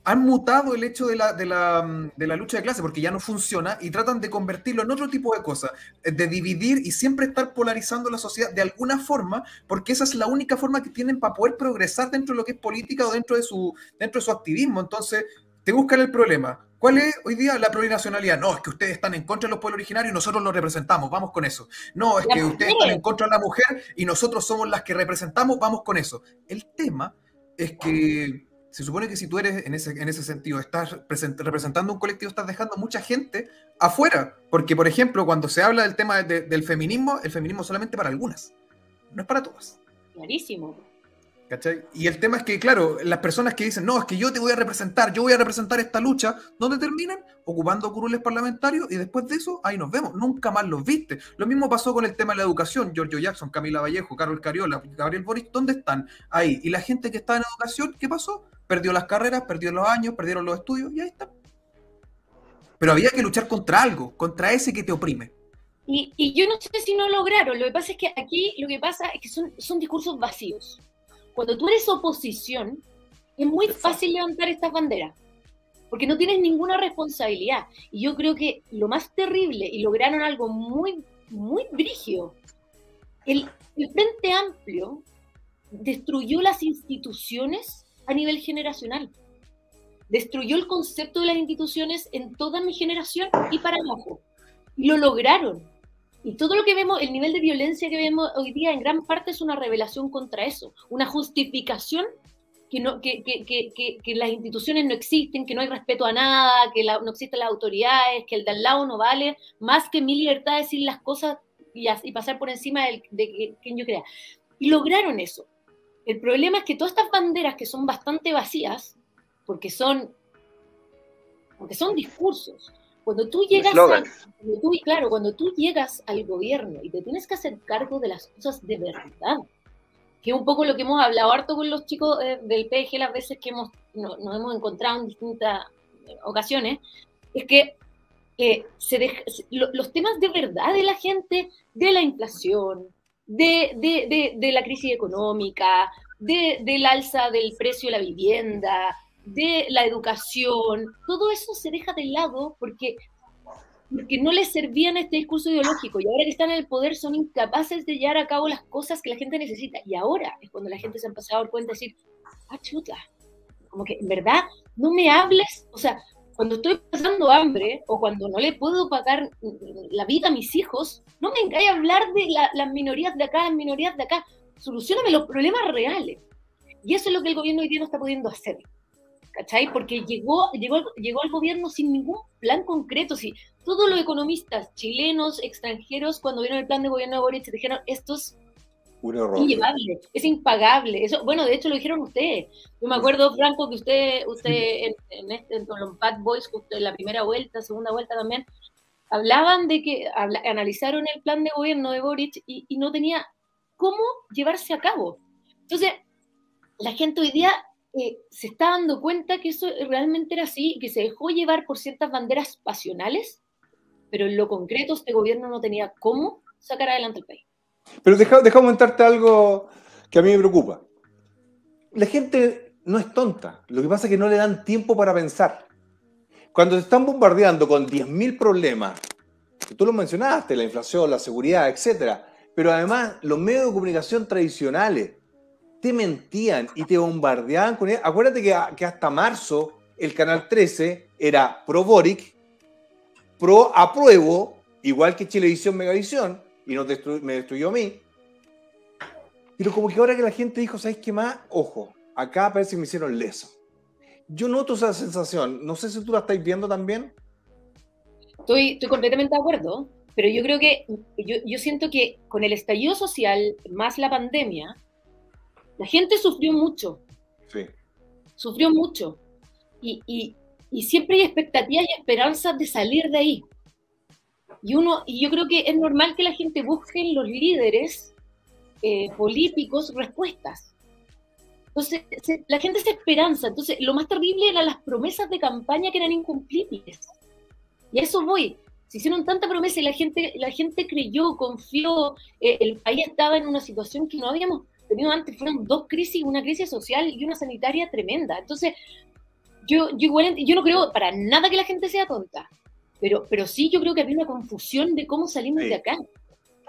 han mutado el hecho de la, de, la, de la lucha de clase porque ya no funciona y tratan de convertirlo en otro tipo de cosas, eh, de dividir y siempre estar polarizando la sociedad de alguna forma, porque esa es la única forma que tienen para poder progresar dentro de lo que es política o dentro de su, dentro de su activismo. Entonces, te buscan el problema. ¿Cuál es hoy día la plurinacionalidad? No, es que ustedes están en contra de los pueblos originarios y nosotros los representamos, vamos con eso. No, es que ustedes están en contra de la mujer y nosotros somos las que representamos, vamos con eso. El tema es que se supone que si tú eres en ese, en ese sentido, estás present- representando un colectivo, estás dejando mucha gente afuera. Porque, por ejemplo, cuando se habla del tema de- del feminismo, el feminismo es solamente para algunas, no es para todas. clarísimo. ¿Cachai? Y el tema es que, claro, las personas que dicen, no, es que yo te voy a representar, yo voy a representar esta lucha, ¿dónde terminan? Ocupando curules parlamentarios y después de eso, ahí nos vemos, nunca más los viste. Lo mismo pasó con el tema de la educación, Giorgio Jackson, Camila Vallejo, Carol Cariola, Gabriel Boric, ¿dónde están? Ahí. Y la gente que está en educación, ¿qué pasó? Perdió las carreras, perdió los años, perdieron los estudios y ahí está. Pero había que luchar contra algo, contra ese que te oprime. Y, y yo no sé si no lograron, lo que pasa es que aquí lo que pasa es que son, son discursos vacíos. Cuando tú eres oposición, es muy fácil levantar estas banderas, porque no tienes ninguna responsabilidad. Y yo creo que lo más terrible, y lograron algo muy, muy brígido, el, el Frente Amplio destruyó las instituciones a nivel generacional. Destruyó el concepto de las instituciones en toda mi generación y para abajo. Y lo lograron. Y todo lo que vemos, el nivel de violencia que vemos hoy día, en gran parte es una revelación contra eso, una justificación que, no, que, que, que, que, las instituciones no existen, que no hay respeto a nada, que la- no existen las autoridades, que el de al lado no vale, más que mi libertad de decir las cosas y, y pasar por encima del- de, quien yo crea. Y lograron eso. El problema es que todas estas banderas que son bastante vacías, porque son, porque son discursos, cuando tú llegas a, Eslóganes. cuando tú, claro, cuando tú llegas al gobierno y te tienes que hacer cargo de las cosas de verdad, que es un poco lo que hemos hablado harto con los chicos eh, del PG las veces que hemos, no- nos hemos encontrado en distintas ocasiones, es que eh, se deja- lo- los temas de verdad de la gente, de la inflación, de, de- de- de la crisis económica, de- del alza del precio de la vivienda, de la educación, todo eso se deja de lado porque, porque no les servían este discurso ideológico y ahora que están en el poder son incapaces de llevar a cabo las cosas que la gente necesita. Y ahora es cuando la gente se ha empezado a dar cuenta de decir, ah, chuta, como que en verdad no me hables, o sea, cuando estoy pasando hambre o cuando no le puedo pagar la vida a mis hijos, no me engañes a hablar de la- las minorías de acá, las minorías de acá. Solucioname los problemas reales. Y eso es lo que el gobierno hoy día no está pudiendo hacer. ¿Cachai? Porque llegó, llegó, llegó al gobierno sin ningún plan concreto. Si todos los economistas chilenos, extranjeros, cuando vieron el plan de gobierno de Boric, dijeron, esto es Un error. inllevable, es impagable. Eso, bueno, de hecho lo dijeron ustedes. Yo me acuerdo, Franco, que usted, usted en, en este, en los Bad Boys, justo en la primera vuelta, segunda vuelta también, hablaban de que habla- analizaron el plan de gobierno de Boric y, y no tenía cómo llevarse a cabo. Entonces, la gente hoy día eh, se está dando cuenta que eso realmente era así que se dejó llevar por ciertas banderas pasionales, pero en lo concreto este gobierno no tenía cómo sacar adelante el país. Pero deja, deja comentarte algo que a mí me preocupa. La gente no es tonta. Lo que pasa es que no le dan tiempo para pensar. Cuando te están bombardeando con 10.000 problemas, que tú lo mencionaste, la inflación, la seguridad, etc. Pero además, los medios de comunicación tradicionales te mentían y te bombardeaban con... Acuérdate que, que hasta marzo el Canal 13 era pro Boric, pro apruebo, igual que Chilevisión Megavisión, y nos destru- me destruyó a mí. Pero como que ahora que la gente dijo, ¿sabes qué más? Ojo, acá parece que me hicieron leso. Yo noto esa sensación. No sé si tú la estáis viendo también. Estoy, estoy completamente de acuerdo, pero yo creo que, yo, yo siento que con el estallido social más la pandemia, la gente sufrió mucho, Sí. sufrió mucho. Y, y- y siempre hay expectativas y esperanzas de salir de ahí. Y, uno, y yo creo que es normal que la gente busque en los líderes eh, políticos respuestas. Entonces, se- la gente se esperanza. Entonces, lo más terrible eran las promesas de campaña que eran incumplibles. Y a eso voy. Se hicieron tanta promesa y la gente, la gente creyó, confió. eh, el país estaba en una situación que no habíamos tenido antes. Fueron dos crisis, una crisis social y una sanitaria tremenda. Entonces, yo, yo igual, yo no creo para nada que la gente sea tonta. Pero, pero sí yo creo que había una confusión de cómo salimos Sí. de acá.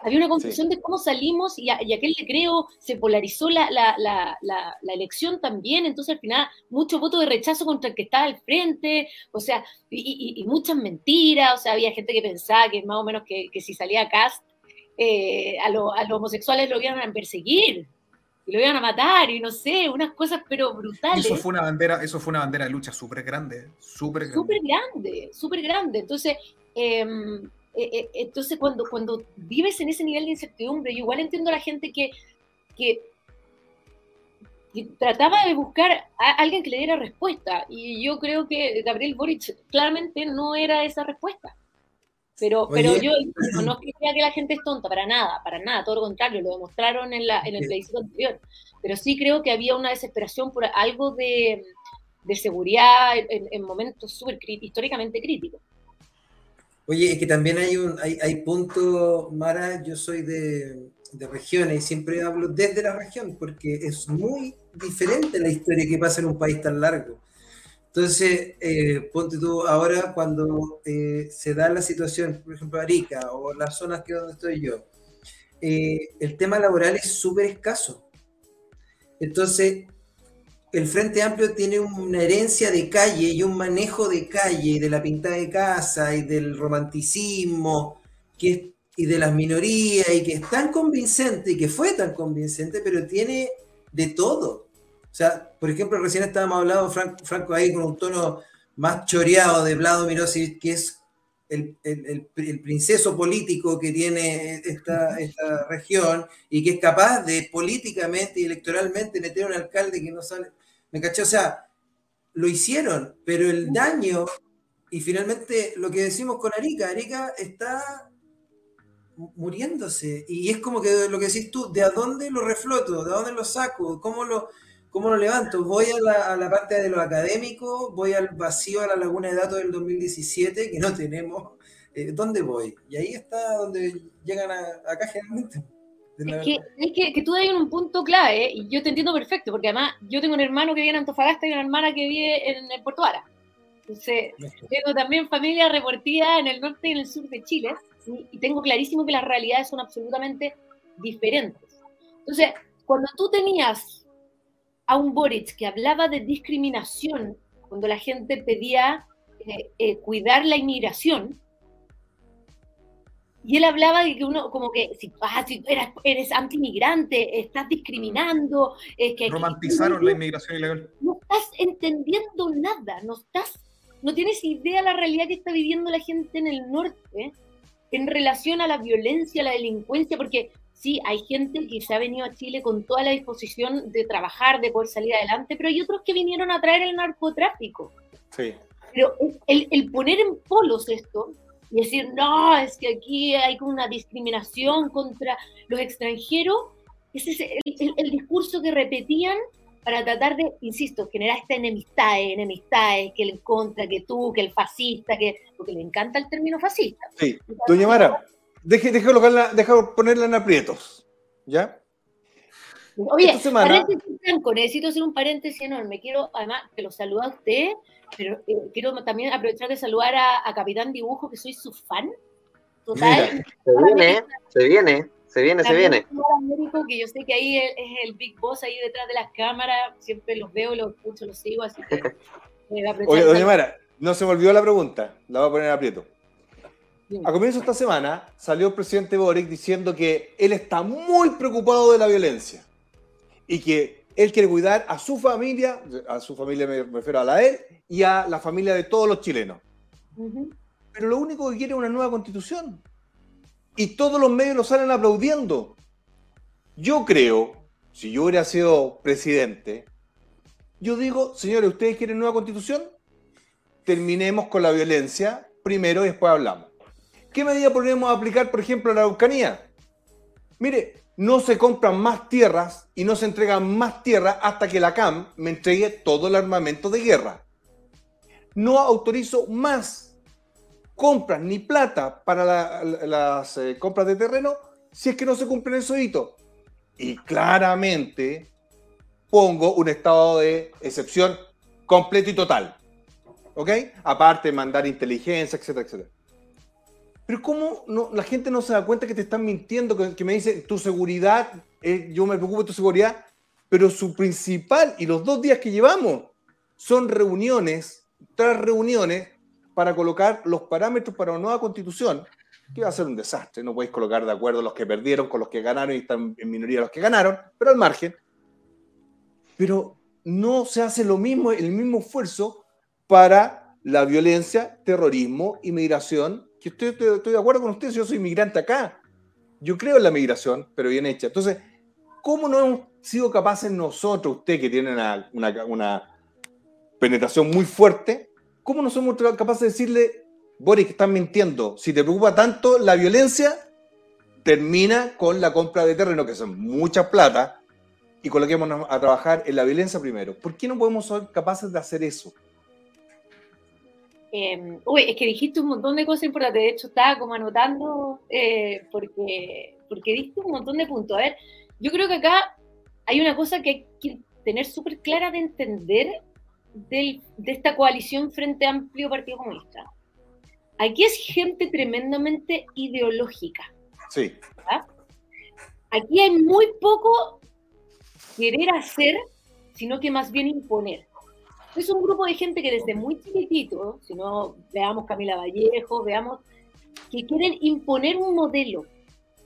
Había una confusión de cómo salimos y, a, y aquel le creo se polarizó la, la, la, la, la elección también, entonces al final mucho voto de rechazo contra el que estaba al frente, o sea, y, y- y muchas mentiras, o sea, había gente que pensaba que más o menos que, que si salía Cast, eh, a, lo- a los homosexuales lo iban a perseguir, y lo iban a matar, y no sé, unas cosas pero brutales. Eso fue una bandera, eso fue una bandera de lucha súper grande, súper grande. súper grande, súper grande. Entonces, eh, entonces cuando, cuando vives en ese nivel de incertidumbre, yo igual entiendo a la gente que, que, que trataba de buscar a alguien que le diera respuesta. Y yo creo que Gabriel Boric claramente no era esa respuesta. Pero, pero Oye. yo no, no es que la gente es tonta, para nada, para nada, todo lo contrario, lo demostraron en, la, en el plebiscito anterior. Pero sí creo que había una desesperación por algo de, de seguridad en, en momentos súper históricamente críticos. Oye, es que también hay un hay, hay punto, Mara, yo soy de, de regiones y siempre hablo desde la región, porque es muy diferente la historia que pasa en un país tan largo. Entonces, eh, ponte tú ahora cuando eh, se da la situación, por ejemplo, Arica o las zonas que donde estoy yo, eh, el tema laboral es súper escaso. Entonces, el Frente Amplio tiene una herencia de calle y un manejo de calle y de la pintada de casa y del romanticismo y de las minorías y que es tan convincente y que fue tan convincente, pero tiene de todo. O sea, por ejemplo, recién estábamos hablando, Franco, ahí con un tono más choreado de Vlado Mirosevic, que es el, el- el- el princeso político que tiene esta, esta región y que es capaz de políticamente y electoralmente meter a un alcalde que no sale. ¿Me caché? O sea, lo hicieron, pero el daño, y finalmente lo que decimos con Arica, Arica está mu- muriéndose. Y es como que lo que decís tú, ¿de dónde lo refloto? ¿De dónde lo saco? ¿Cómo lo, cómo lo levanto? ¿Voy a la, a la parte de lo académico? ¿Voy al vacío, a la laguna de datos del 2017 que no tenemos? Eh, ¿Dónde voy? Y ahí está donde llegan a, acá generalmente. Es que, es que, que tú das un punto clave, ¿eh? y yo te entiendo perfecto, porque además yo tengo un hermano que vive en Antofagasta y una hermana que vive en, en Puerto Vara. Entonces, tengo también familia repartida en el norte y en el sur de Chile, y tengo clarísimo que las realidades son absolutamente diferentes. Entonces, cuando tú tenías a un Boric que hablaba de discriminación, cuando la gente pedía eh, eh, cuidar la inmigración, y él hablaba de que uno, como que, si, ah, si eres, eres antimigrante, estás discriminando, es que Romantizaron la inmigración ilegal. no estás entendiendo nada, no estás, no tienes idea la realidad que está viviendo la gente en el norte en relación a la violencia, a la delincuencia, porque sí, hay gente que se ha venido a Chile con toda la disposición de trabajar, de poder salir adelante, pero hay otros que vinieron a traer el narcotráfico. Sí. Pero el, el poner en polos esto y decir, no, es que aquí hay una discriminación contra los extranjeros, ese es el, el- el discurso que repetían para tratar de, insisto, generar esta enemistad, enemistades, que el contra, que tú, que el fascista, que porque le encanta el término fascista. Sí. Doña Mara, deje, deje, colocarla, deja ponerla en aprietos. ¿Ya? Oye, Esta semana- necesito hacer un paréntesis enorme. Quiero, además, que lo saluda a usted, pero eh, quiero también aprovechar de saludar a, a Capitán Dibujo, que soy su fan. Total. Se viene, se viene, se viene, se viene. que yo sé que ahí es, es el big boss ahí detrás de las cámaras, siempre los veo, los escucho, los sigo, así que eh, Oye, doña. Mara, no se me olvidó la pregunta. La voy a poner en aprieto. A comienzo de esta semana salió el presidente Boric diciendo que él está muy preocupado de la violencia y que él quiere cuidar a su familia, a su familia me refiero a la de él, y a la familia de todos los chilenos. Pero lo único que quiere es una nueva constitución. Y todos los medios lo salen aplaudiendo. Yo creo, si yo hubiera sido presidente, yo digo, señores, ¿ustedes quieren nueva constitución? Terminemos con la violencia primero y después hablamos. ¿Qué medida podríamos aplicar, por ejemplo, en la Araucanía? Mire, no se compran más tierras y no se entregan más tierras hasta que la CAM me entregue todo el armamento de guerra. No autorizo más compras ni plata para la- la- las eh, compras de terreno si es que no se cumplen esos hitos. Y claramente pongo un estado de excepción completo y total. ¿Ok? Aparte de mandar inteligencia, etcétera, etcétera. Pero ¿cómo no, la gente no se da cuenta que te están mintiendo? Que, que me dice, tu seguridad, eh, yo me preocupo de tu seguridad, pero su principal, y los dos días que llevamos, son reuniones tras reuniones para colocar los parámetros para una nueva constitución, que va a ser un desastre. No podéis colocar de acuerdo los que perdieron con los que ganaron y están en minoría los que ganaron, pero al margen. Pero no se hace lo mismo, el mismo esfuerzo para la violencia, terrorismo, inmigración, que estoy, estoy- de acuerdo con ustedes, yo soy inmigrante acá. Yo creo en la migración, pero bien hecha. Entonces, ¿cómo no hemos sido capaces nosotros, usted que tiene una, una- una penetración muy fuerte, cómo no somos capaces de decirle, Boris, que estás mintiendo, si te preocupa tanto la violencia, termina con la compra de terreno, que son mucha plata, y coloquémonos a trabajar en la violencia primero. ¿Por qué no podemos ser capaces de hacer eso? Eh, uy, es que dijiste un montón de cosas importantes. De hecho, estaba como anotando eh, porque, porque diste un montón de puntos. A ver, yo creo que acá hay una cosa que hay que tener súper clara de entender del- de esta coalición Frente Amplio Partido Comunista. Aquí es gente tremendamente ideológica. Sí. Aquí hay muy poco querer hacer, sino que más bien imponer. Es un grupo de gente que desde muy chiquitito, si no veamos Camila Vallejo, veamos, que quieren imponer un modelo,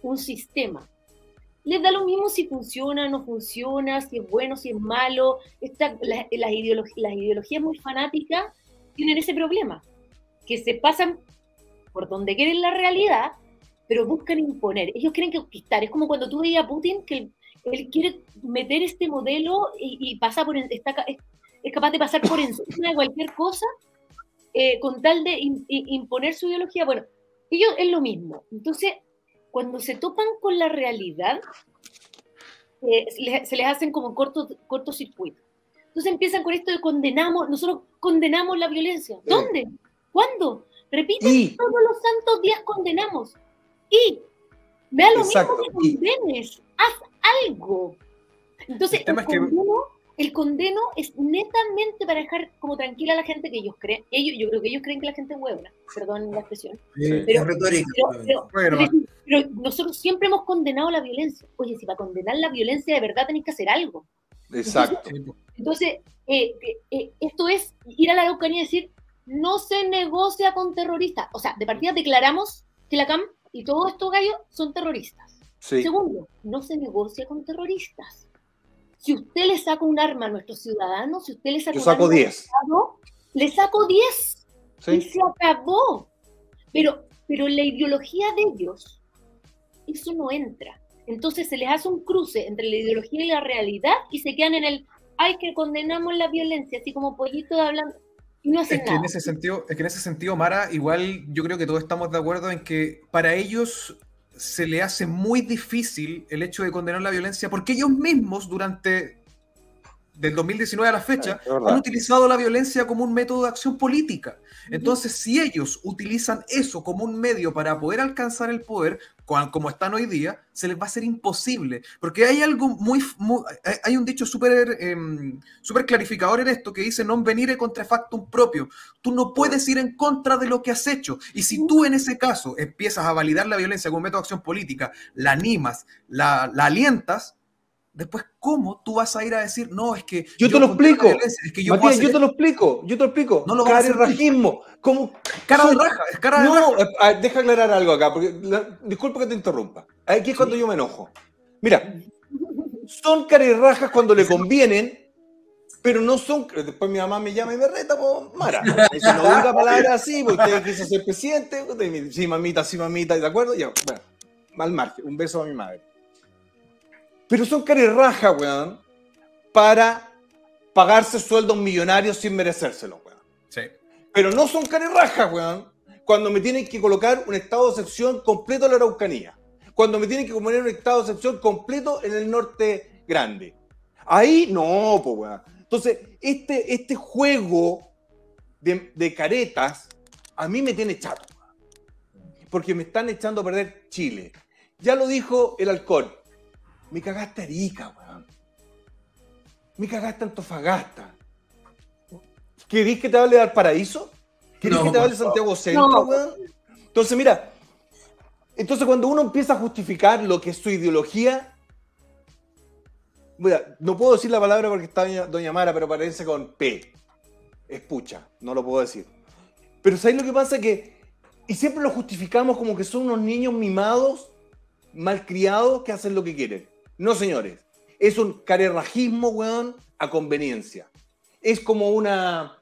un sistema. Les da lo mismo si funciona no funciona, si es bueno, si es malo. Las, ideolog- las ideologías muy fanáticas tienen ese problema, que se pasan por donde quieren la realidad, pero buscan imponer. Ellos quieren conquistar. Es como cuando tú veías a Putin, que él, quiere meter este modelo y, y pasa por, está, es, capaz de pasar por encima de cualquier cosa eh, con tal de im- i- imponer su ideología. Bueno, ellos es lo mismo. Entonces, cuando se topan con la realidad, eh, se, les, se les hacen como corto, cortocircuito. Entonces empiezan con esto de condenamos, nosotros condenamos la violencia. ¿Dónde? ¿Cuándo? Repiten Y- todos los santos días condenamos. Y Me da lo Exacto. mismo que condenes, haz algo. Entonces, El el, es que- el condeno es netamente para dejar como tranquila a la gente que ellos creen. Ellos, yo creo que ellos creen que la gente es huevona, perdón la expresión. Sí, Pero- es retórica. Pero, pero- Bueno, pero- pero nosotros siempre hemos condenado la violencia. Oye, si para condenar la violencia de verdad tenéis que hacer algo. Exacto. po. Entonces, eh, eh, eh, esto es ir a la Araucanía y decir, no se negocia con terroristas. O sea, de partida declaramos que la CAM y todos estos gallos son terroristas. Sí. Segundo, no se negocia con terroristas. Si usted le saca un arma a nuestros ciudadanos, si usted le saca Yo un saco arma 10. al Estado, le saco 10 y se acabó. Pero, pero en la ideología de ellos, eso no entra. Entonces se les hace un cruce entre la ideología y la realidad y se quedan en el, ay, que condenamos la violencia, así como pollitos hablando, y no hacen Es que en nada. ese sentido, es que en ese sentido, Mara, igual yo creo que todos estamos de acuerdo en que para ellos se le hace muy difícil el hecho de condenar la violencia porque ellos mismos durante del 2019 a la fecha han utilizado la violencia como un método de acción política. Entonces, si ellos utilizan eso como un medio para poder alcanzar el poder, como están hoy día, se les va a hacer imposible. Porque hay algo muy, muy- hay- un dicho súper em, súper clarificador en esto que dice non venire contra factum propio. Tú no puedes ir en contra de lo que has hecho. Y si tú en ese caso empiezas a validar la violencia como método de acción política, la animas, la, la alientas, después, ¿cómo tú vas a ir a decir, no, es que Yo te lo explico. es que yo Matías, yo te lo explico, yo te lo explico. No lo vas a. Carerrajismo. ¿Cómo? cara de raja, es cara de raja. No, eh, ah, deja aclarar algo acá, porque la- disculpa que te interrumpa. Aquí es cuando yo me enojo. Mira, son carerrajas cuando le convienen, pero no son. Después mi mamá me llama y me reta, pues, Mara. [LAUGHS] Me dice, no diga palabras así, porque usted quiso ser presidente. Sí, mamita, sí, mamita, ¿de acuerdo? Ya, bueno, mal margen. Un beso a mi madre. Pero son carerrajas, weón, para pagarse sueldos millonarios sin merecérselo, weón. Sí. Pero no son carerrajas, weón. Cuando me tienen que colocar un estado de excepción completo en la Araucanía. Cuando me tienen que poner un estado de excepción completo en el norte grande. Ahí no, pues, weón. Entonces, este, este juego de, de caretas a mí me tiene chato. weón. Porque me están echando a perder Chile. Ya lo dijo el alcohol. Me cagaste Arica, weón. Me cagaste Antofagasta. ¿Querís que te hable de Valparaíso? ¿Querés No, que te hable de Santiago Centro, No. weón? Entonces, mira, entonces cuando uno empieza a justificar lo que es su ideología, mira, no puedo decir la palabra porque está doña, doña Mara, pero parece con P. Es pucha, no lo puedo decir. Pero ¿sabéis lo que pasa? Que, y siempre lo justificamos como que son unos niños mimados, malcriados, que hacen lo que quieren. No, señores. Es un carerrajismo, weón, a conveniencia. Es como una,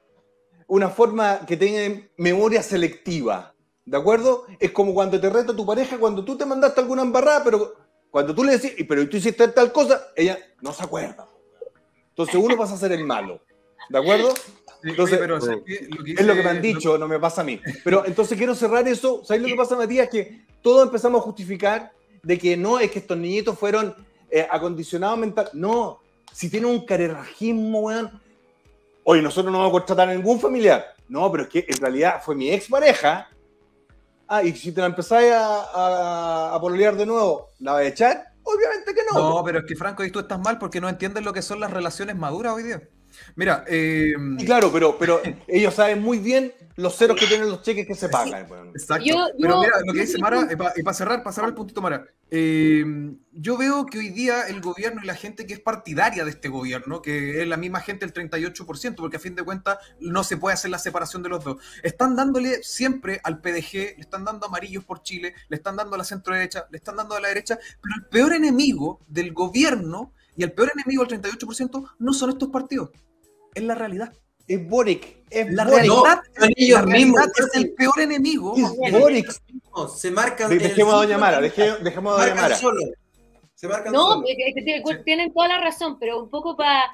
una forma que tiene memoria selectiva. ¿De acuerdo? Es como cuando te reta tu pareja, cuando tú te mandaste alguna embarrada, pero cuando tú le decís, "Y, pero tú hiciste tal cosa, ella no se acuerda. Entonces uno pasa a ser el malo. ¿De acuerdo? Entonces, oye, pero ¿sabes qué? Lo que Es lo que me han dicho, no me pasa a mí. Pero entonces quiero cerrar eso. ¿Sabéis lo que pasa, Matías? Que todos empezamos a justificar de que no, es que estos niñitos fueron eh, acondicionados mental. No, si tienen un carerrajismo, weón. Oye, nosotros no vamos a contratar a ningún familiar. No, pero es que en realidad fue mi ex pareja. Ah, y si te la empezáis a, a, pololear de nuevo, ¿la vas a echar? Obviamente que no. No, pero es que Franco, y tú estás mal porque no entiendes lo que son las relaciones maduras hoy día. Mira, eh, Y claro, pero, pero ellos saben muy bien los ceros que tienen los cheques que se pagan. Exacto. Yo- Pero yo- mira, lo que dice Mara, y para cerrar, para cerrar el puntito, Mara, eh, yo veo que hoy día el gobierno y la gente que es partidaria de este gobierno, que es la misma gente el 38%, porque a fin de cuentas no se puede hacer la separación de los dos, están dándole siempre al PDG, le están dando amarillos por Chile, le están dando a la centro derecha, le están dando a la derecha, pero el peor enemigo del gobierno y el peor enemigo del 38% no son estos partidos, es la realidad. Es Boric. Es La Boric. realidad, son ellos la realidad mismos, es el peor enemigo. Es Boric. Se marcan. Dejemos a Doña Mara, deje- dejemos a Doña Mara. solo. Se marcan No, solo. es es tienen toda la razón, pero un poco para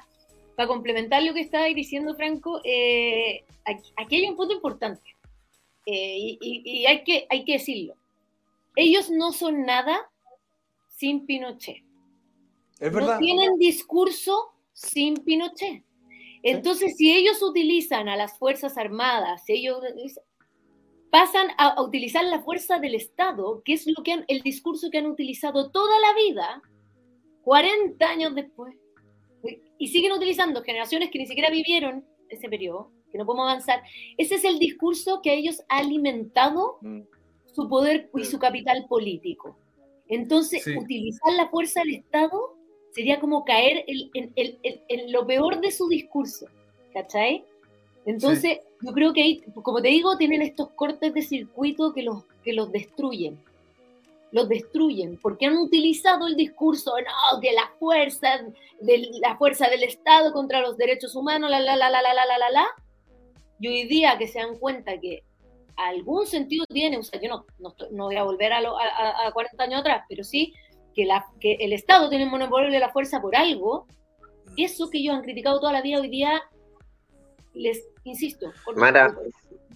complementar lo que estaba diciendo Franco, eh, aquí, aquí hay un punto importante eh, y, y- y hay, que, hay que decirlo. Ellos no son nada sin Pinochet. Es No verdad. tienen discurso sin Pinochet. Entonces, si ellos utilizan a las Fuerzas Armadas, si ellos pasan a, a utilizar la fuerza del Estado, que es lo que han- el discurso que han utilizado toda la vida, 40 años después, y siguen utilizando generaciones que ni siquiera vivieron ese periodo, que no podemos avanzar. Ese es el discurso que a ellos ha alimentado Mm. su poder y su capital político. Entonces, Sí. utilizar la fuerza del Estado sería como caer en, en- en- en- lo peor de su discurso, ¿cachai? Entonces, yo creo que ahí, como te digo, tienen estos cortes de circuito que los, que los destruyen. Los destruyen, porque han utilizado el discurso, no, que la fuerza, de, la fuerza del Estado contra los derechos humanos, la, la, la, la, la, la, la, la. Y hoy día que se dan cuenta que algún sentido tiene, o sea, yo no, no, no voy a volver a, lo- a- a 40 años atrás, pero sí que, la, que el Estado tiene el monopolio de la fuerza por algo, eso que ellos han criticado toda la vida hoy día, les insisto. Mara,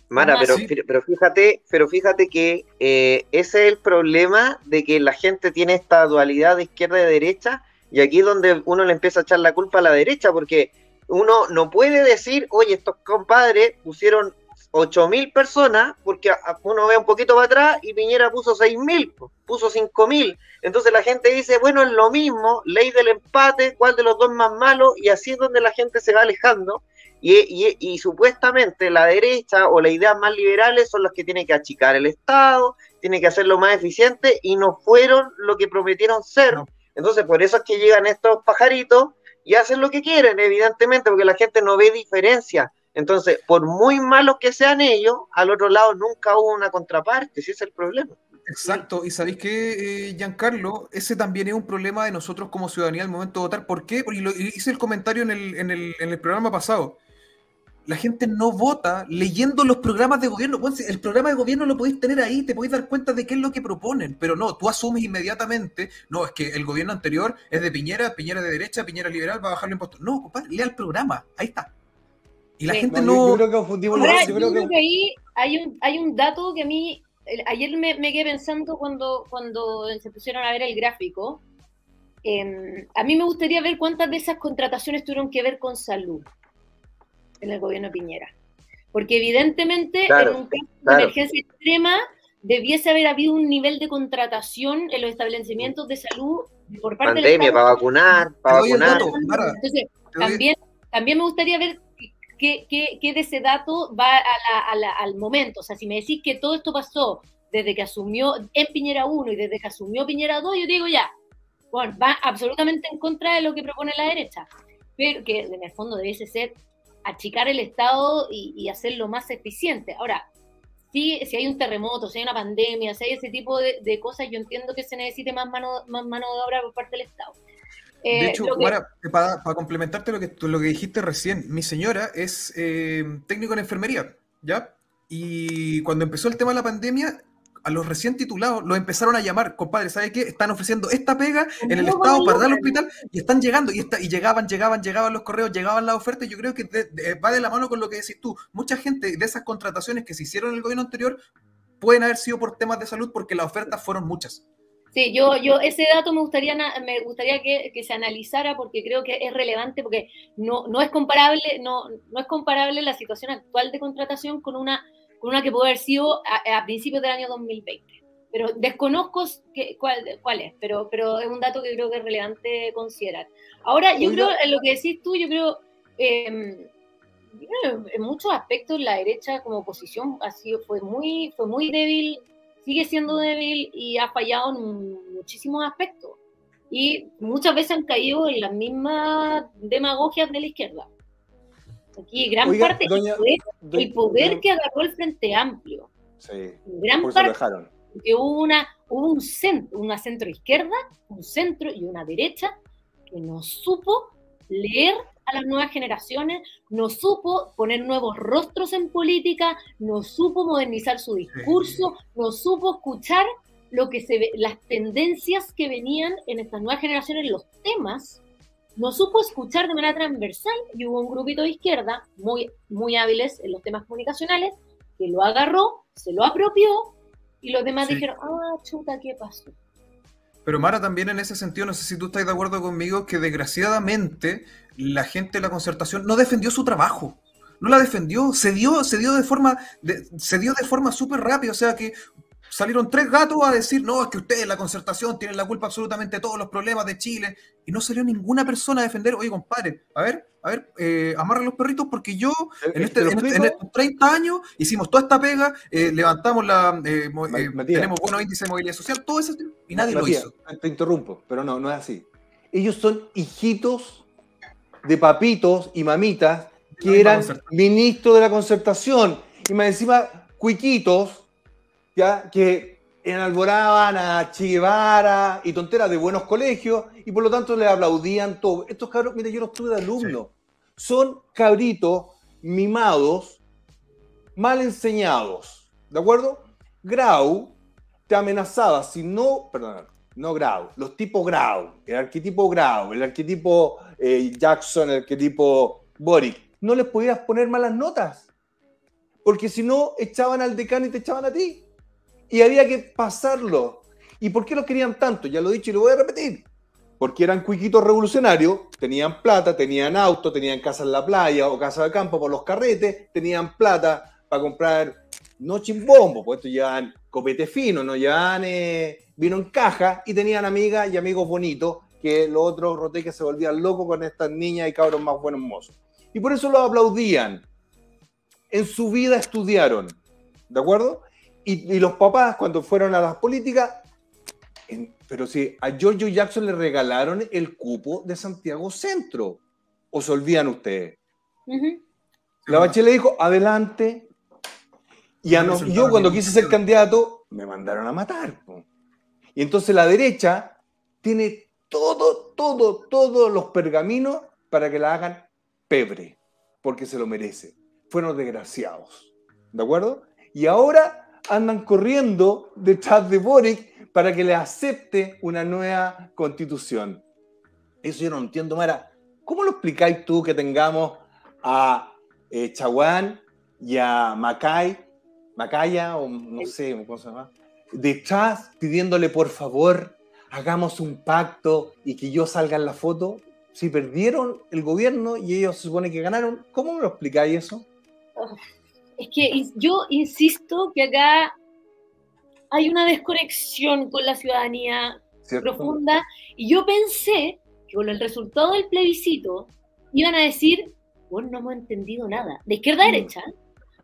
Mara, pero, pero fíjate, pero fíjate que eh, ese es el problema de que la gente tiene esta dualidad de izquierda y derecha, y aquí es donde uno le empieza a echar la culpa a la derecha, porque uno no puede decir, oye, estos compadres pusieron 8.000 personas, porque uno ve un poquito para atrás y Piñera puso 6.000, po, puso 5.000. Entonces la gente dice, bueno, es lo mismo, ley del empate, cuál de los dos más malo, y así es donde la gente se va alejando. Y, y- y supuestamente la derecha o las ideas más liberales son las que tienen que achicar el Estado, tienen que hacerlo más eficiente y no fueron lo que prometieron ser. No. Entonces, por eso es que llegan estos pajaritos y hacen lo que quieren, evidentemente, porque la gente no ve diferencia. Entonces, por muy malos que sean ellos, al otro lado nunca hubo una contraparte, ese es el problema. Exacto, y sabéis que, eh, Giancarlo, ese también es un problema de nosotros como ciudadanía al momento de votar. ¿Por qué? Porque lo, hice el comentario en el, en, el, programa pasado. La gente no vota leyendo los programas de gobierno. El programa de gobierno lo podéis tener ahí, te podéis dar cuenta de qué es lo que proponen, pero no, tú asumes inmediatamente, no, es que el gobierno anterior es de Piñera, Piñera de derecha, Piñera liberal, va a bajar los impuestos. No, compadre, lea el programa, ahí está. Y la Sí. gente No, no... yo, yo creo que confundimos los- yo yo creo creo que que ahí hay un, hay un dato que a mí, el- ayer me, me quedé pensando cuando, cuando se pusieron a ver el gráfico. Em, a mí me gustaría ver cuántas de esas contrataciones tuvieron que ver con salud en el gobierno de Piñera. Porque evidentemente Claro, en un caso de emergencia extrema debiese haber habido un nivel de contratación en los establecimientos de salud por parte del Pandemia, Estado. para vacunar, para vacunar. Entonces, también, también me gustaría ver qué, qué- de ese dato va a la- a la- al momento. O sea, si me decís que todo esto pasó desde que asumió en Piñera 1 y desde que asumió Piñera 2, yo digo ya, bueno, va absolutamente en contra de lo que propone la derecha. Pero que en el fondo debiese ser achicar el Estado y, hacerlo más eficiente. Ahora, si, si hay un terremoto, si hay una pandemia, si hay ese tipo de, de cosas, yo entiendo que se necesite más mano, más mano de obra por parte del Estado. Eh, De hecho, lo que- Mara, para, para complementarte lo que, lo que dijiste recién, mi señora es eh, técnico en enfermería, ¿ya? Y cuando empezó el tema de la pandemia, a los recién titulados los empezaron a llamar, compadre, ¿sabe qué? Están ofreciendo esta pega en el Estado para dar al hospital y están llegando, y, está, y llegaban, llegaban, llegaban los correos, llegaban las ofertas, yo creo que de- de- va de la mano con lo que decís tú. Mucha gente de esas contrataciones que se hicieron en el gobierno anterior pueden haber sido por temas de salud porque las ofertas fueron muchas. Sí, yo, yo ese dato me gustaría, me gustaría que, que se analizara porque creo que es relevante porque no, no es comparable, no, no es comparable la situación actual de contratación con una, con una que pudo haber sido a, a principios del año 2020. Pero desconozco que- cuál, cuál es, pero, pero es un dato que creo que es relevante considerar. Ahora, yo creo, en lo que decís tú, yo creo, eh, en muchos aspectos la derecha como oposición ha sido, fue muy, fue muy débil, sigue siendo débil y ha fallado en muchísimos aspectos. Y muchas veces han caído en las mismas demagogias de la izquierda. Aquí gran Oiga, parte, doña- el poder, doña- el poder doña- que agarró el Frente Amplio, Sí, gran por lo parte dejaron. que hubo una, hubo un centro, una centro izquierda, un centro y una derecha que no supo leer a las nuevas generaciones, no supo poner nuevos rostros en política, no supo modernizar su discurso, no supo escuchar lo que se ve, las tendencias que venían en estas nuevas generaciones, los temas, no supo escuchar de manera transversal y hubo un grupito de izquierda muy, muy hábiles en los temas comunicacionales que lo agarró, se lo apropió y los demás Sí. dijeron, ah, chuta, ¿qué pasó? Pero Mara también en ese sentido, no sé si tú estás de acuerdo conmigo, que desgraciadamente la gente de la concertación no defendió su trabajo. no la defendió, se dio, se dio de forma, se dio de forma súper rápida, o sea que salieron tres gatos a decir, no, es que ustedes, la concertación, tienen la culpa absolutamente de todos los problemas de Chile, y no salió ninguna persona a defender, oye, compadre, a ver, a ver, eh, amarra los perritos, porque yo, en, Eh, este- ¿te lo en este- en estos 30 años, hicimos toda esta pega, eh, levantamos la, eh, eh, Matías. tenemos buenos índices de movilidad social, todo eso, y nadie lo hizo. Te interrumpo, pero no, no es así. Ellos son hijitos de papitos y mamitas que eran ministros de la concertación. Y más encima, cuiquitos, ya, que enalboraban a Che Guevara y tonteras de buenos colegios, y por lo tanto le aplaudían todo. Estos cabros, mire, yo los tuve de alumno. Son cabritos mimados, mal enseñados. ¿De acuerdo? Grau te amenazaba, si no, perdón, no Grau, los tipos Grau, el arquetipo Grau, el arquetipo eh, Jackson, el arquetipo Boric, no les podías poner malas notas, porque si no, echaban al decano y te echaban a ti. Y había que pasarlo. ¿Y por qué los querían tanto? Ya lo he dicho y lo voy a repetir. Porque eran cuiquitos revolucionarios, tenían plata, tenían auto, tenían casa en la playa o casa de campo por los carretes, tenían plata para comprar no chimbombo, pues estos llevaban copete fino, no llevaban eh, vino en caja y tenían amigas y amigos bonitos que los otros roteques se volvían locos con estas niñas y cabros más buenos mozos. Y por eso los aplaudían. En su vida estudiaron, ¿de acuerdo? Y, y los papás cuando fueron a las políticas, en- pero si a Giorgio Jackson le regalaron el cupo de Santiago Centro, ¿o se olvidan ustedes? La Bachelet dijo, adelante. Y a yo cuando quise ser candidato. candidato, me mandaron a matar. po. Y entonces la derecha tiene todo, todo, todos los pergaminos para que la hagan pebre, porque se lo merece. Fueron desgraciados. ¿De acuerdo? Y ahora andan corriendo detrás de Boric para que le acepte una nueva constitución. Eso yo no entiendo, Mara. ¿Cómo lo explicáis tú que tengamos a eh, Chaguán y a Macay, Macaya, o no sé cómo se llama, detrás pidiéndole por favor, hagamos un pacto y que yo salga en la foto? Si perdieron el gobierno y ellos se supone que ganaron, ¿cómo me lo explicáis eso? Es que yo insisto que acá hay una desconexión con la ciudadanía ¿Cierto? profunda y yo pensé que con el resultado del plebiscito iban a decir, bueno, no hemos entendido nada. De izquierda a Mm. derecha,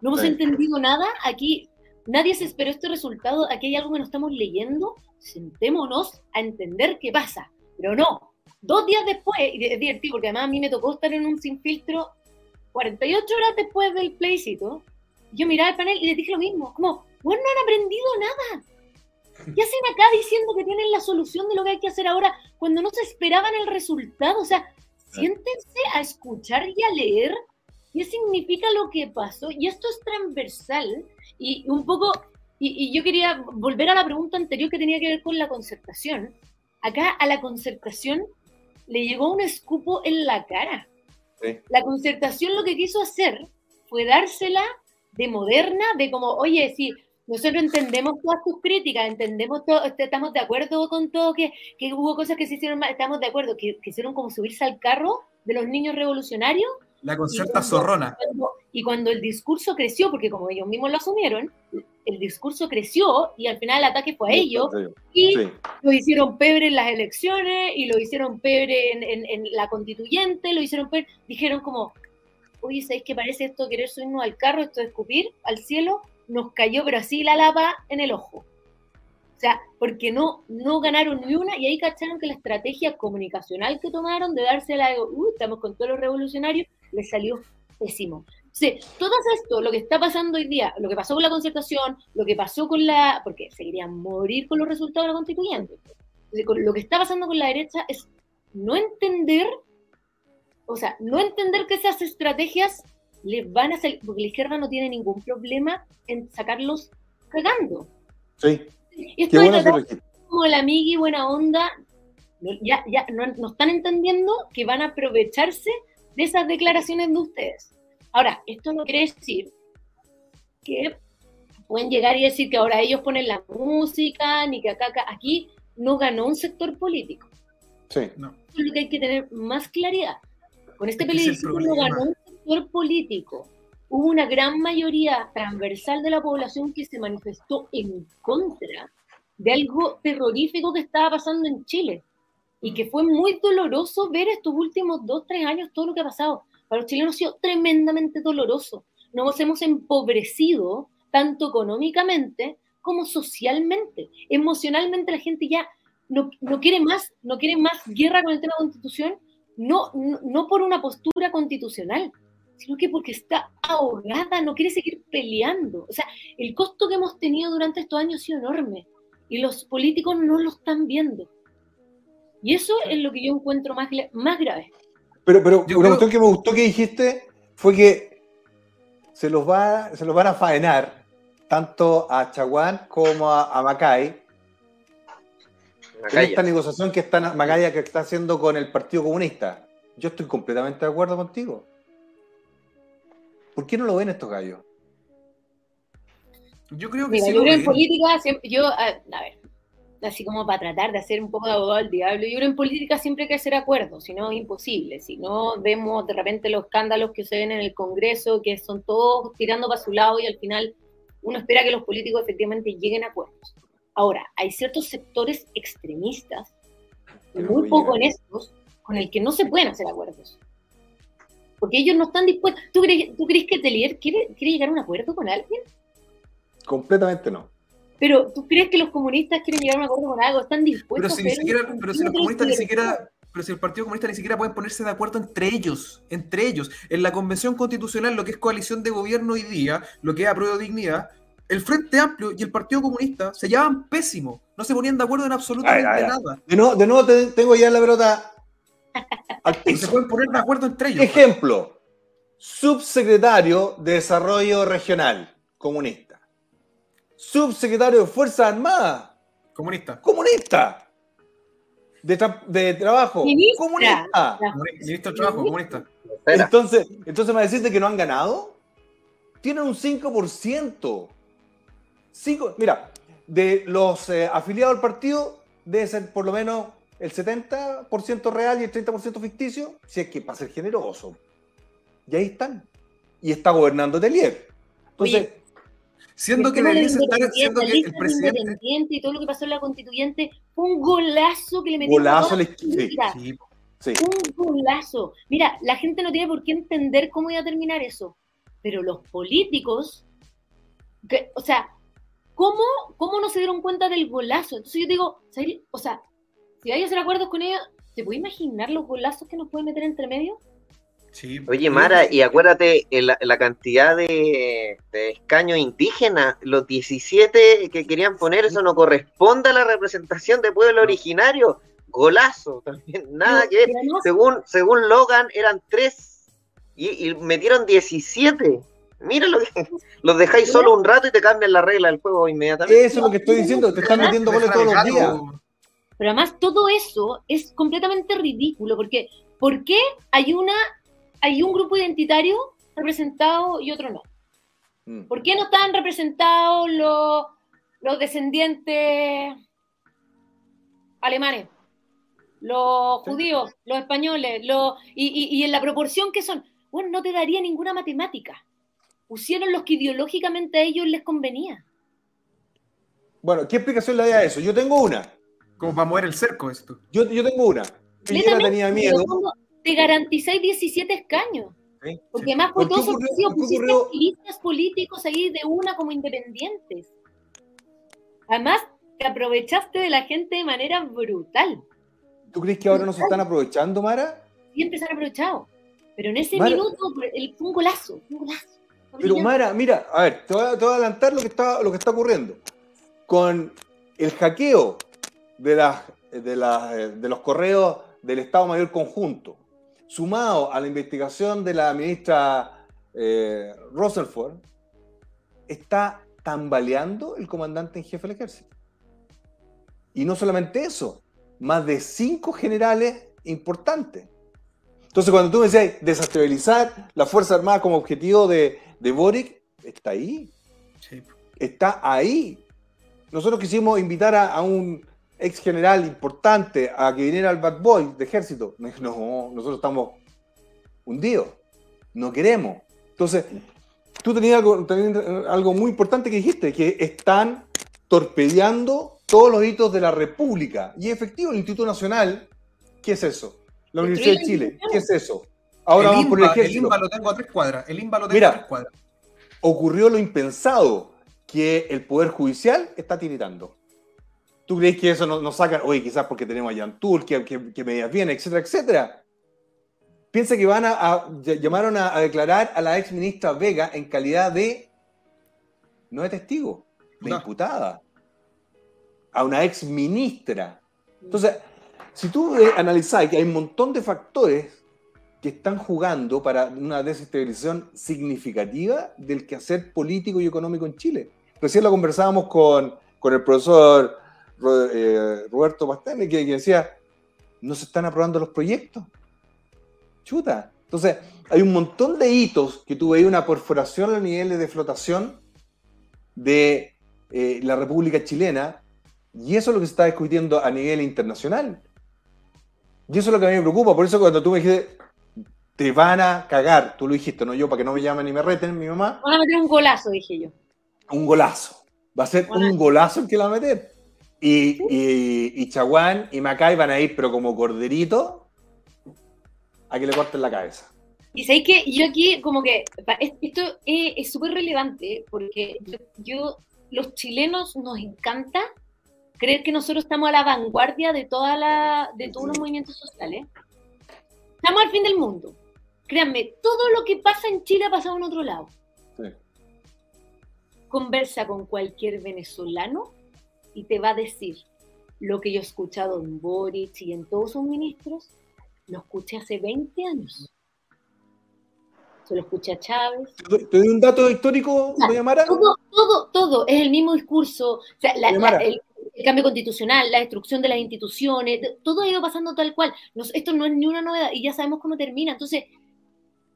no hemos Sí. entendido nada. Aquí nadie se esperó este resultado. Aquí hay algo que no estamos leyendo. Sentémonos a entender qué pasa. Pero no. Dos días después, y es divertido porque además a mí me tocó estar en un sin filtro 48 horas después del plebiscito. Yo miraba el panel y les dije lo mismo. Como, bueno, no han aprendido nada. ¿Qué hacen acá diciendo que tienen la solución de lo que hay que hacer ahora cuando no se esperaban el resultado? O sea, siéntense a escuchar y a leer qué significa lo que pasó. Y esto es transversal y un poco, y, y yo quería volver a la pregunta anterior que tenía que ver con la concertación. Acá a la concertación le llegó un escupo en la cara. Sí. La concertación lo que quiso hacer fue dársela de moderna, de como, oye, sí, nosotros entendemos todas tus críticas, entendemos todo, este, estamos de acuerdo con todo, que, que hubo cosas que se hicieron mal, estamos de acuerdo, que quisieron como subirse al carro de los niños revolucionarios. La Y concerta cuando- zorrona. cuando- y cuando el discurso creció, porque como ellos mismos lo asumieron, el discurso creció y al final el ataque fue a ellos y Sí. lo hicieron pebre en las elecciones y lo hicieron pebre en, en- en la constituyente, lo hicieron pebre, dijeron como, oye, ¿sabéis que parece esto querer subirnos al carro, esto de escupir al cielo? Nos cayó, pero así la lava en el ojo. O sea, porque no, no ganaron ni una y ahí cacharon que la estrategia comunicacional que tomaron de dársela de, uy, estamos con todos los revolucionarios, les salió pésimo. Sí, todo esto, lo que está pasando hoy día, lo que pasó con la concertación, lo que pasó con la. porque se querían morir con los resultados de la constituyente. Entonces, con lo que está pasando con la derecha es no entender, o sea, no entender que esas estrategias les van a salir, porque la izquierda no tiene ningún problema en sacarlos cagando. Sí. Y esto Qué bueno que como el amigui buena onda, no- ya, ya no, no están entendiendo que van a aprovecharse de esas declaraciones de ustedes. Ahora, esto no quiere decir que pueden llegar y decir que ahora ellos ponen la música, ni que acá, acá aquí no ganó un sector político. Sí. Eso es lo que hay que tener más claridad. Con este plebiscito ganó un sector político. hubo una gran mayoría transversal de la población que se manifestó en contra de algo terrorífico que estaba pasando en Chile y que fue muy doloroso ver estos últimos dos, tres años todo lo que ha pasado. Para los chilenos ha sido tremendamente doloroso. Nos hemos empobrecido tanto económicamente como socialmente. Emocionalmente la gente ya no, no quiere más, no quiere más guerra con el tema de la constitución, no, no, no por una postura constitucional, sino que porque está ahogada, no quiere seguir peleando. O sea, el costo que hemos tenido durante estos años ha sido enorme y los políticos no lo están viendo. Y eso es lo que yo encuentro más, más grave. Pero, pero Yo una creo- cuestión que me gustó que dijiste fue que se los, va, se los van a faenar tanto a Chaguán como a, a Macay en esta negociación que está Macaya que está haciendo con el Partido Comunista. Yo estoy completamente de acuerdo contigo. ¿Por qué no lo ven estos gallos? Yo creo que Mira, sí yo creo en política, siempre- yo, a, a ver, así como para tratar de hacer un poco de abogado al diablo, yo creo en política siempre hay que hacer acuerdos, si no es imposible, si no vemos de repente los escándalos que se ven en el Congreso, que son todos tirando para su lado y al final uno espera que los políticos efectivamente lleguen a acuerdos. Ahora, hay ciertos sectores extremistas, Pero muy poco honestos, con el que no se pueden hacer acuerdos. Porque ellos no están dispuestos. ¿Tú crees, ¿tú crees que Telier quiere, quiere llegar a un acuerdo con alguien? Completamente no. Pero ¿tú crees que los comunistas quieren llegar a un acuerdo con algo? ¿Están Pero dispuestos si, a hacer siquiera, pero si los comunistas ni siquiera, pero si el Partido Comunista ni siquiera pueden ponerse de acuerdo entre ellos, entre ellos. En la Convención Constitucional, lo que es coalición de gobierno hoy día, lo que es apruebo de dignidad, el Frente Amplio y el Partido Comunista se llevaban pésimo, no se ponían de acuerdo en absolutamente Ay, ay, ay. nada. De nuevo, de nuevo te- tengo ya la pelota al [LAUGHS] No se pueden poner de acuerdo entre ellos. Ejemplo, subsecretario de Desarrollo Regional, comunista. Subsecretario de Fuerzas Armadas, Comunista. comunista. De, tra- de Trabajo, Ministra. comunista. Ministro del Trabajo, comunista. Entonces, entonces me decirte que no han ganado. Tienen un 5%. Cinco- mira, de los eh, afiliados al partido, debe ser por lo menos el 70% real y el 30% ficticio, si es que para ser generoso. Y ahí están. Y está gobernando Telier. Entonces, Oye, Siendo que tema de debiese estar, siendo que el presidente. independiente y todo lo que pasó en la constituyente fue un golazo que le metieron golazo a a la toda izquierda. vida. Sí, po. Sí. Un golazo. Mira, la gente no tiene por qué entender cómo iba a terminar eso, pero los políticos, que- o sea, ¿cómo, ¿cómo no se dieron cuenta del golazo? Entonces yo digo, ¿sabes? o sea, si hay que hacer acuerdos con ellos, ¿te puedes imaginar los golazos que nos pueden meter entre medio? Sí. Oye, Mara, y acuérdate la, la cantidad de, de escaños indígenas, los 17 que querían poner, eso no corresponde a la representación de pueblo originario. Golazo, también, nada que ver. Según, según Logan, eran 3 y, y metieron 17. Mira lo que los dejáis solo un rato y te cambian la regla del juego inmediatamente. Eso es lo que estoy diciendo. Te están metiendo goles todos los días. Pero además todo eso es completamente ridículo, porque ¿por qué hay una hay un grupo identitario representado y otro no? Mm. ¿Por qué no están representados los, los descendientes alemanes, los judíos, los españoles, los, y, y- y en la proporción que son? Bueno, no te daría ninguna matemática. Pusieron los que ideológicamente a ellos les convenía. Bueno, ¿qué explicación le da a eso? Yo tengo una. Como para mover el cerco esto. Yo, yo tengo una. Piñera tenía en miedo. Te garantizáis 17 escaños. Sí, Porque sí. además fue ¿Por qué todo sorpresivo. Pusiste activistas políticos ahí de una como independientes. Además, te aprovechaste de la gente de manera brutal. ¿Tú crees que ahora no se están aprovechando, Mara? Siempre se han aprovechado. Pero en ese Mara- minuto el, fue un golazo. fue un golazo. Pero. Mara, mira, a ver, te voy a, te voy a adelantar lo que está, lo que está ocurriendo. Con el hackeo de, las, de, las, de los correos del Estado Mayor Conjunto, sumado a la investigación de la ministra eh, Rutherford, está tambaleando el comandante en jefe del ejército. Y no solamente eso, más de cinco generales importantes. Entonces, cuando tú me decías desestabilizar la Fuerza Armada como objetivo de, de Boric, está ahí. Sí. Está ahí. Nosotros quisimos invitar a, a un ex general importante a que viniera al Bad Boy de ejército. No, nosotros estamos hundidos. No queremos. Entonces, tú tenías algo, tenías algo muy importante que dijiste, que están torpedeando todos los hitos de la República. Y efectivo, el Instituto Nacional, ¿qué es eso? La Universidad de Chile, ¿qué es eso? Ahora el, vamos por el el. INBA lo tengo a tres cuadras. El INBA lo tengo Mira. a tres cuadras. Ocurrió lo impensado, que el Poder Judicial está tiritando. ¿Tú crees que eso nos no saca? Oye, quizás porque tenemos a Yantul, que, que, que medidas bien, etcétera, etcétera. Piensa que van a, a- ll- llamaron a, a declarar a la ex ministra Vega en calidad de no de testigo, de No. imputada. A una ex ministra. Entonces, si tú eh, analizas que hay un montón de factores están jugando para una desestabilización significativa del quehacer político y económico en Chile. Recién lo conversábamos con, con el profesor Ro- eh, Roberto Pastene, que, decía, no se están aprobando los proyectos. Chuta. Entonces, hay un montón de hitos que tú veías una perforación a los niveles de flotación de eh, la República Chilena, y eso es lo que se está discutiendo a nivel internacional. Y eso es lo que a mí me preocupa. Por eso cuando tú me dijiste, te van a cagar, tú lo dijiste, no yo, para que no me llamen ni me reten, mi mamá, Van a meter un golazo, dije yo. un golazo. Va a ser un golazo el que la va a meter. Y, y, y Chaguán y Macay van a ir, pero como corderito, a que le corten la cabeza. Y sabéis que yo aquí, como que, es- esto es es súper relevante, porque yo, yo- los chilenos nos encanta creer que nosotros estamos a la vanguardia de, toda la, de todos los movimientos sociales. Estamos al fin del mundo. Créanme, todo lo que pasa en Chile ha pasado en otro lado. Sí. Conversa con cualquier venezolano y te va a decir lo que yo he escuchado en Boric y en todos sus ministros, lo escuché hace 20 años. Se lo escuché a Chávez. ¿Te doy- un dato histórico, doña Mara? Todo, todo, todo, es el mismo discurso. O sea, la- la- el, el cambio constitucional, la destrucción de las instituciones, todo ha ido pasando tal cual. Nos- esto no es ni una novedad y ya sabemos cómo termina. Entonces,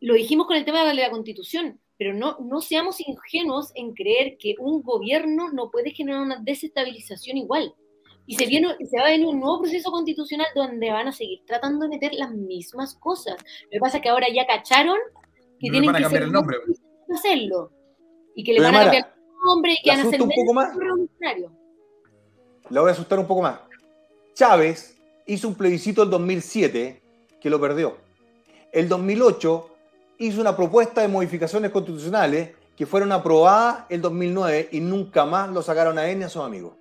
lo dijimos con el tema de la constitución, pero no, no seamos ingenuos en creer que un gobierno no puede generar una desestabilización igual. Y se, viene, y se va a venir un nuevo proceso constitucional donde van a seguir tratando de meter las mismas cosas. Lo que pasa es que ahora ya cacharon que No tienen van a que cambiar ser el nombre. hacerlo. Y que le van a cambiar el nombre y que ¿la van a hacer un poco más? revolucionario. La voy a asustar un poco más. Chávez hizo un plebiscito el 2007 que lo perdió. El 2008 hizo una propuesta de modificaciones constitucionales que fueron aprobadas el 2009 y nunca más lo sacaron a él ni a sus amigos.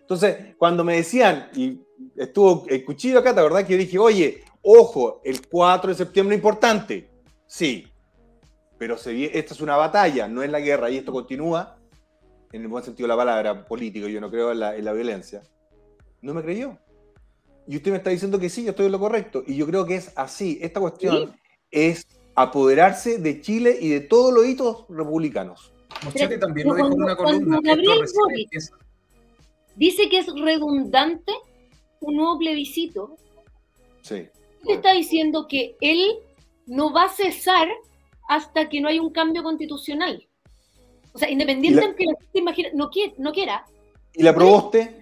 Entonces, cuando me decían, y estuvo el cuchillo acá, ¿te verdad que yo dije, oye, ojo, el 4 de septiembre es importante? Sí, pero se esta es una batalla, no es la guerra, y esto continúa, en el buen sentido de la palabra, político, yo no creo en la, en la violencia. No me creyó. Y usted me está diciendo que sí, yo estoy en lo correcto. Y yo creo que es así. Esta cuestión es apoderarse de Chile y de todos los hitos republicanos. También lo dijo en una columna. Gabriel Boric-. Dice que es redundante un nuevo plebiscito. Sí. Él está diciendo que él no va a cesar hasta que no haya un cambio constitucional. O sea, independiente la- de que la gente imagine- no, quiera, no quiera. ¿Y la aprobó usted?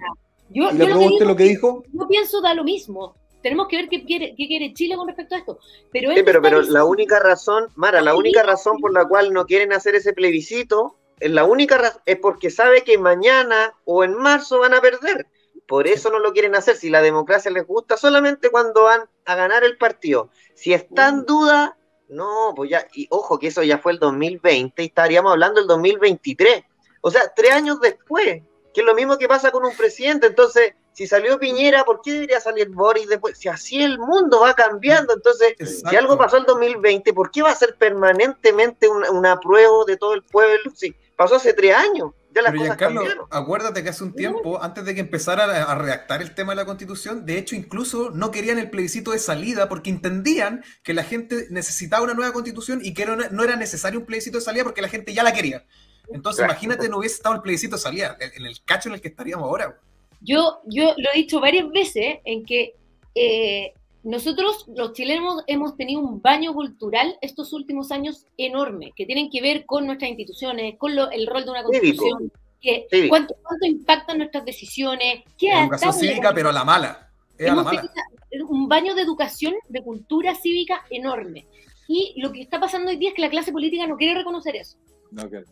Yo, ¿Y yo la lo, aprobó que usted digo lo que dijo? yo pienso da lo mismo. Tenemos que ver qué quiere, qué quiere Chile con respecto a esto. Pero, Sí, pero, está pero la única razón, Mara, la única razón por la cual no quieren hacer ese plebiscito, es la única razón, es porque sabe que mañana o en marzo van a perder. Por eso no lo quieren hacer. Si la democracia les gusta, solamente cuando van a ganar el partido. Si está en duda, no, pues ya, y ojo que eso ya fue el 2020 y estaríamos hablando del 2023. O sea, tres años después, que es lo mismo que pasa con un presidente. Entonces, si salió Piñera, ¿por qué debería salir Boris después? Si así el mundo va cambiando, entonces, si algo pasó el 2020, ¿por qué va a ser permanentemente un, un apruebo de todo el pueblo? Si pasó hace tres años, ya las Pero cosas Giancarlo, cambiaron. acuérdate que hace un tiempo, antes de que empezara a, a redactar el tema de la constitución, de hecho incluso no querían el plebiscito de salida porque entendían que la gente necesitaba una nueva constitución y que no, no era necesario un plebiscito de salida porque la gente ya la quería. Entonces Claro. imagínate no hubiese estado el plebiscito de salida, en, en el cacho en el que estaríamos ahora. Yo, yo lo he dicho varias veces en que eh, nosotros, los chilenos, hemos tenido un baño cultural estos últimos años enorme, que tienen que ver con nuestras instituciones, con lo- el rol de una constitución, que, Cívico. cuánto, cuánto impactan nuestras decisiones, qué Educación cívica, pero a la mala. Es a la Hemos mala. tenido un baño de educación, de cultura cívica enorme. Y lo que está pasando hoy día es que la clase política no quiere reconocer eso. No, que-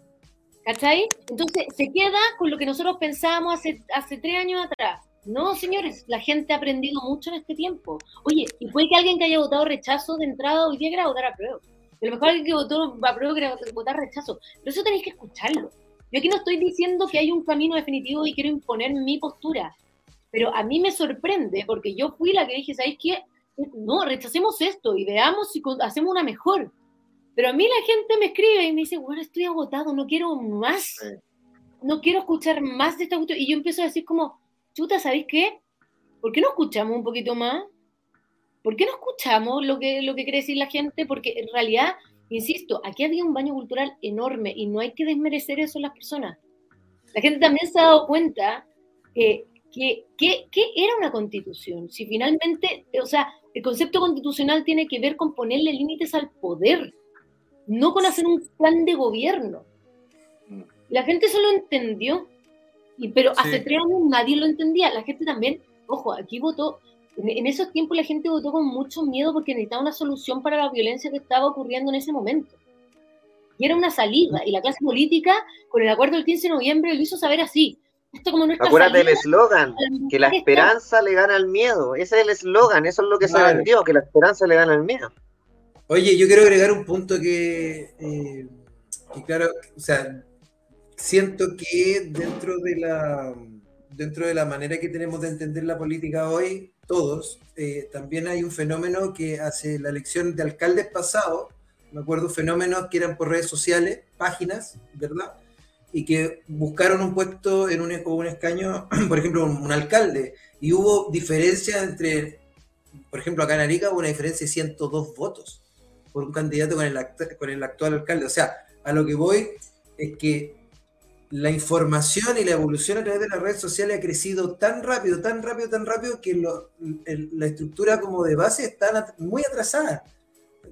¿Cachai? Entonces se queda con lo que nosotros pensábamos hace, hace tres años atrás. No, señores, la gente ha aprendido mucho en este tiempo. Oye, y puede que alguien que haya votado rechazo de entrada hoy día quiera votar a prueba. A lo mejor alguien que votó a prueba quiera votar rechazo. Pero eso tenéis que escucharlo. Yo aquí no estoy diciendo que hay un camino definitivo y quiero imponer mi postura. Pero a mí me sorprende porque yo fui la que dije, ¿sabéis qué? No, rechacemos esto y veamos si hacemos una mejor. Pero a mí la gente me escribe y me dice, bueno, estoy agotado, no quiero más. Sí. No quiero escuchar más de esta cuestión. Y yo empiezo a decir como, chuta, ¿sabéis qué? ¿Por qué no escuchamos un poquito más? ¿Por qué no escuchamos lo que, lo que quiere decir la gente? Porque en realidad, insisto, aquí había un baño cultural enorme y no hay que desmerecer eso en las personas. La gente también se ha dado cuenta que, que- que era una constitución. Si finalmente, o sea, el concepto constitucional tiene que ver con ponerle límites al poder, no con hacer un plan de gobierno. Mm. La gente eso lo entendió, y, pero Sí. hace tres años nadie lo entendía. La gente también, ojo, aquí votó, en, en esos tiempos la gente votó con mucho miedo porque necesitaba una solución para la violencia que estaba ocurriendo en ese momento. Y era una salida, y la clase política, con el acuerdo del 15 de noviembre, lo hizo saber así. Esto como nuestra Acuérdate del eslogan, que la esperanza le gana al miedo. Ese es el eslogan, eso es lo que se vendió, que la esperanza le gana al miedo. Oye, yo quiero agregar un punto que, eh, que claro, o sea, siento que dentro de la dentro de la manera que tenemos de entender la política hoy, todos, eh, también hay un fenómeno que hace la elección de alcaldes pasados, me acuerdo fenómenos que eran por redes sociales, páginas, ¿verdad? Y que buscaron un puesto en un, o un escaño, [CLEARS THROAT] por ejemplo, un, un alcalde, y hubo diferencia entre, por ejemplo, acá en Arica hubo una diferencia de 102 votos por un candidato con el, con el actual alcalde. O sea, a lo que voy es que la información y la evolución a través de las redes sociales ha crecido tan rápido, tan rápido, tan rápido que lo- el- la estructura como de base está muy atrasada.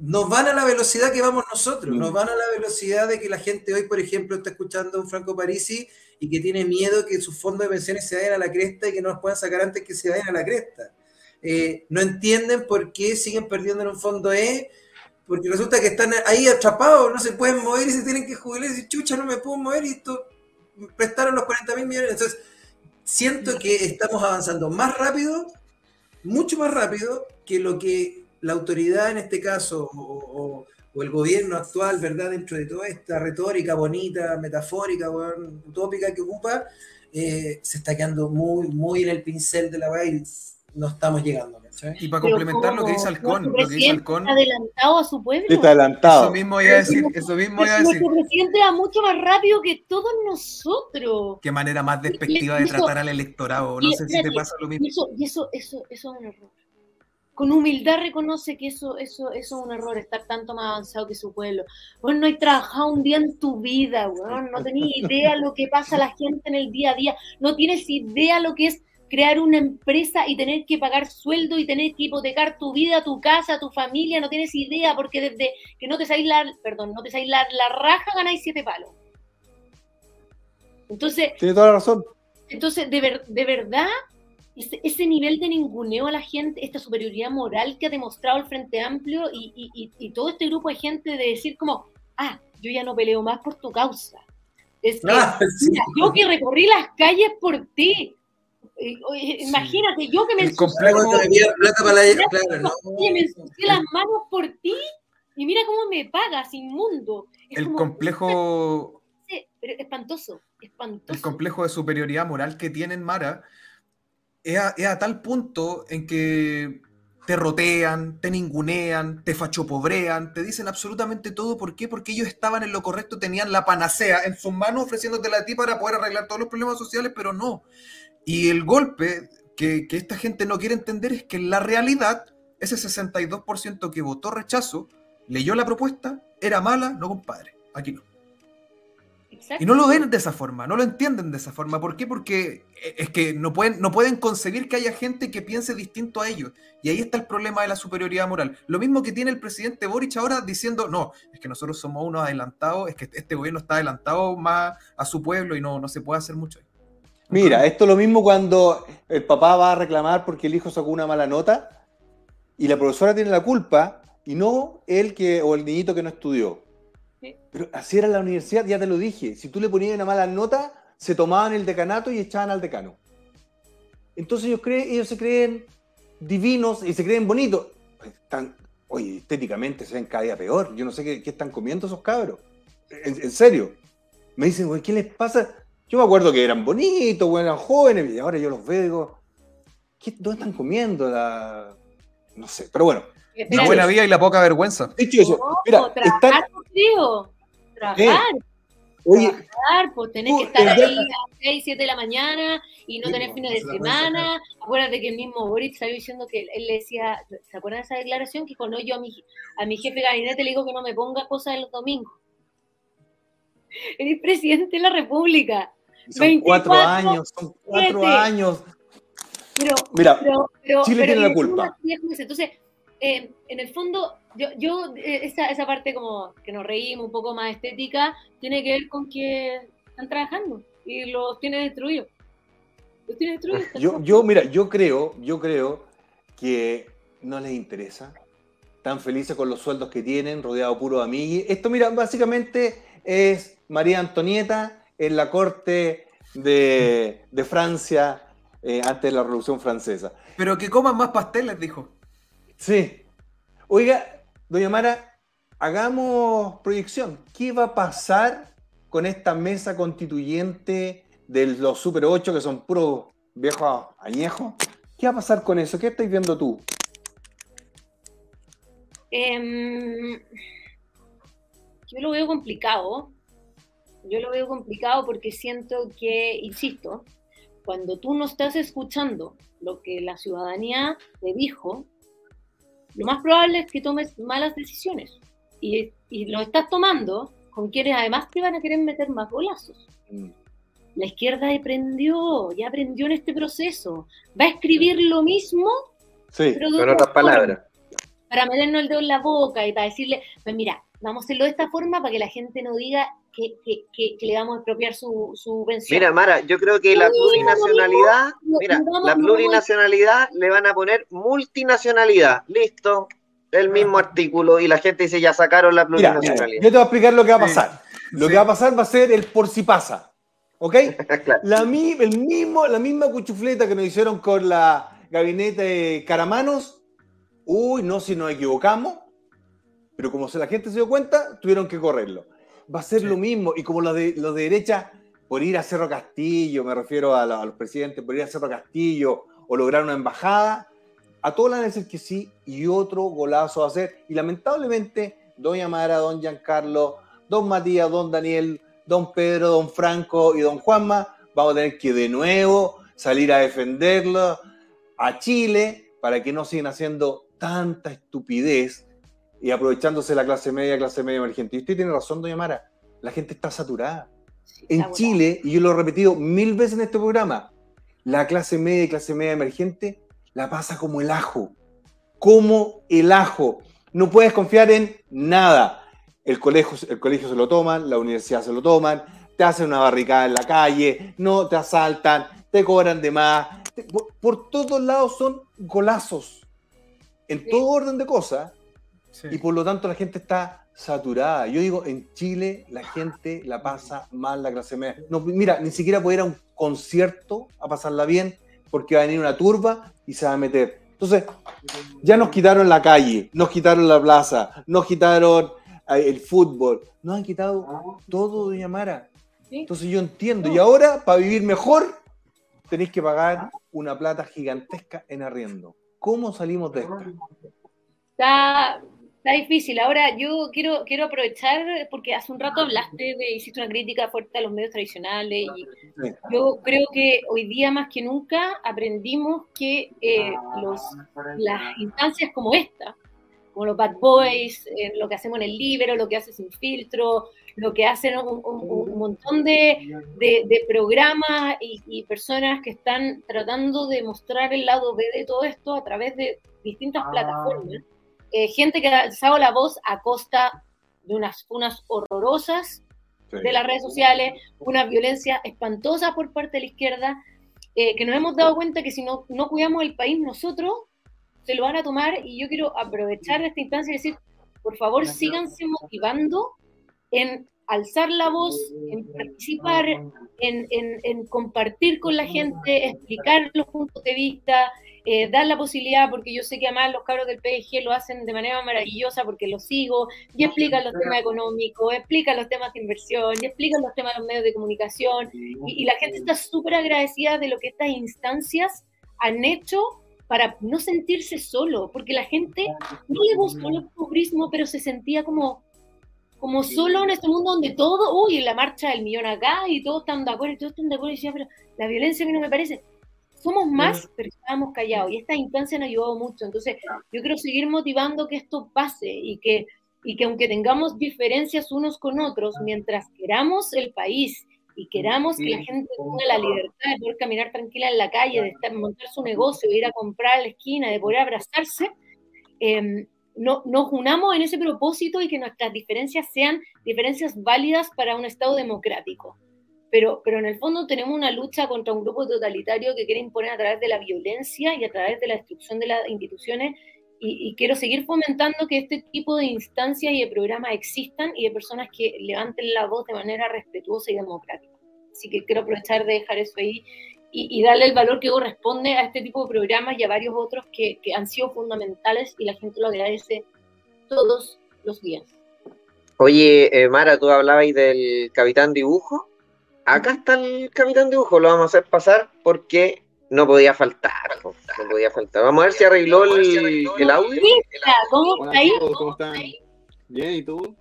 Nos van a la velocidad que vamos nosotros, Mm. nos van a la velocidad de que la gente hoy, por ejemplo, está escuchando a un Franco Parisi y que tiene miedo que sus fondos de pensiones se vayan a la cresta y que no los puedan sacar antes que se vayan a la cresta. Eh, no entienden por qué siguen perdiendo en un fondo E, porque resulta que están ahí atrapados, no se pueden mover y se tienen que jubilar y dicen, chucha, no me puedo mover y esto prestaron los 40 mil millones. Entonces, siento que estamos avanzando más rápido, mucho más rápido que lo que la autoridad en este caso o, el gobierno actual, ¿verdad? Dentro de toda esta retórica bonita, metafórica, utópica que ocupa, eh, se está quedando muy, muy en el pincel de la weá y no estamos llegando. Y para Pero complementar lo que dice. Halcón, lo que dice Halcón, adelantado a su pueblo. Está adelantado. eso mismo iba a decir, eso mismo iba a decir. Nuestro presidente va mucho más rápido que todos nosotros. Qué manera más despectiva de Eso- tratar al electorado. No y sé si te pasa lo mismo. Y eso, y eso, eso, eso es un error. Con humildad reconoce que eso, eso, eso es un error, estar tanto más avanzado que su pueblo. Bueno, no hay trabajado un día en tu vida, weón. No tenés idea lo que pasa a la gente en el día a día. No tienes idea lo que es crear una empresa y tener que pagar sueldo y tener que hipotecar tu vida, tu casa, tu familia. No tienes idea porque desde que no te sabéis la, perdón, no te sabéis la, la raja ganáis siete palos. Entonces, Tiene toda la razón. entonces, de, ver- de verdad, ese, ese nivel de ninguneo a la gente, esta superioridad moral que ha demostrado el Frente Amplio y, y- y- y todo este grupo de gente de decir como, ah, yo ya no peleo más por tu causa. Es que, Ah, [LAUGHS] sí. mira, yo que recorrí las calles por ti. Imagínate, yo que me El ensucié, complejo- Luego te envían plata para la... Claro, no. oye, me ensucié las manos por ti y mira cómo me pagas, inmundo. Es El como, complejo, pero espantoso, espantoso. el complejo de superioridad moral que tienen Mara es a, es a tal punto en que te rotean, te ningunean, te fachopobrean, te dicen absolutamente todo. ¿Por qué? Porque ellos estaban en lo correcto, tenían la panacea en sus manos ofreciéndote a ti para poder arreglar todos los problemas sociales, pero no. Y el golpe que, que esta gente no quiere entender es que en la realidad, ese 62% que votó rechazo, leyó la propuesta, era mala, no compadre, aquí no. Exacto. Y no lo ven de esa forma, no lo entienden de esa forma. ¿Por qué? Porque eh, es que no pueden, no pueden concebir que haya gente que piense distinto a ellos. Y ahí está el problema de la superioridad moral. Lo mismo que tiene el presidente Boric ahora diciendo, no, es que nosotros somos unos adelantados, es que este gobierno está adelantado más a su pueblo y no, no se puede hacer mucho. Mira, esto es lo mismo cuando el papá va a reclamar porque el hijo sacó una mala nota y la profesora tiene la culpa y no él que o el niñito que no estudió. Pero así era la universidad, ya te lo dije. Si tú le ponías una mala nota, se tomaban el decanato y echaban al decano. Entonces ellos, creen, ellos se creen divinos y se creen bonitos. Están, oye, estéticamente se ven cada día peor. Yo no sé qué, qué están comiendo esos cabros. En, en serio. Me dicen, güey, ¿qué les pasa? Yo me acuerdo que eran bonitos, güey, eran jóvenes, y ahora yo los veo y digo, ¿qué, ¿dónde están comiendo? La... No sé, pero bueno. La Dicho buena eso, vida y la poca vergüenza. dicho eso, No, mira, trabajar, están, tío. Trabajar, oye, trabajar, pues tenés tú, que estar ahí a las 6, 7 de la mañana y no tener pues, fines de la semana. Acuérdate que el mismo Boric salió diciendo que él le decía, ¿se acuerdan de esa declaración? Que cuando yo a mi, a mi jefe de gabinete le digo que no me ponga cosas en los domingos. [LAUGHS] Eres presidente de la República. son 24, cuatro años, son cuatro siete. años. Pero, Mira, pero, pero, Chile pero tiene la culpa. Entonces, eh, en el fondo, yo, yo eh, esa, esa parte como que nos reímos un poco más estética, tiene que ver con que están trabajando y los tiene destruidos. Los tiene destruidos. Yo, yo, mira, yo creo, yo creo que no les interesa. Están felices con los sueldos que tienen, rodeado puro de amiguis. Esto, mira, básicamente es María Antonieta en la corte de, de Francia eh, antes de la Revolución Francesa. Pero que coman más pasteles, dijo. Sí. Oiga, doña Mara, hagamos proyección. ¿Qué va a pasar con esta mesa constituyente de los Super 8 que son puros viejos añejos? ¿Qué va a pasar con eso? ¿Qué estáis viendo tú? Em, yo lo veo complicado. Yo lo veo complicado porque siento que, insisto, cuando tú no estás escuchando lo que la ciudadanía te dijo, lo más probable es que tomes malas decisiones. Y, y lo estás tomando con quienes además te van a querer meter más golazos. Mm. La izquierda aprendió, ya aprendió en este proceso. Va a escribir lo mismo, Sí. pero Con otra otras palabras. para meternos el dedo en la boca y para decirle, pues mira, vamos a hacerlo de esta forma para que la gente no diga que, que- que- que le vamos a expropiar su, su pensión. Mira, Mara, yo creo que la plurinacionalidad, no, mira, la plurinacionalidad le van a poner multinacionalidad. Listo. El mismo artículo y la gente dice, ya sacaron la Mira, mira, yo plurinacionalidad. te voy a explicar lo que va a Sí. pasar. Lo Sí. que va a pasar va a ser el por si pasa. ¿Ok? [LAUGHS] Claro. La, mi- el mismo, la misma cuchufleta que nos hicieron con la gabinete de Caramanos. Uy, no, si nos equivocamos. Pero como la gente se dio cuenta, tuvieron que correrlo. Va a ser Sí. lo mismo. Y como los de, los de derecha, por ir a Cerro Castillo, me refiero a, la- a los presidentes, por ir a Cerro Castillo o lograr una embajada, a todos le van a decir que sí y otro golazo va a hacer. Y lamentablemente, doña Mara, don Giancarlo, don Matías, don Daniel, don Pedro, don Franco y don Juanma, vamos a tener que de nuevo salir a defenderlo a Chile para que no sigan haciendo tanta estupidez y aprovechándose la clase media, clase media emergente. Y usted tiene razón, doña Mara, la gente está saturada. Sí, En. Chile, y yo lo he repetido mil veces en este programa, la clase media y clase media emergente la pasa como el ajo. Como el ajo. No puedes confiar en nada. El colegio, el colegio se lo toman, la universidad se lo toman, te hacen una barricada en la calle, no te asaltan, te cobran de más. Te- Por, por todos lados son golazos. En Sí. todo orden de cosas. Sí. Y por lo tanto la gente está saturada. Yo digo, en Chile la gente la pasa mal la clase media. No, mira, ni siquiera puede ir a un concierto a pasarla bien porque va a venir una turba y se va a meter. Entonces, ya nos quitaron la calle, nos quitaron la plaza, nos quitaron eh, el fútbol, nos han quitado todo, doña Mara. Entonces yo entiendo. Y ahora, para vivir mejor, tenéis que pagar una plata gigantesca en arriendo. ¿Cómo salimos de? Está, está difícil. Ahora yo quiero, quiero aprovechar, porque hace un rato hablaste de, hiciste una crítica fuerte a los medios tradicionales y yo creo que hoy día más que nunca aprendimos que eh, los, las instancias como esta, como los Bad Boys, eh, lo que hacemos en el Libero, lo que hace Sin Filtro, lo que hacen un, un- un montón de, de- de programas y, y personas que están tratando de mostrar el lado B de todo esto a través de distintas plataformas. Eh, gente que ha alzado la voz a costa de unas, unas horrorosas de las redes sociales, una violencia espantosa por parte de la izquierda, eh, que nos hemos dado cuenta que si no, no cuidamos el país nosotros, se lo van a tomar. Y yo quiero aprovechar esta instancia y decir, por favor, síganse motivando en alzar la voz, en participar, en, en- en compartir con la gente, explicar los puntos de vista, eh, dar la posibilidad, porque yo sé que además los cabros del PG lo hacen de manera maravillosa porque los sigo, y explican los temas económicos, explican los temas de inversión, y explican los temas de los medios de comunicación, y, y la gente está súper agradecida de lo que estas instancias han hecho para no sentirse solo, porque la gente no le gustó el populismo, pero se sentía como como solo en este mundo donde todo, uy, en la marcha del millón acá y todos están de acuerdo y todos están de acuerdo y decía, pero la violencia a mí no me parece. Somos más, pero estábamos callados y esta instancia nos ayudado mucho. Entonces, yo quiero seguir motivando que esto pase y que, y que aunque tengamos diferencias unos con otros, mientras queramos el país y queramos que la gente tenga la libertad de poder caminar tranquila en la calle, de estar, montar su negocio, de ir a comprar a la esquina, de poder abrazarse, eh, no, nos unamos en ese propósito y que nuestras diferencias sean diferencias válidas para un Estado democrático. Pero, pero en el fondo tenemos una lucha contra un grupo totalitario que quiere imponer a través de la violencia y a través de la destrucción de las instituciones y, y quiero seguir fomentando que este tipo de instancias y de programas existan y de personas que levanten la voz de manera respetuosa y democrática. Así que quiero aprovechar de dejar eso ahí y, y darle el valor que corresponde a este tipo de programas y a varios otros que, que han sido fundamentales y la gente lo agradece todos los días. Oye, eh, Mara, tú hablabas del Capitán Dibujo. Acá está el Capitán Dibujo, lo vamos a hacer pasar porque no podía faltar. No podía faltar. Vamos a ver si arregló el, el audio. ¿Cómo está ahí? chicos, ¿cómo están? Bien, ¿y tú?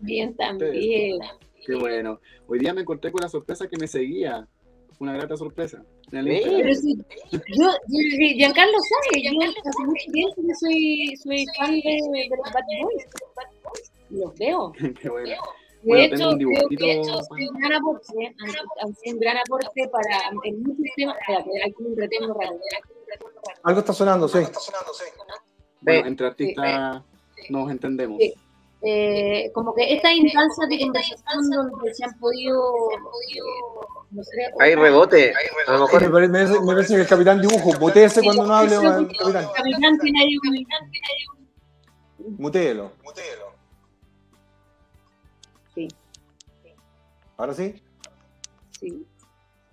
Bien, también. Qué bueno. Hoy día me encontré con la sorpresa que me seguía. Una grata sorpresa. Pero si, yo, yo- Giancarlo sabe, yo hace mucho tiempo que soy, soy fan de, de los Bad Boys. Los veo. [LAUGHS] Qué bueno. De hecho, creo que un gran aporte, un gran para en muchos temas. Espérate, hay como un retengo raro. Algo está sonando, sí. Bueno, entre artistas nos entendemos. Sí. Eh, como que esta instancia de conversación donde se han podido, no sé, Hay rebote. A lo Me mejor parece, me parece- me parece que el capitán dibujo, muteese cuando no hable, capitán. el capitán tiene ahí un- Muteelo. ¿Ahora sí? Sí.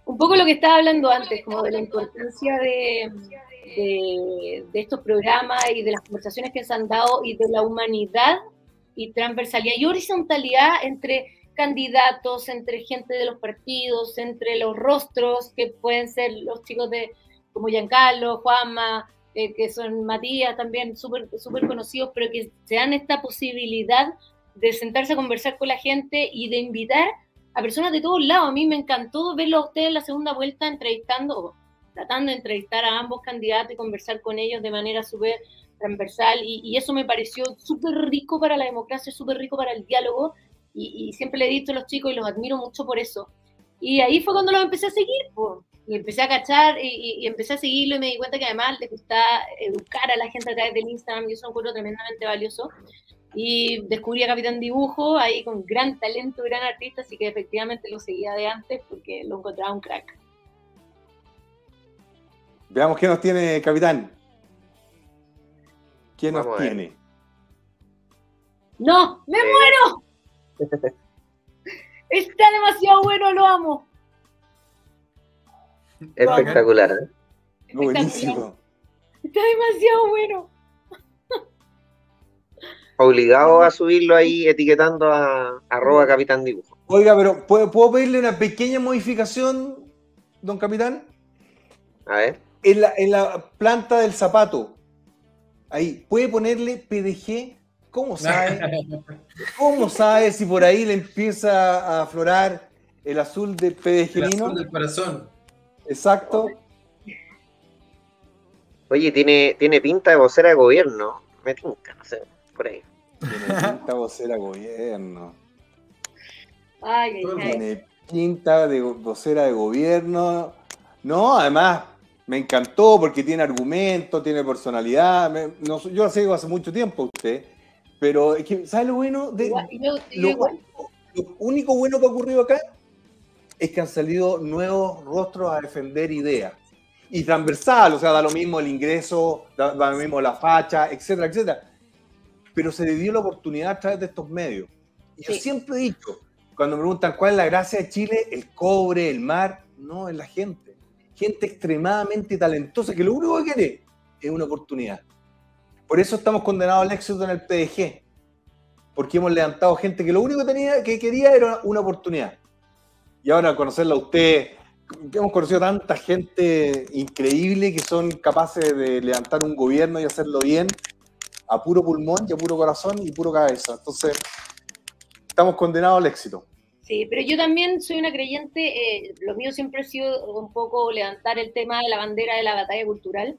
Un poco lo que estaba hablando antes, como de la importancia de, de, estos programas y de las conversaciones que se han dado y de la humanidad y transversalidad y horizontalidad entre candidatos, entre gente de los partidos, entre los rostros que pueden ser los chicos de como Giancarlo, Juanma, eh, que son Matías también, súper súper conocidos, pero que se dan esta posibilidad de sentarse a conversar con la gente y de invitar a personas de todos lados. A mí me encantó verlo a ustedes en la segunda vuelta entrevistando, tratando de entrevistar a ambos candidatos y conversar con ellos de manera súper transversal y, eso me pareció súper rico para la democracia, súper rico para el diálogo y, siempre le he dicho a los chicos y los admiro mucho por eso. Y ahí fue cuando los empecé a seguir, po. y empecé a cachar y, empecé a seguirlo y me di cuenta que además les gusta educar a la gente a través del Instagram y eso lo encuentro tremendamente valioso. Y descubrí a Capitán Dibujo ahí con gran talento, gran artista, así que efectivamente lo seguía de antes porque lo encontraba un crack. Veamos qué nos tiene, capitán. ¿Quién nos Vamos tiene? ¡No! ¡Me muero! [LAUGHS] Está demasiado bueno, lo amo. espectacular. ¿eh? Buenísimo. Está demasiado bueno. Obligado a subirlo ahí etiquetando a arroba Capitán Dibujo. Oiga, pero ¿puedo, puedo pedirle una pequeña modificación, don capitán? A ver. En la, en la planta del zapato. Ahí, ¿puede ponerle PDG? ¿Cómo [LAUGHS] sabe? ¿Cómo sabe si por ahí le empieza a aflorar el azul de El PDG azul del corazón. Exacto. Oye, tiene, tiene pinta de vocera de gobierno. Me tinca, no sé, por ahí. Tiene pinta vocera gobierno. Ay, ay, ay. Tiene pinta de vocera de gobierno. No, además, me encantó porque tiene argumento, tiene personalidad. Me- no, yo la sigo hace mucho tiempo usted. Pero es que, ¿sabe lo bueno? De, Igual- yo- yo lo, igual. lo único bueno que ha ocurrido acá es que han salido nuevos rostros a defender ideas. Y transversal, o sea, da lo mismo el ingreso, da, da lo mismo la facha, etcétera, etcétera. Pero se le dio la oportunidad a través de estos medios. Y yo siempre he dicho, cuando me preguntan cuál es la gracia de Chile, el cobre, el mar, no, es la gente. Gente extremadamente talentosa que lo único que quiere es una oportunidad. Por eso estamos condenados al éxito en el PDG. Porque hemos levantado gente que lo único que, tenía, que quería era una oportunidad. Y ahora conocerla a usted, hemos conocido tanta gente increíble que son capaces de levantar un gobierno y hacerlo bien a puro pulmón y a puro corazón y puro cabeza. Entonces, estamos condenados al éxito. Sí, pero yo también soy una creyente, eh, lo mío siempre ha sido un poco levantar el tema de la bandera de la batalla cultural.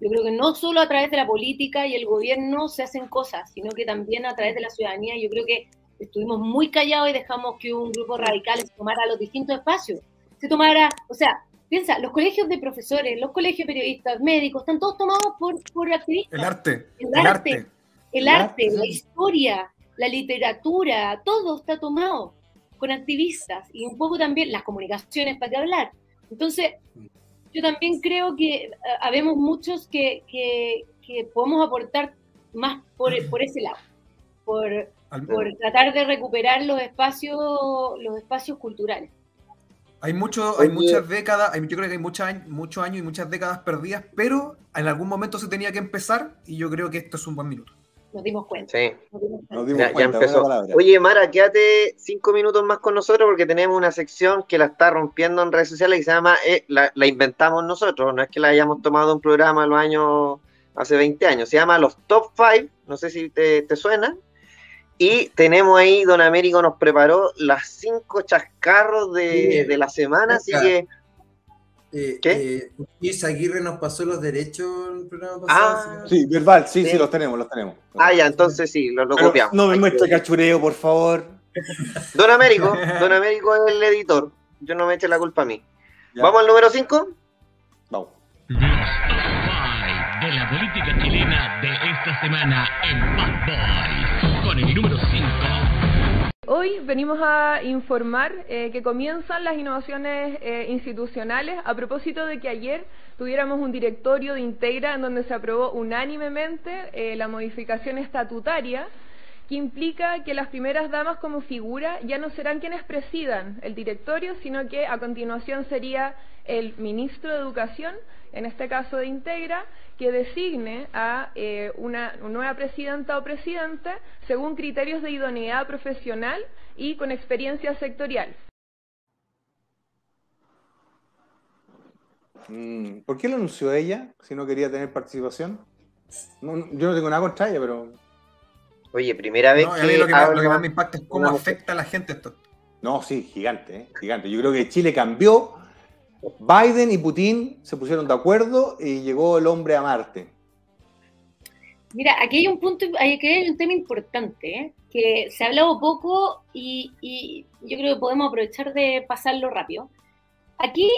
Yo creo que no solo a través de la política y el gobierno se hacen cosas, sino que también a través de la ciudadanía. Yo creo que estuvimos muy callados y dejamos que un grupo radical se tomara los distintos espacios. Se tomara, o sea, piensa, los colegios de profesores, los colegios de periodistas, médicos, están todos tomados por, por activistas. El arte. El El arte. arte. El arte, la historia, la literatura, todo está tomado con activistas y un poco también las comunicaciones para qué hablar. Entonces, yo también creo que eh, habemos muchos que, que, que podemos aportar más por, por ese lado, por, por tratar de recuperar los espacios, los espacios culturales. Hay, mucho, hay muchas décadas, hay- yo creo que hay muchos años y muchas décadas perdidas, pero en algún momento se tenía que empezar y yo creo que esto es un buen minuto. Nos dimos cuenta. Sí. nos dimos cuenta. Nos dimos Ya, empezó. Oye, Mara, quédate cinco minutos más con nosotros porque tenemos una sección que la está rompiendo en redes sociales y se llama, eh, la, la inventamos nosotros, no es que la hayamos tomado un programa los años, hace 20 años, se llama Los Top 5, no sé si te, te suena. Y tenemos ahí, Don Américo nos preparó las cinco chascarros de, Sí. de la semana, así Oiga. que Eh, ¿Qué? eh, Aguirre nos pasó los derechos en el programa pasado. Ah. señor. Sí, verbal, sí, sí, Sí. los tenemos, los tenemos. Ah, ya, entonces sí, lo, lo copiamos. no me muestre cachureo, por favor. Don Américo, Don Américo es el editor. Yo no me eche la culpa a mí. Ya. ¿Vamos al número 5? Vamos. Los top five de la política chilena de esta semana en Bad Boys. Con el número 5. Hoy venimos a informar eh, que comienzan las innovaciones eh, institucionales a propósito de que ayer tuviéramos un directorio de Integra en donde se aprobó unánimemente eh, la modificación estatutaria que implica que las primeras damas como figura ya no serán quienes presidan el directorio, sino que a continuación sería el ministro de Educación, en este caso de Integra, que designe a eh, una nueva presidenta o presidente según criterios de idoneidad profesional y con experiencia sectorial. Mm, ¿Por qué lo anunció ella si no quería tener participación? No, yo no tengo nada contra ella, pero. Oye, primera vez No, y a mí que lo que, me- lo que más me impacta es cómo afecta a la gente esto. No, sí, gigante, ¿eh? gigante. Yo creo que Chile cambió. Biden y Putin se pusieron de acuerdo y llegó el hombre a Marte. Mira, aquí hay un punto, aquí hay un tema importante, ¿eh? que se ha hablado poco y, y yo creo que podemos aprovechar de pasarlo rápido. Aquí,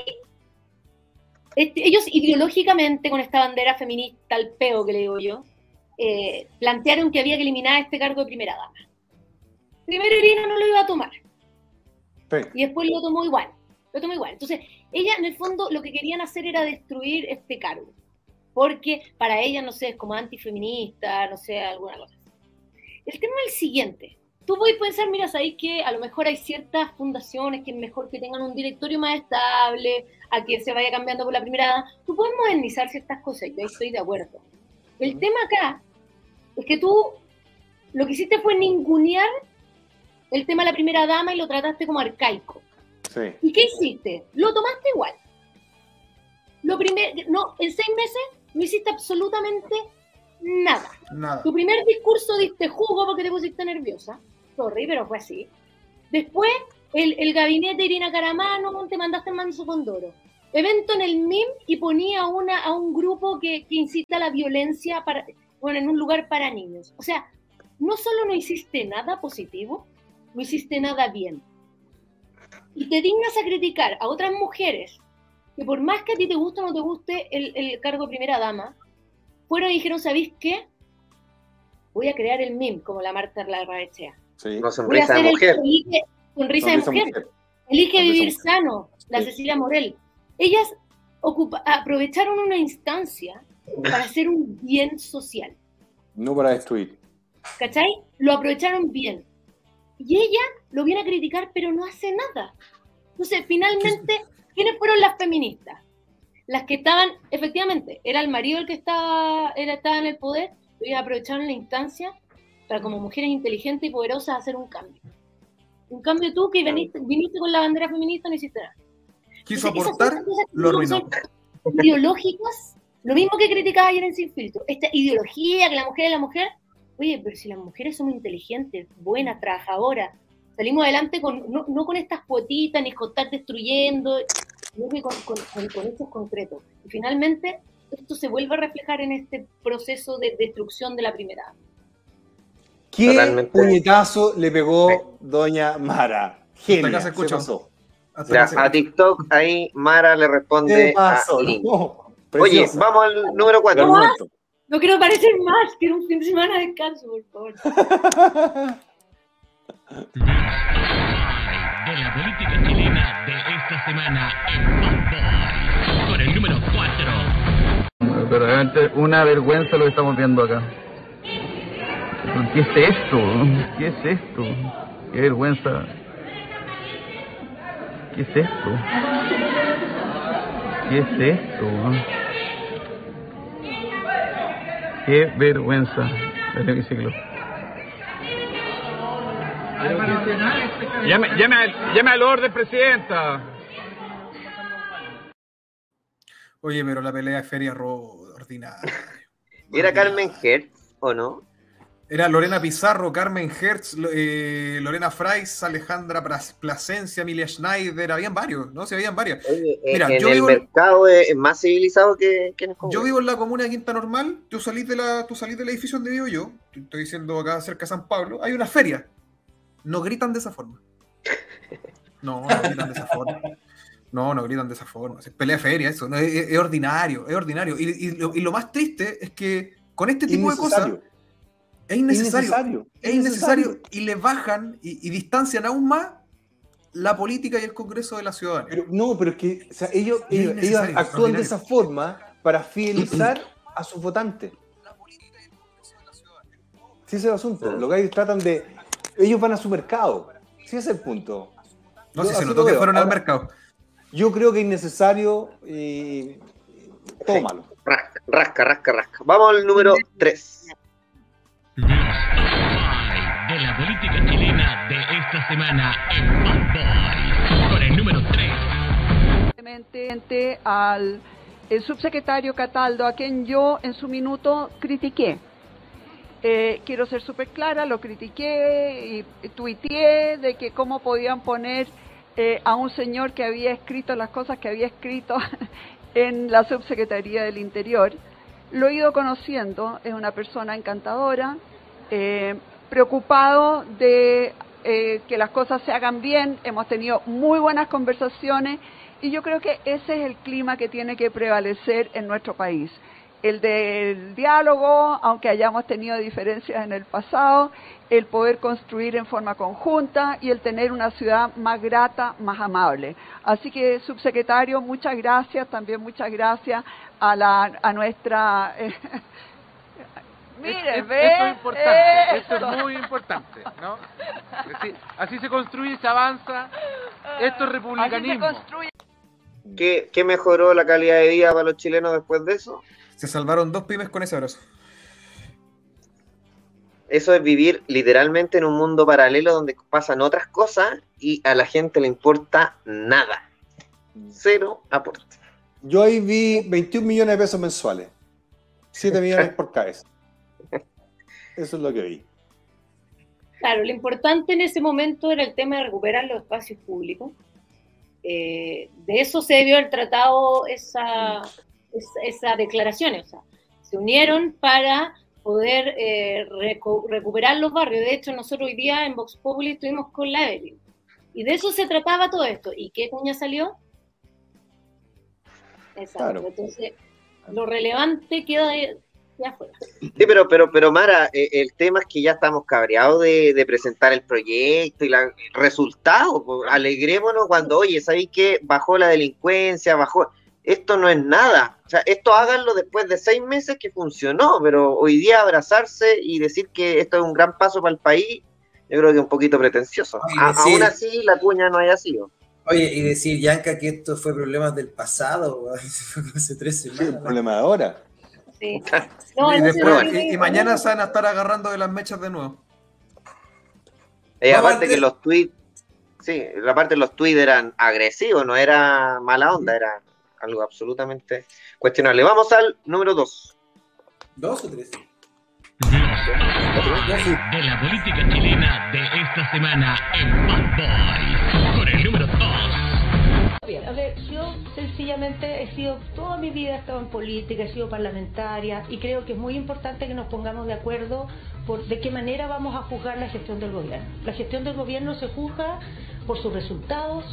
este, ellos ideológicamente, con esta bandera feminista al peo que le digo yo, eh, plantearon que había que eliminar este cargo de primera dama. Primero Irina no lo iba a tomar Sí. y después lo tomó igual. Lo tomó igual. Entonces, ella en el fondo lo que querían hacer era destruir este cargo. Porque para ella, no sé, es como antifeminista, no sé, alguna cosa. El tema es el siguiente. Tú puedes pensar, mira, sabéis que a lo mejor hay ciertas fundaciones que es mejor que tengan un directorio más estable, a que se vaya cambiando por la primera. Tú puedes modernizar ciertas cosas, yo estoy de acuerdo. El tema acá es que tú lo que hiciste fue ningunear el tema de la primera dama y lo trataste como arcaico. Sí. ¿Y qué hiciste? Lo tomaste igual. Lo primer, no, en seis meses no hiciste absolutamente nada. Nada. Tu primer discurso diste jugo porque te pusiste nerviosa. Sorry, pero fue así. Después, el, el gabinete de Irina Caramano, te mandaste el manso Condoro. Evento en el MIM y ponía una, a un grupo que, que incita a la violencia para, bueno, en un lugar para niños. O sea, no solo no hiciste nada positivo, no hiciste nada bien. Y te dignas a criticar a otras mujeres que por más que a ti te guste o no te guste el, el cargo de primera dama, fueron y dijeron, ¿sabéis qué? Voy a crear el MIM como la Marta Larraechea. Sí. Una Voy a sonrisa hacer de el mujer. elige- sonrisa, de mujer. mujer. Elige Sonrisa vivir mujer. sano, la Sí. Cecilia Morel. Ellas ocupa- aprovecharon una instancia para hacer un bien social. No para destruir. ¿Cachai? Lo aprovecharon bien. Y ella lo viene a criticar, pero no hace nada. Entonces, finalmente, ¿quiénes fueron las feministas? Las que estaban, efectivamente, era el marido el que estaba, era, estaba en el poder, y ellos aprovecharon la instancia para, como mujeres inteligentes y poderosas, hacer un cambio. Un cambio tú que viniste, viniste con la bandera feminista, no hiciste nada. Quiso Entonces, aportar, lo arruinó. ideológicas, lo mismo que criticaba ayer en Sin Filtro, esta ideología que la mujer es la mujer, oye, pero si las mujeres somos inteligentes, buenas, trabajadoras, salimos adelante con, no, no con estas cuotitas ni con estar destruyendo, sino que con, con, con- con hechos concretos. Y finalmente, esto se vuelve a reflejar en este proceso de destrucción de la primera. ¿Qué Totalmente. puñetazo le pegó doña Mara? Genia, se se pasó. Ya, a TikTok ahí Mara le ¿Qué responde a? Link. No, [LAUGHS] Oye, vamos al número El 4. No quiero parecer más, quiero un fin de semana de descanso, por favor. [LAUGHS] de la política chilena de esta semana en. Con el número 4. Pero realmente una vergüenza lo que estamos viendo acá. ¿Qué es esto? ¿Qué es esto? Qué vergüenza. ¿Qué es esto? ¿Qué es esto? Qué vergüenza el hemiciclo. Llame, llame, al- llame al orden, presidenta. Oye, pero la pelea de feria ordinaria. ¿Era Carmen Hertz o no? Era Lorena Pizarro, Carmen Hertz, eh, Lorena Frais, Alejandra Plasencia, Emilia Schneider, habían varios, ¿no? Se habían varias. Oye, eh, Mira, en yo el vivo- mercado es más civilizado que, que en Yo vivo en la comuna de Quinta Normal, tú salís, de la, tú salís del edificio donde vivo yo, estoy diciendo acá cerca de San Pablo, hay una feria. No gritan de esa forma. No, no gritan de esa forma. No, no gritan de esa forma. Es pelea feria, eso. no, es, ordinario, es ordinario. Y, y lo, y lo más triste es que con este tipo de cosas. Es innecesario. Innecesario. Es innecesario y le bajan y, y distancian aún más la política y el Congreso de la ciudadanía. Pero, no, pero es que o sea, ellos, Es ellos, ellos innecesario, actúan de esa forma para fidelizar a sus votantes. Sí, ese es el asunto. Lo que ellos tratan de. Ellos van a su mercado. Sí, ese es el punto. no sé, se así notó lo que fueron al mercado. Yo creo que es innecesario y. Tómalo. Rasca, rasca, rasca, rasca. Vamos al número 3. De la política chilena de esta semana en Bad Boys. Con el número 3. Frente al el subsecretario Cataldo, a quien yo en su minuto critiqué. Eh, quiero ser súper clara, lo critiqué y tuiteé de que cómo podían poner eh, a un señor que había escrito las cosas que había escrito [LAUGHS] en la subsecretaría del Interior. Lo he ido conociendo, es una persona encantadora, eh, preocupado de eh, que las cosas se hagan bien, hemos tenido muy buenas conversaciones y yo creo que ese es el clima que tiene que prevalecer en nuestro país. El del diálogo, aunque hayamos tenido diferencias en el pasado, el poder construir en forma conjunta y el tener una ciudad más grata, más amable. Así que, subsecretario, muchas gracias, también muchas gracias a, la, a nuestra... eh, Mire, Es- ve. esto es importante, esto es muy importante, ¿no? Así, así se construye, se avanza. Esto es republicanismo. ¿Qué, ¿Qué mejoró la calidad de vida para los chilenos después de eso? Se salvaron dos pymes con ese abrazo. Eso es vivir literalmente en un mundo paralelo donde pasan otras cosas y a la gente le importa nada. Cero aporte. Yo ahí vi 21 millones de pesos mensuales. 7 millones por cabeza. Eso es lo que vi. Claro, lo importante en ese momento era el tema de recuperar los espacios públicos. Eh, de eso se debió haber tratado esa, esa, esa declaración. O sea, se unieron para poder eh, recu- recuperar los barrios. De hecho, nosotros hoy día en Vox Populi estuvimos con la Evelyn. Y de eso se trataba todo esto. ¿Y qué cuña salió? Exacto. Claro. Entonces, lo relevante queda, queda afuera. Sí, pero, pero, pero Mara, eh, el tema es que ya estamos cabreados de, de presentar el proyecto y la, el resultado. Alegrémonos cuando, oye, ¿sabéis qué? Bajó la delincuencia, bajó. Esto no es nada. O sea, esto háganlo después de seis meses que funcionó, pero hoy día abrazarse y decir que esto es un gran paso para el país, yo creo que un poquito pretencioso. Oye, A- decir- Aún así, la cuña no haya sido. Oye, y decir, Yanka, que esto fue problemas del pasado, [LAUGHS] hace tres Sí, el semanas. problema de ahora. Sí. [LAUGHS] No, y, después- y- y mañana se van a estar agarrando de las mechas de nuevo. Eh, aparte que los tweets, sí, aparte los tweets eran agresivos, no era mala onda, era algo absolutamente cuestionable. Vamos al número 2. ¿Dos o tres? de la política chilena de esta semana en Bad Boys. Con el número 2. A ver, yo sencillamente he sido, toda mi vida he estado en política, he sido parlamentaria y creo que es muy importante que nos pongamos de acuerdo por de qué manera vamos a juzgar la gestión del gobierno. La gestión del gobierno se juzga por sus resultados,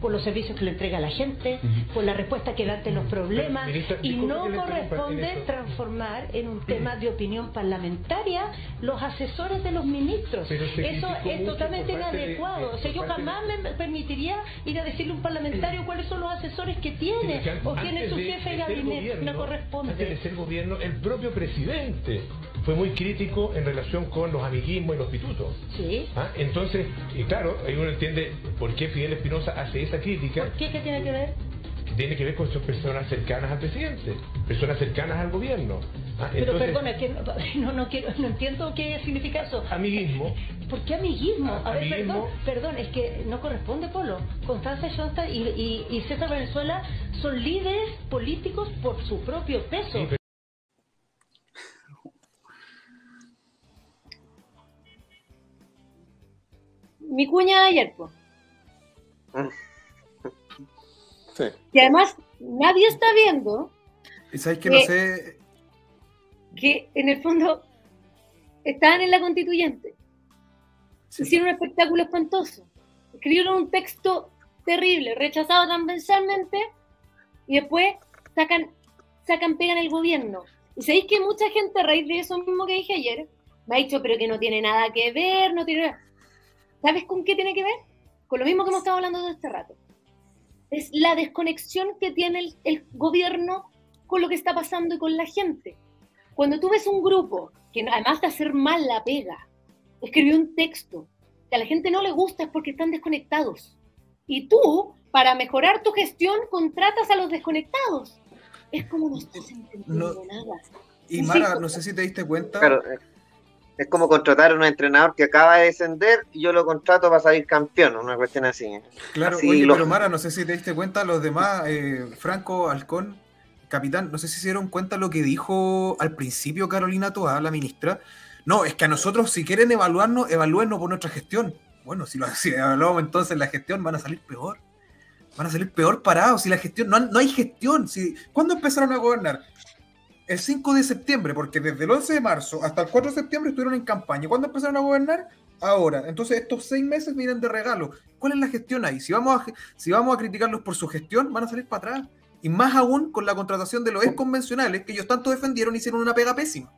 por los servicios que le entrega a la gente, por la respuesta que da ante los problemas Ministra, y no en corresponde eso. transformar en un tema de opinión parlamentaria los asesores de los ministros. Eso es totalmente de- inadecuado. de- O sea, yo de- jamás me permitiría ir a decirle a un parlamentario cuáles son los asesores que tiene que o quién es su antes jefe de gabinete. No Antes de corresponde. ser gobierno, el propio presidente fue muy crítico en relación con los amiguismos y los pitutos. Sí. ¿Ah? Entonces, y claro, ahí uno entiende por qué Fidel Espinosa hace esa crítica. ¿Qué, qué tiene que ver? Tiene que ver con sus personas cercanas al presidente, personas cercanas al gobierno. ¿Ah? Pero Entonces, perdona, que [LAUGHS] no, no, quiero, no entiendo qué significa eso. Amiguismo. [LAUGHS] ¿Por qué amiguismo? A ver, Amiguismo. perdón, perdón, es que no corresponde, Polo. Constanza Shonta y, y, y César Venezuela son líderes políticos por su propio peso. Mi cuña de ayer, po. Sí. Y además, nadie está viendo Y sabes que no sé. que en el fondo estaban en la constituyente. Hicieron un espectáculo espantoso. Escribieron un texto terrible, rechazado transversalmente, y después sacan, sacan pega en el gobierno. Y sabéis que mucha gente a raíz de eso mismo que dije ayer, me ha dicho, pero que no tiene nada que ver, no tiene nada. ¿Sabes con qué tiene que ver? Con lo mismo que hemos estado hablando todo este rato. Es la desconexión que tiene el, el gobierno con lo que está pasando y con la gente. Cuando tú ves un grupo que además de hacer mal la pega, escribió un texto que a la gente no le gusta es porque están desconectados. Y tú, para mejorar tu gestión, contratas a los desconectados. Es como no estás entendiendo nada. Y Sí, Mara, sí. no sé si te diste cuenta. Eh, es como contratar a un entrenador que acaba de descender y yo lo contrato para salir campeón, una cuestión así. Claro, Así oye, lo- pero Mara, no sé si te diste cuenta, los demás, eh, Franco, Halcón, Capitán, no sé si se dieron cuenta lo que dijo al principio Carolina Toa, la ministra. No, es que a nosotros, si quieren evaluarnos, evalúennos por nuestra gestión. Bueno, si lo [LAUGHS] si evaluamos entonces la gestión, van a salir peor. Van a salir peor parados. Si la gestión, no, no hay gestión. Si, ¿Cuándo empezaron a gobernar? El 5 de septiembre, porque desde el 11 de marzo hasta el 4 de septiembre estuvieron en campaña. ¿Cuándo empezaron a gobernar? Ahora. Entonces estos seis meses vienen de regalo. ¿Cuál es la gestión ahí? Si vamos a, si vamos a criticarlos por su gestión, van a salir para atrás. Y más aún con la contratación de los ex convencionales que ellos tanto defendieron, hicieron una pega pésima.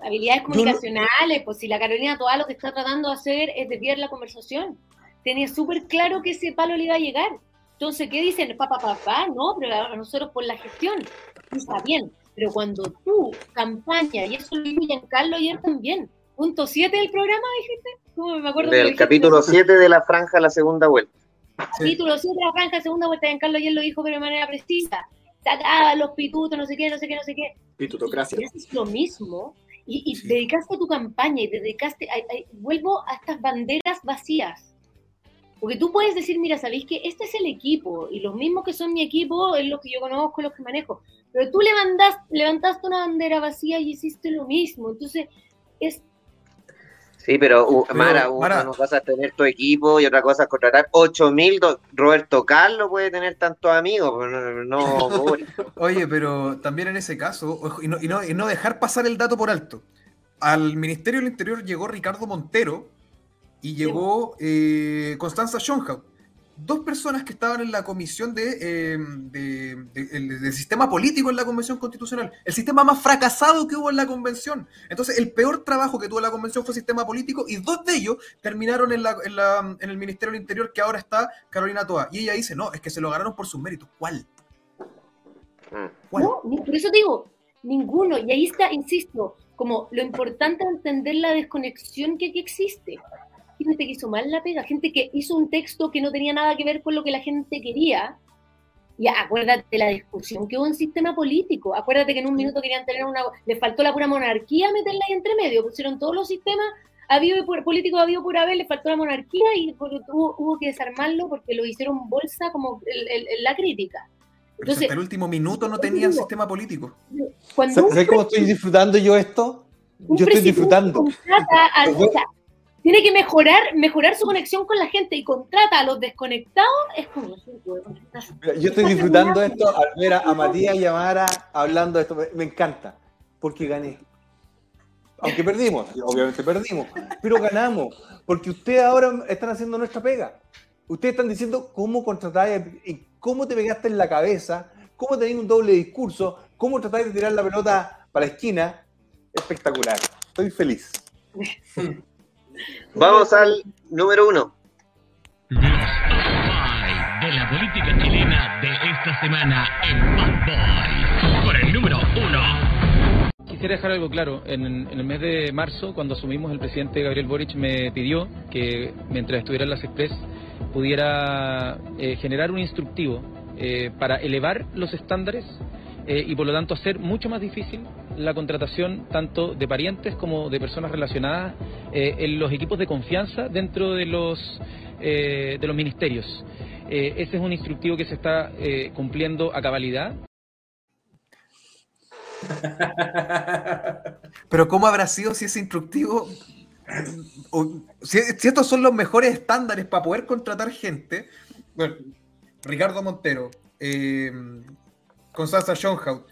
habilidades comunicacionales, pues si la Carolina Toa lo que está tratando de hacer es desviar la conversación. Tenía súper claro que ese palo le iba a llegar. Entonces, ¿qué dicen? Papá, papá, no, pero a nosotros por la gestión. Está bien, pero cuando tú campaña, y eso lo dijo Giancarlo ayer también, punto 7 del programa, dijiste, ¿Cómo me acuerdo Del capítulo 7 de la franja, la segunda vuelta. Capítulo 7 de la franja, segunda vuelta, Giancarlo ayer lo dijo, pero de manera precisa. Sacaba los pitutos, no sé qué, no sé qué, no sé qué. Pitutocracia. Y haces lo mismo y, y dedicaste a tu campaña y dedicaste, a- a- vuelvo a estas banderas vacías. Porque tú puedes decir, mira, sabéis que este es el equipo y los mismos que son mi equipo es los que yo conozco, los que manejo. Pero tú levantaste, levantaste una bandera vacía y hiciste lo mismo. Entonces, es Sí, pero, uh, Pero, Mara, una Mara. cosa es tener tu equipo y otra cosa es contratar 8000. do- Roberto Carlos puede tener tantos amigos, pero no, no [LAUGHS] pobre. Oye, pero también en ese caso, y no, y no- y no dejar pasar el dato por alto. Al Ministerio del Interior llegó Ricardo Montero y llegó eh, Constanza Schonhaut. Dos personas que estaban en la comisión de, eh, de- de- sistema político en la convención constitucional. El sistema más fracasado que hubo en la convención. Entonces, el peor trabajo que tuvo la convención fue el sistema político y dos de ellos terminaron en, la- en la- en el Ministerio del Interior que ahora está Carolina Toa. Y ella dice, no, es que se lo ganaron por sus méritos. ¿Cuál? Mm. ¿Cuál? No, por eso digo, ninguno. Y ahí está, insisto, como lo importante es entender la desconexión que aquí existe. Gente que hizo mal la pega, gente que hizo un texto que no tenía nada que ver con lo que la gente quería. Y acuérdate de la discusión que hubo en sistema político. Acuérdate que en un minuto querían tener una. Les faltó la pura monarquía meterla ahí entre medio. Pusieron todos los sistemas habido por, políticos habido por haber, le faltó la monarquía y por- hubo, hubo que desarmarlo porque lo hicieron bolsa como el- el- el- la crítica. Entonces, hasta el último minuto no tenían sistema político. cuando ¿Sabes cómo estoy disfrutando yo esto? Yo estoy disfrutando. contrata a- o sea, tiene que mejorar, mejorar su conexión con la gente y contrata a los desconectados, es como Mira, Yo estoy disfrutando esto al ver a, Matías y a Mara hablando de esto. Me, encanta, porque gané. Aunque perdimos, obviamente perdimos, pero ganamos, porque ustedes ahora están haciendo nuestra pega. Ustedes están diciendo cómo contratar, y cómo te pegaste en la cabeza, cómo tenéis un doble discurso, cómo tratáis de tirar la pelota para la esquina. Espectacular. Estoy feliz. Vamos al número uno. de la política chilena de esta semana en Bad Boys. Por el número uno. Quisiera dejar algo claro. En, en el mes de marzo, cuando asumimos, el presidente Gabriel Boric me pidió que mientras estuviera en las Express pudiera eh, generar un instructivo eh, para elevar los estándares eh, y por lo tanto hacer mucho más difícil la contratación tanto de parientes como de personas relacionadas eh, en los equipos de confianza dentro de los, eh, de los ministerios. Eh, ese es un instructivo que se está cumpliendo a cabalidad. [LAUGHS] Pero ¿cómo habrá sido si ese instructivo... o- si, estos son los mejores estándares para poder contratar gente? Bueno, Ricardo Montero, Constanza Schoenhout,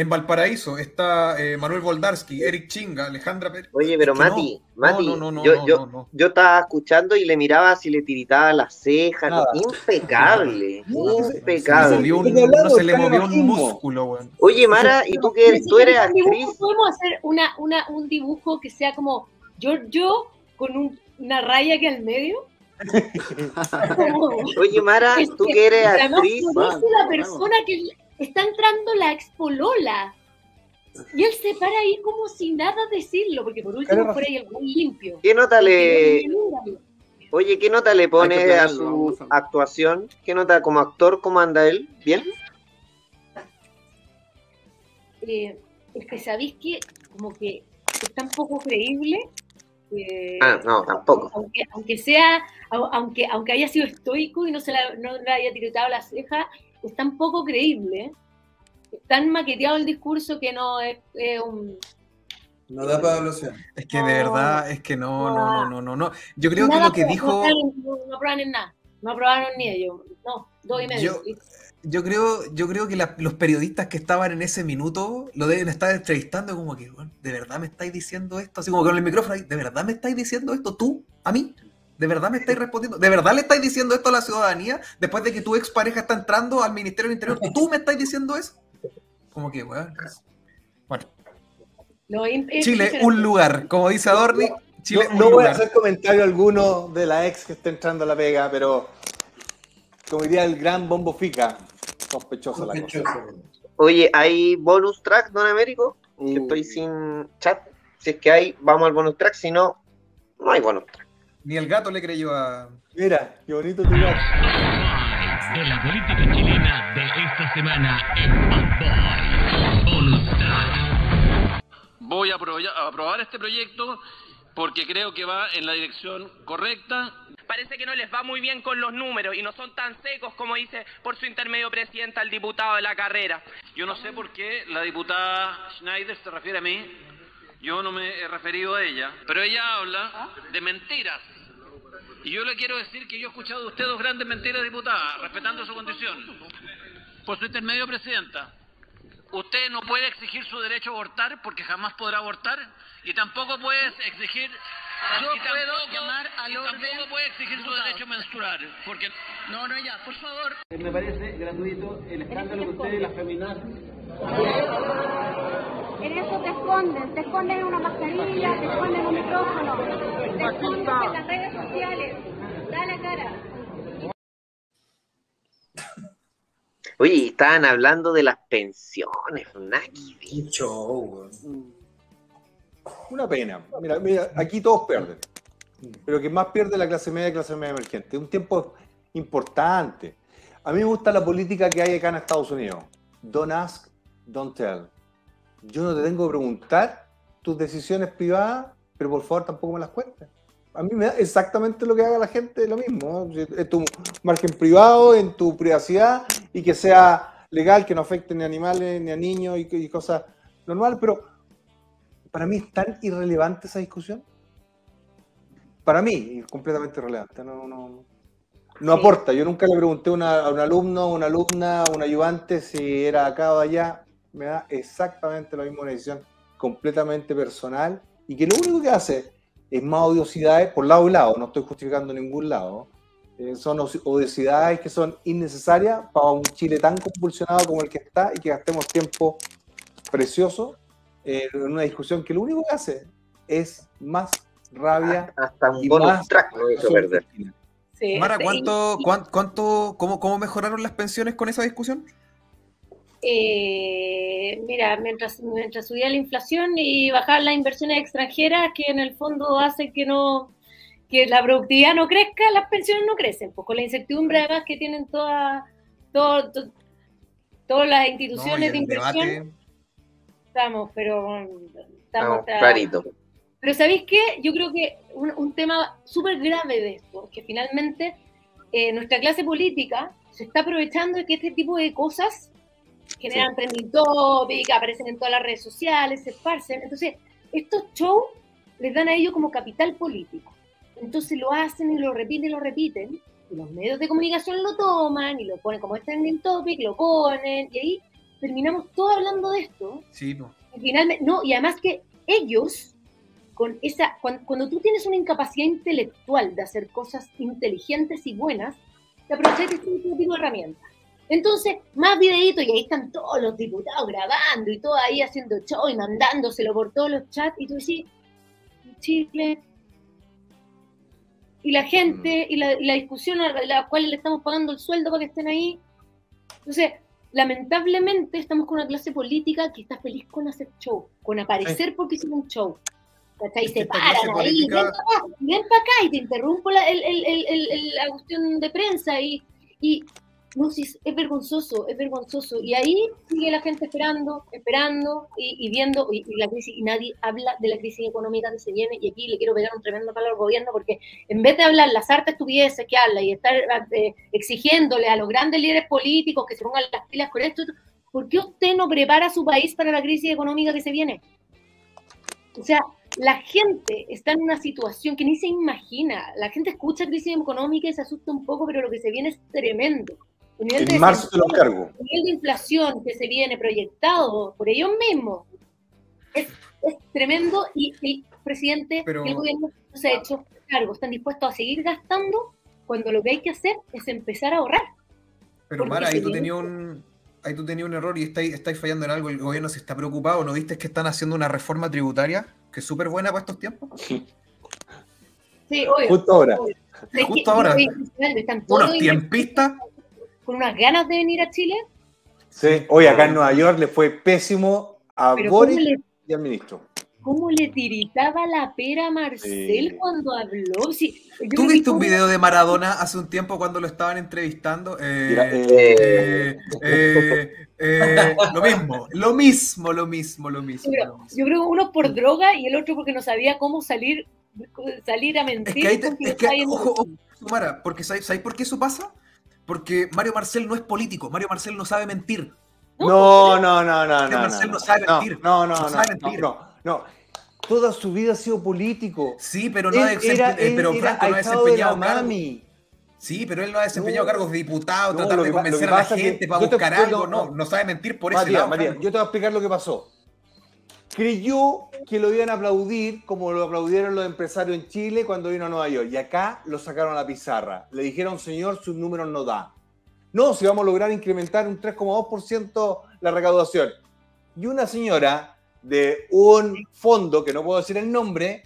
en Valparaíso está eh, Manuel Voldarsky, Eric Chinga, Alejandra Pérez. Oye, pero. Mati, No, Mati, no, no, no, yo, no, yo, no, no. yo estaba escuchando y le miraba si le tiritaba las cejas. Nada. Impecable, impecable. no se le movió un músculo, weón. Oye, Mara, ¿y tú que eres? ¿Tú eres actriz? Podemos hacer una, una, un dibujo que sea como yo, yo con un- una raya que al medio. Oye, Mara, tú que eres además actriz. conoce la persona que está entrando la expolola. Y él se para ahí como si nada decirlo, porque por último Claro. por ahí el muy limpio. ¿Qué nota le, oye, qué nota le pone a su a- actuación? ¿Qué nota como actor, cómo anda él? ¿Bien? Eh, es que sabéis que como que es tan poco creíble. que- Ah, no, tampoco. aunque, aunque sea, au- aunque, aunque haya sido estoico y no se la, no le haya tiritado la ceja, es tan poco creíble, es tan maqueteado el discurso que no es, es un... No da para evaluación. Es que de verdad, es que no, no, no, no, no, no. Yo creo que lo que dijo... No, aprobaron- no, no aprobaron en nada, no aprobaron ni ellos, no, dos y medio. Yo, yo creo, yo creo que la- los periodistas que estaban en ese minuto lo deben estar entrevistando como que, "Weón, ¿de verdad me estáis diciendo esto? Así como con el micrófono ¿de verdad me estáis diciendo esto tú? ¿A mí? ¿De verdad me estáis respondiendo? ¿De verdad le estáis diciendo esto a la ciudadanía después de que tu expareja está entrando al Ministerio del Interior? ¿Tú me estáis diciendo eso? Como que, weón. Bueno, es Chile, un lugar. Como dice Adorni, Chile, no un no voy a hacer comentario alguno de la ex que está entrando a la pega, pero como diría el gran Bombo Fica, sospechosa la cosa. Oye, ¿hay bonus track, don Américo? Uh. Que estoy sin chat. Si es que hay, vamos al bonus track. Si no, no hay bonus track. Ni el gato le creyó a. Mira, qué bonito tu gato. De la política chilena de esta semana en. Bonus. Voy a aprobar, a aprobar este proyecto porque creo que va en la dirección correcta. Parece que no les va muy bien con los números y no son tan secos como dice por su intermedio presidenta el diputado de la carrera. Yo no sé por qué la diputada Schneider se refiere a mí. Yo no me he referido a ella. Pero ella habla de mentiras. Y yo le quiero decir que yo he escuchado de usted dos grandes mentiras, diputada, respetando su condición. Por su intermedio, presidenta. Usted no puede exigir su derecho a abortar porque jamás podrá abortar. Y tampoco puede exigir. Yo y tampoco- llamar al y orden, tampoco puede exigir su derecho a menstruar. Porque. No, no, ya, por favor. Me parece gratuito el escándalo que ustedes, las feminazis, En eso te esconden, te esconden en una mascarilla, te esconden en un micrófono, te esconden en las redes sociales. Da la cara. Oye, estaban hablando de las pensiones, Naki. show, Una pena. Mira, mira, aquí todos pierden. Pero que más pierde la clase media y clase media emergente. Un tiempo importante. A mí me gusta la política que hay acá en Estados Unidos. Don't ask, don't tell. Yo no te tengo que preguntar tus decisiones privadas, pero por favor tampoco me las cuentes. A mí me da exactamente lo que haga la gente, lo mismo. ¿no? En tu margen privado, en tu privacidad y que sea legal, que no afecte ni a animales, ni a niños y, y cosas normales. Pero para mí es tan irrelevante esa discusión. Para mí, es completamente irrelevante. No, no, no aporta. Yo nunca le pregunté a, una- a un alumno, a una alumna, a un ayudante si era acá o allá. Me da exactamente la misma una decisión completamente personal y que lo único que hace es más odiosidades por lado y lado. No estoy justificando ningún lado. Eh, son os- odiosidades que son innecesarias para un Chile tan convulsionado como el que está y que gastemos tiempo precioso eh, en una discusión que lo único que hace es más rabia Hasta un y bonus más track perder. Sí, Mara. ¿cuánto, cuán- cuánto, cómo, cómo mejoraron las pensiones con esa discusión? Eh, mira, mientras, mientras subía la inflación y bajar las inversiones extranjeras, que en el fondo hace que no que la productividad no crezca, las pensiones no crecen, pues con la incertidumbre además que tienen todas todo- to- todas las No, instituciones de inversión, debate, estamos, pero estamos, clarito. pero ¿sabéis qué? Yo creo que un, un tema súper grave de esto, que finalmente eh, nuestra clase política se está aprovechando de que este tipo de cosas generan trending topic, aparecen en todas las redes sociales, se esparcen. Entonces, estos shows les dan a ellos como capital político. Entonces lo hacen y lo repiten y lo repiten. Y los medios de comunicación lo toman y lo ponen como trending topic, lo ponen, y ahí terminamos todos hablando de esto. sí, no. Y finalmente, no, y además que ellos, con esa, cuando, cuando tú tienes una incapacidad intelectual de hacer cosas inteligentes y buenas, te aprovechas de este tipo de herramientas. Entonces, más videitos, y ahí están todos los diputados grabando y todo ahí haciendo show y mandándoselo por todos los chats, y tú decís, Chile, y la gente, y la, y la discusión a la cual le estamos pagando el sueldo para que estén ahí. Entonces, lamentablemente estamos con una clase política que está feliz con hacer show, con aparecer porque hicieron un show. Es Se paran ahí, política- ven para acá, ven para acá y te interrumpo la, el- el- el- la cuestión de prensa y, y no, sí, es, vergonzoso, es vergonzoso. Y ahí sigue la gente esperando, esperando y, viendo, y, la crisis, y nadie habla de la crisis económica que se viene. Y aquí le quiero pegar un tremendo palo al gobierno, porque en vez de hablar las hartas estupideces que habla y estar eh, exigiéndole a los grandes líderes políticos que se pongan las pilas con esto, ¿por qué usted no prepara su país para la crisis económica que se viene? O sea, la gente está en una situación que ni se imagina. La gente escucha crisis económica y se asusta un poco, pero lo que se viene es tremendo. El nivel de En marzo te lo cargo. el nivel de inflación que se viene proyectado por ellos mismos es, es tremendo y el presidente Pero- y el gobierno no se ha hecho cargo. Están dispuestos a seguir gastando cuando lo que hay que hacer es empezar a ahorrar. Pero Porque Mara, ahí tú tenías un, ahí tú tenías un error y estáis, estáis fallando en algo. El gobierno se está preocupado. ¿No viste que están haciendo una reforma tributaria que es súper buena para estos tiempos? Sí, obvio. Justo ahora. obvio. Es que- Justo ahora. Unos tiempistas. Con unas ganas de venir a Chile, Sí. Hoy acá en Nueva York le fue pésimo a Pero Boric ¿cómo le- y al ministro. cómo le tiritaba la pera a Marcel Sí. cuando habló. Sí, yo ¿Tú viste un video de Maradona hace un tiempo cuando lo estaban entrevistando? Eh, Mira, eh, eh, eh, lo mismo, lo mismo, lo mismo, lo mismo. Pero lo mismo. yo creo que uno por droga y el otro porque no sabía cómo salir salir a Es mentir. que ahí te- porque es que, ojo, ojo, Mara, porque ¿sabes, ¿sabes por qué eso pasa? Porque Mario Marcel no es político, Mario Marcel no sabe mentir. No, no, no, no, no. Marcel no, no sabe mentir. No, no, No no, sabe mentir. no, no. Toda su vida ha sido político. Sí, pero no ha Él desempe- era, eh, pero Franco no ha de desempeñado cargos. mami. Sí, pero él no ha desempeñado No. cargos de diputado, No, tratar de convencer que a la que gente para buscar algo. no- No, no sabe mentir por ese Matías, lado. Yo te voy a explicar lo que pasó. Creyó que lo iban a aplaudir como lo aplaudieron los empresarios en Chile cuando vino a Nueva York. Y acá lo sacaron a la pizarra. Le dijeron, señor, sus números no da. No, si vamos a lograr incrementar un 3,2% la recaudación. Y una señora de un fondo, que no puedo decir el nombre,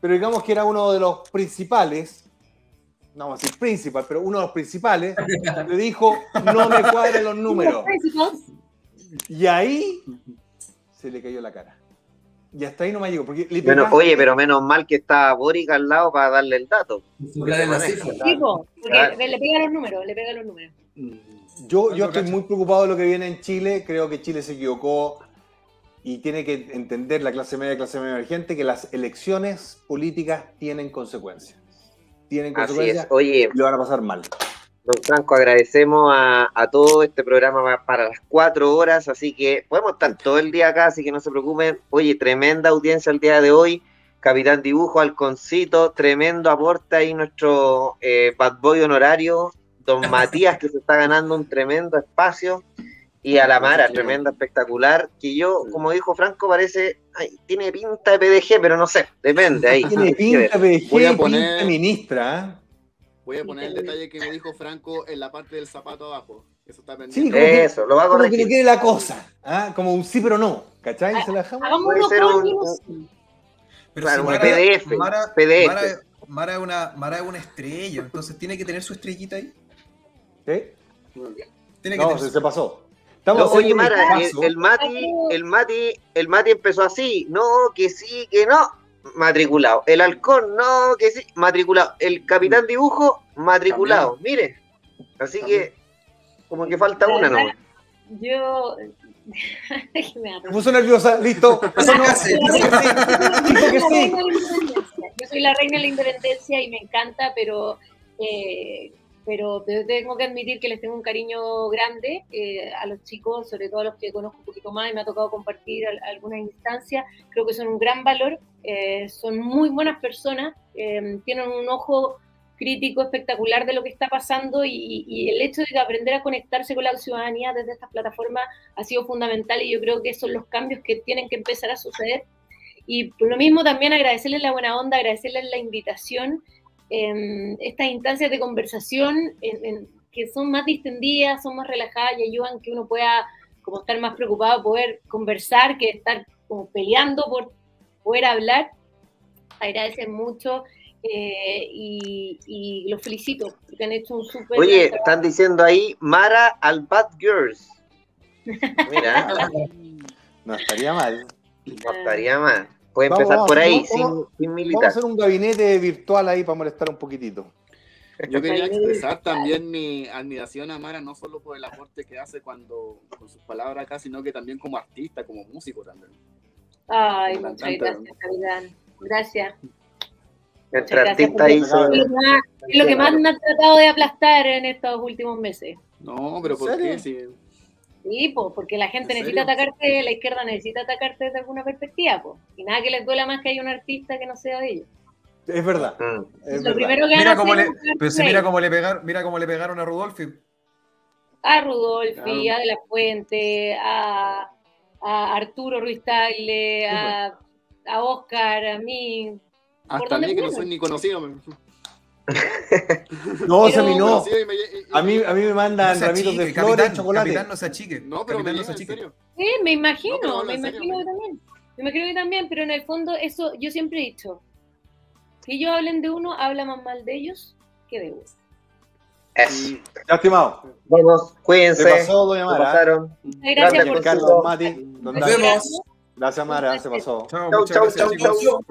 pero digamos que era uno de los principales, no vamos a decir principal, pero uno de los principales, le dijo, no me cuadran los números. Y ahí se le cayó la cara. Y hasta ahí no me llegó. Porque pegaste- oye, pero menos mal que está Boric al lado para darle el dato. La cifra. Porque Claro. le pega los números, le pega los números. Yo, yo estoy muy preocupado de lo que viene en Chile. Creo que Chile se equivocó y tiene que entender la clase media, clase media emergente, que las elecciones políticas tienen consecuencias. Tienen Así consecuencias es. Oye, y lo van a pasar mal. Don Franco, agradecemos a, a todo este programa va para las cuatro horas, así que podemos estar todo el día acá, así que no se preocupen. Oye, tremenda audiencia el día de hoy. Capitán Dibujo, Alconcito, tremendo aporte ahí nuestro eh, bad boy honorario, don [LAUGHS] Matías, que se está ganando un tremendo espacio, y a la Mara, tremenda, espectacular, que yo, como dijo Franco, parece, ay, tiene pinta de PDG, pero no sé, depende ahí. Tiene pinta ver. PDG, Voy a pinta poner- ministra. ¿eh? Voy a poner el detalle que me dijo Franco en la parte del zapato abajo. Eso está Sí, pendiente. que- Eso, lo va a como que corregir. quiere la cosa. ¿ah? Como un sí, pero no. ¿Cachai? Se la dejamos. Puede ser un- cambios. Pero Claro, si un Mara, PDF, Mara, PDF. Mara- Mara es una, Mara es una estrella, entonces tiene que tener su estrellita ahí. ¿Qué? Tiene que No, tener se, su- se pasó. No, oye, haciendo un Mara, el, el Mati, el Mati, el Mati empezó así, no, que sí, que no, matriculado. El halcón, no, que sí, matriculado. El capitán dibujo, matriculado. Mire, así que como que falta una, ¿no? Yo. [LAUGHS] Me puso nerviosa, listo. [LAUGHS] Eso no. Dijo que sí. Yo soy la reina de la independencia y me encanta, pero, eh, pero te- tengo que admitir que les tengo un cariño grande eh, a los chicos, sobre todo a los que conozco un poquito más y me ha tocado compartir al- algunas instancias. Creo que son un gran valor, eh, son muy buenas personas, eh, tienen un ojo crítico espectacular de lo que está pasando y, y el hecho de aprender a conectarse con la ciudadanía desde estas plataformas ha sido fundamental y yo creo que son los cambios que tienen que empezar a suceder. Y por lo mismo también agradecerles la buena onda, agradecerles la invitación, eh, estas instancias de conversación en- en- que son más distendidas, son más relajadas y ayudan que uno pueda como estar más preocupado, poder conversar, que estar como peleando por poder hablar. Agradecen mucho eh, y, y los felicito porque han hecho un súper Oye, están diciendo ahí Mara al Bad Girls. Mira, [LAUGHS] No estaría mal. no estaría mal. Puede Vamos, empezar vamos, por ahí, vamos, sin, sin Vamos a militar. hacer un gabinete virtual ahí para molestar un poquitito. Yo quería expresar también mi admiración a Mara, no solo por el aporte que hace cuando con sus palabras acá, sino que también como artista, como músico también. Ay, muchas gracias, Capitán. Gracias. Artistas porque ahí es lo, más, es lo que más me han tratado de aplastar en estos últimos meses. No, pero ¿En ¿por qué? Si- Sí, po, porque la gente ¿En necesita serio? atacarte, la izquierda necesita atacarte desde alguna perspectiva, po. y nada que les duela más que haya un artista que no sea de ellos. Es verdad. Mm. Es Lo verdad. primero que Mira cómo hacer le, pero si mira cómo le pegaron, mira cómo le pegaron a Rudolfi. a Rudolfi, Claro. a De La Fuente, a, a Arturo Ruiz Tagle, a, a Oscar, a mí. ¿Por Hasta a mí que no soy ni conocido. me- [LAUGHS] No, Pero- se minó. conocido y me- y- A mí, a mí me mandan No ramitos achique, de flores capitán, chocolate. capitán no se achique. No, pero me capitán no se achique. serio. Sí, me imagino, No, me serio, imagino que me- también. Me imagino que también, pero en el fondo eso yo siempre he dicho. Si ellos hablen de uno, habla más mal de ellos que de uno. Eso. Ya, estimado. Vamos, cuídense. Se pasó, doña Se Mara. pasaron. Gracias Gracias, por Carlos, Mati, Nos vemos. Gracias, Mara, se pasó. Chao, Chau, chau, chau.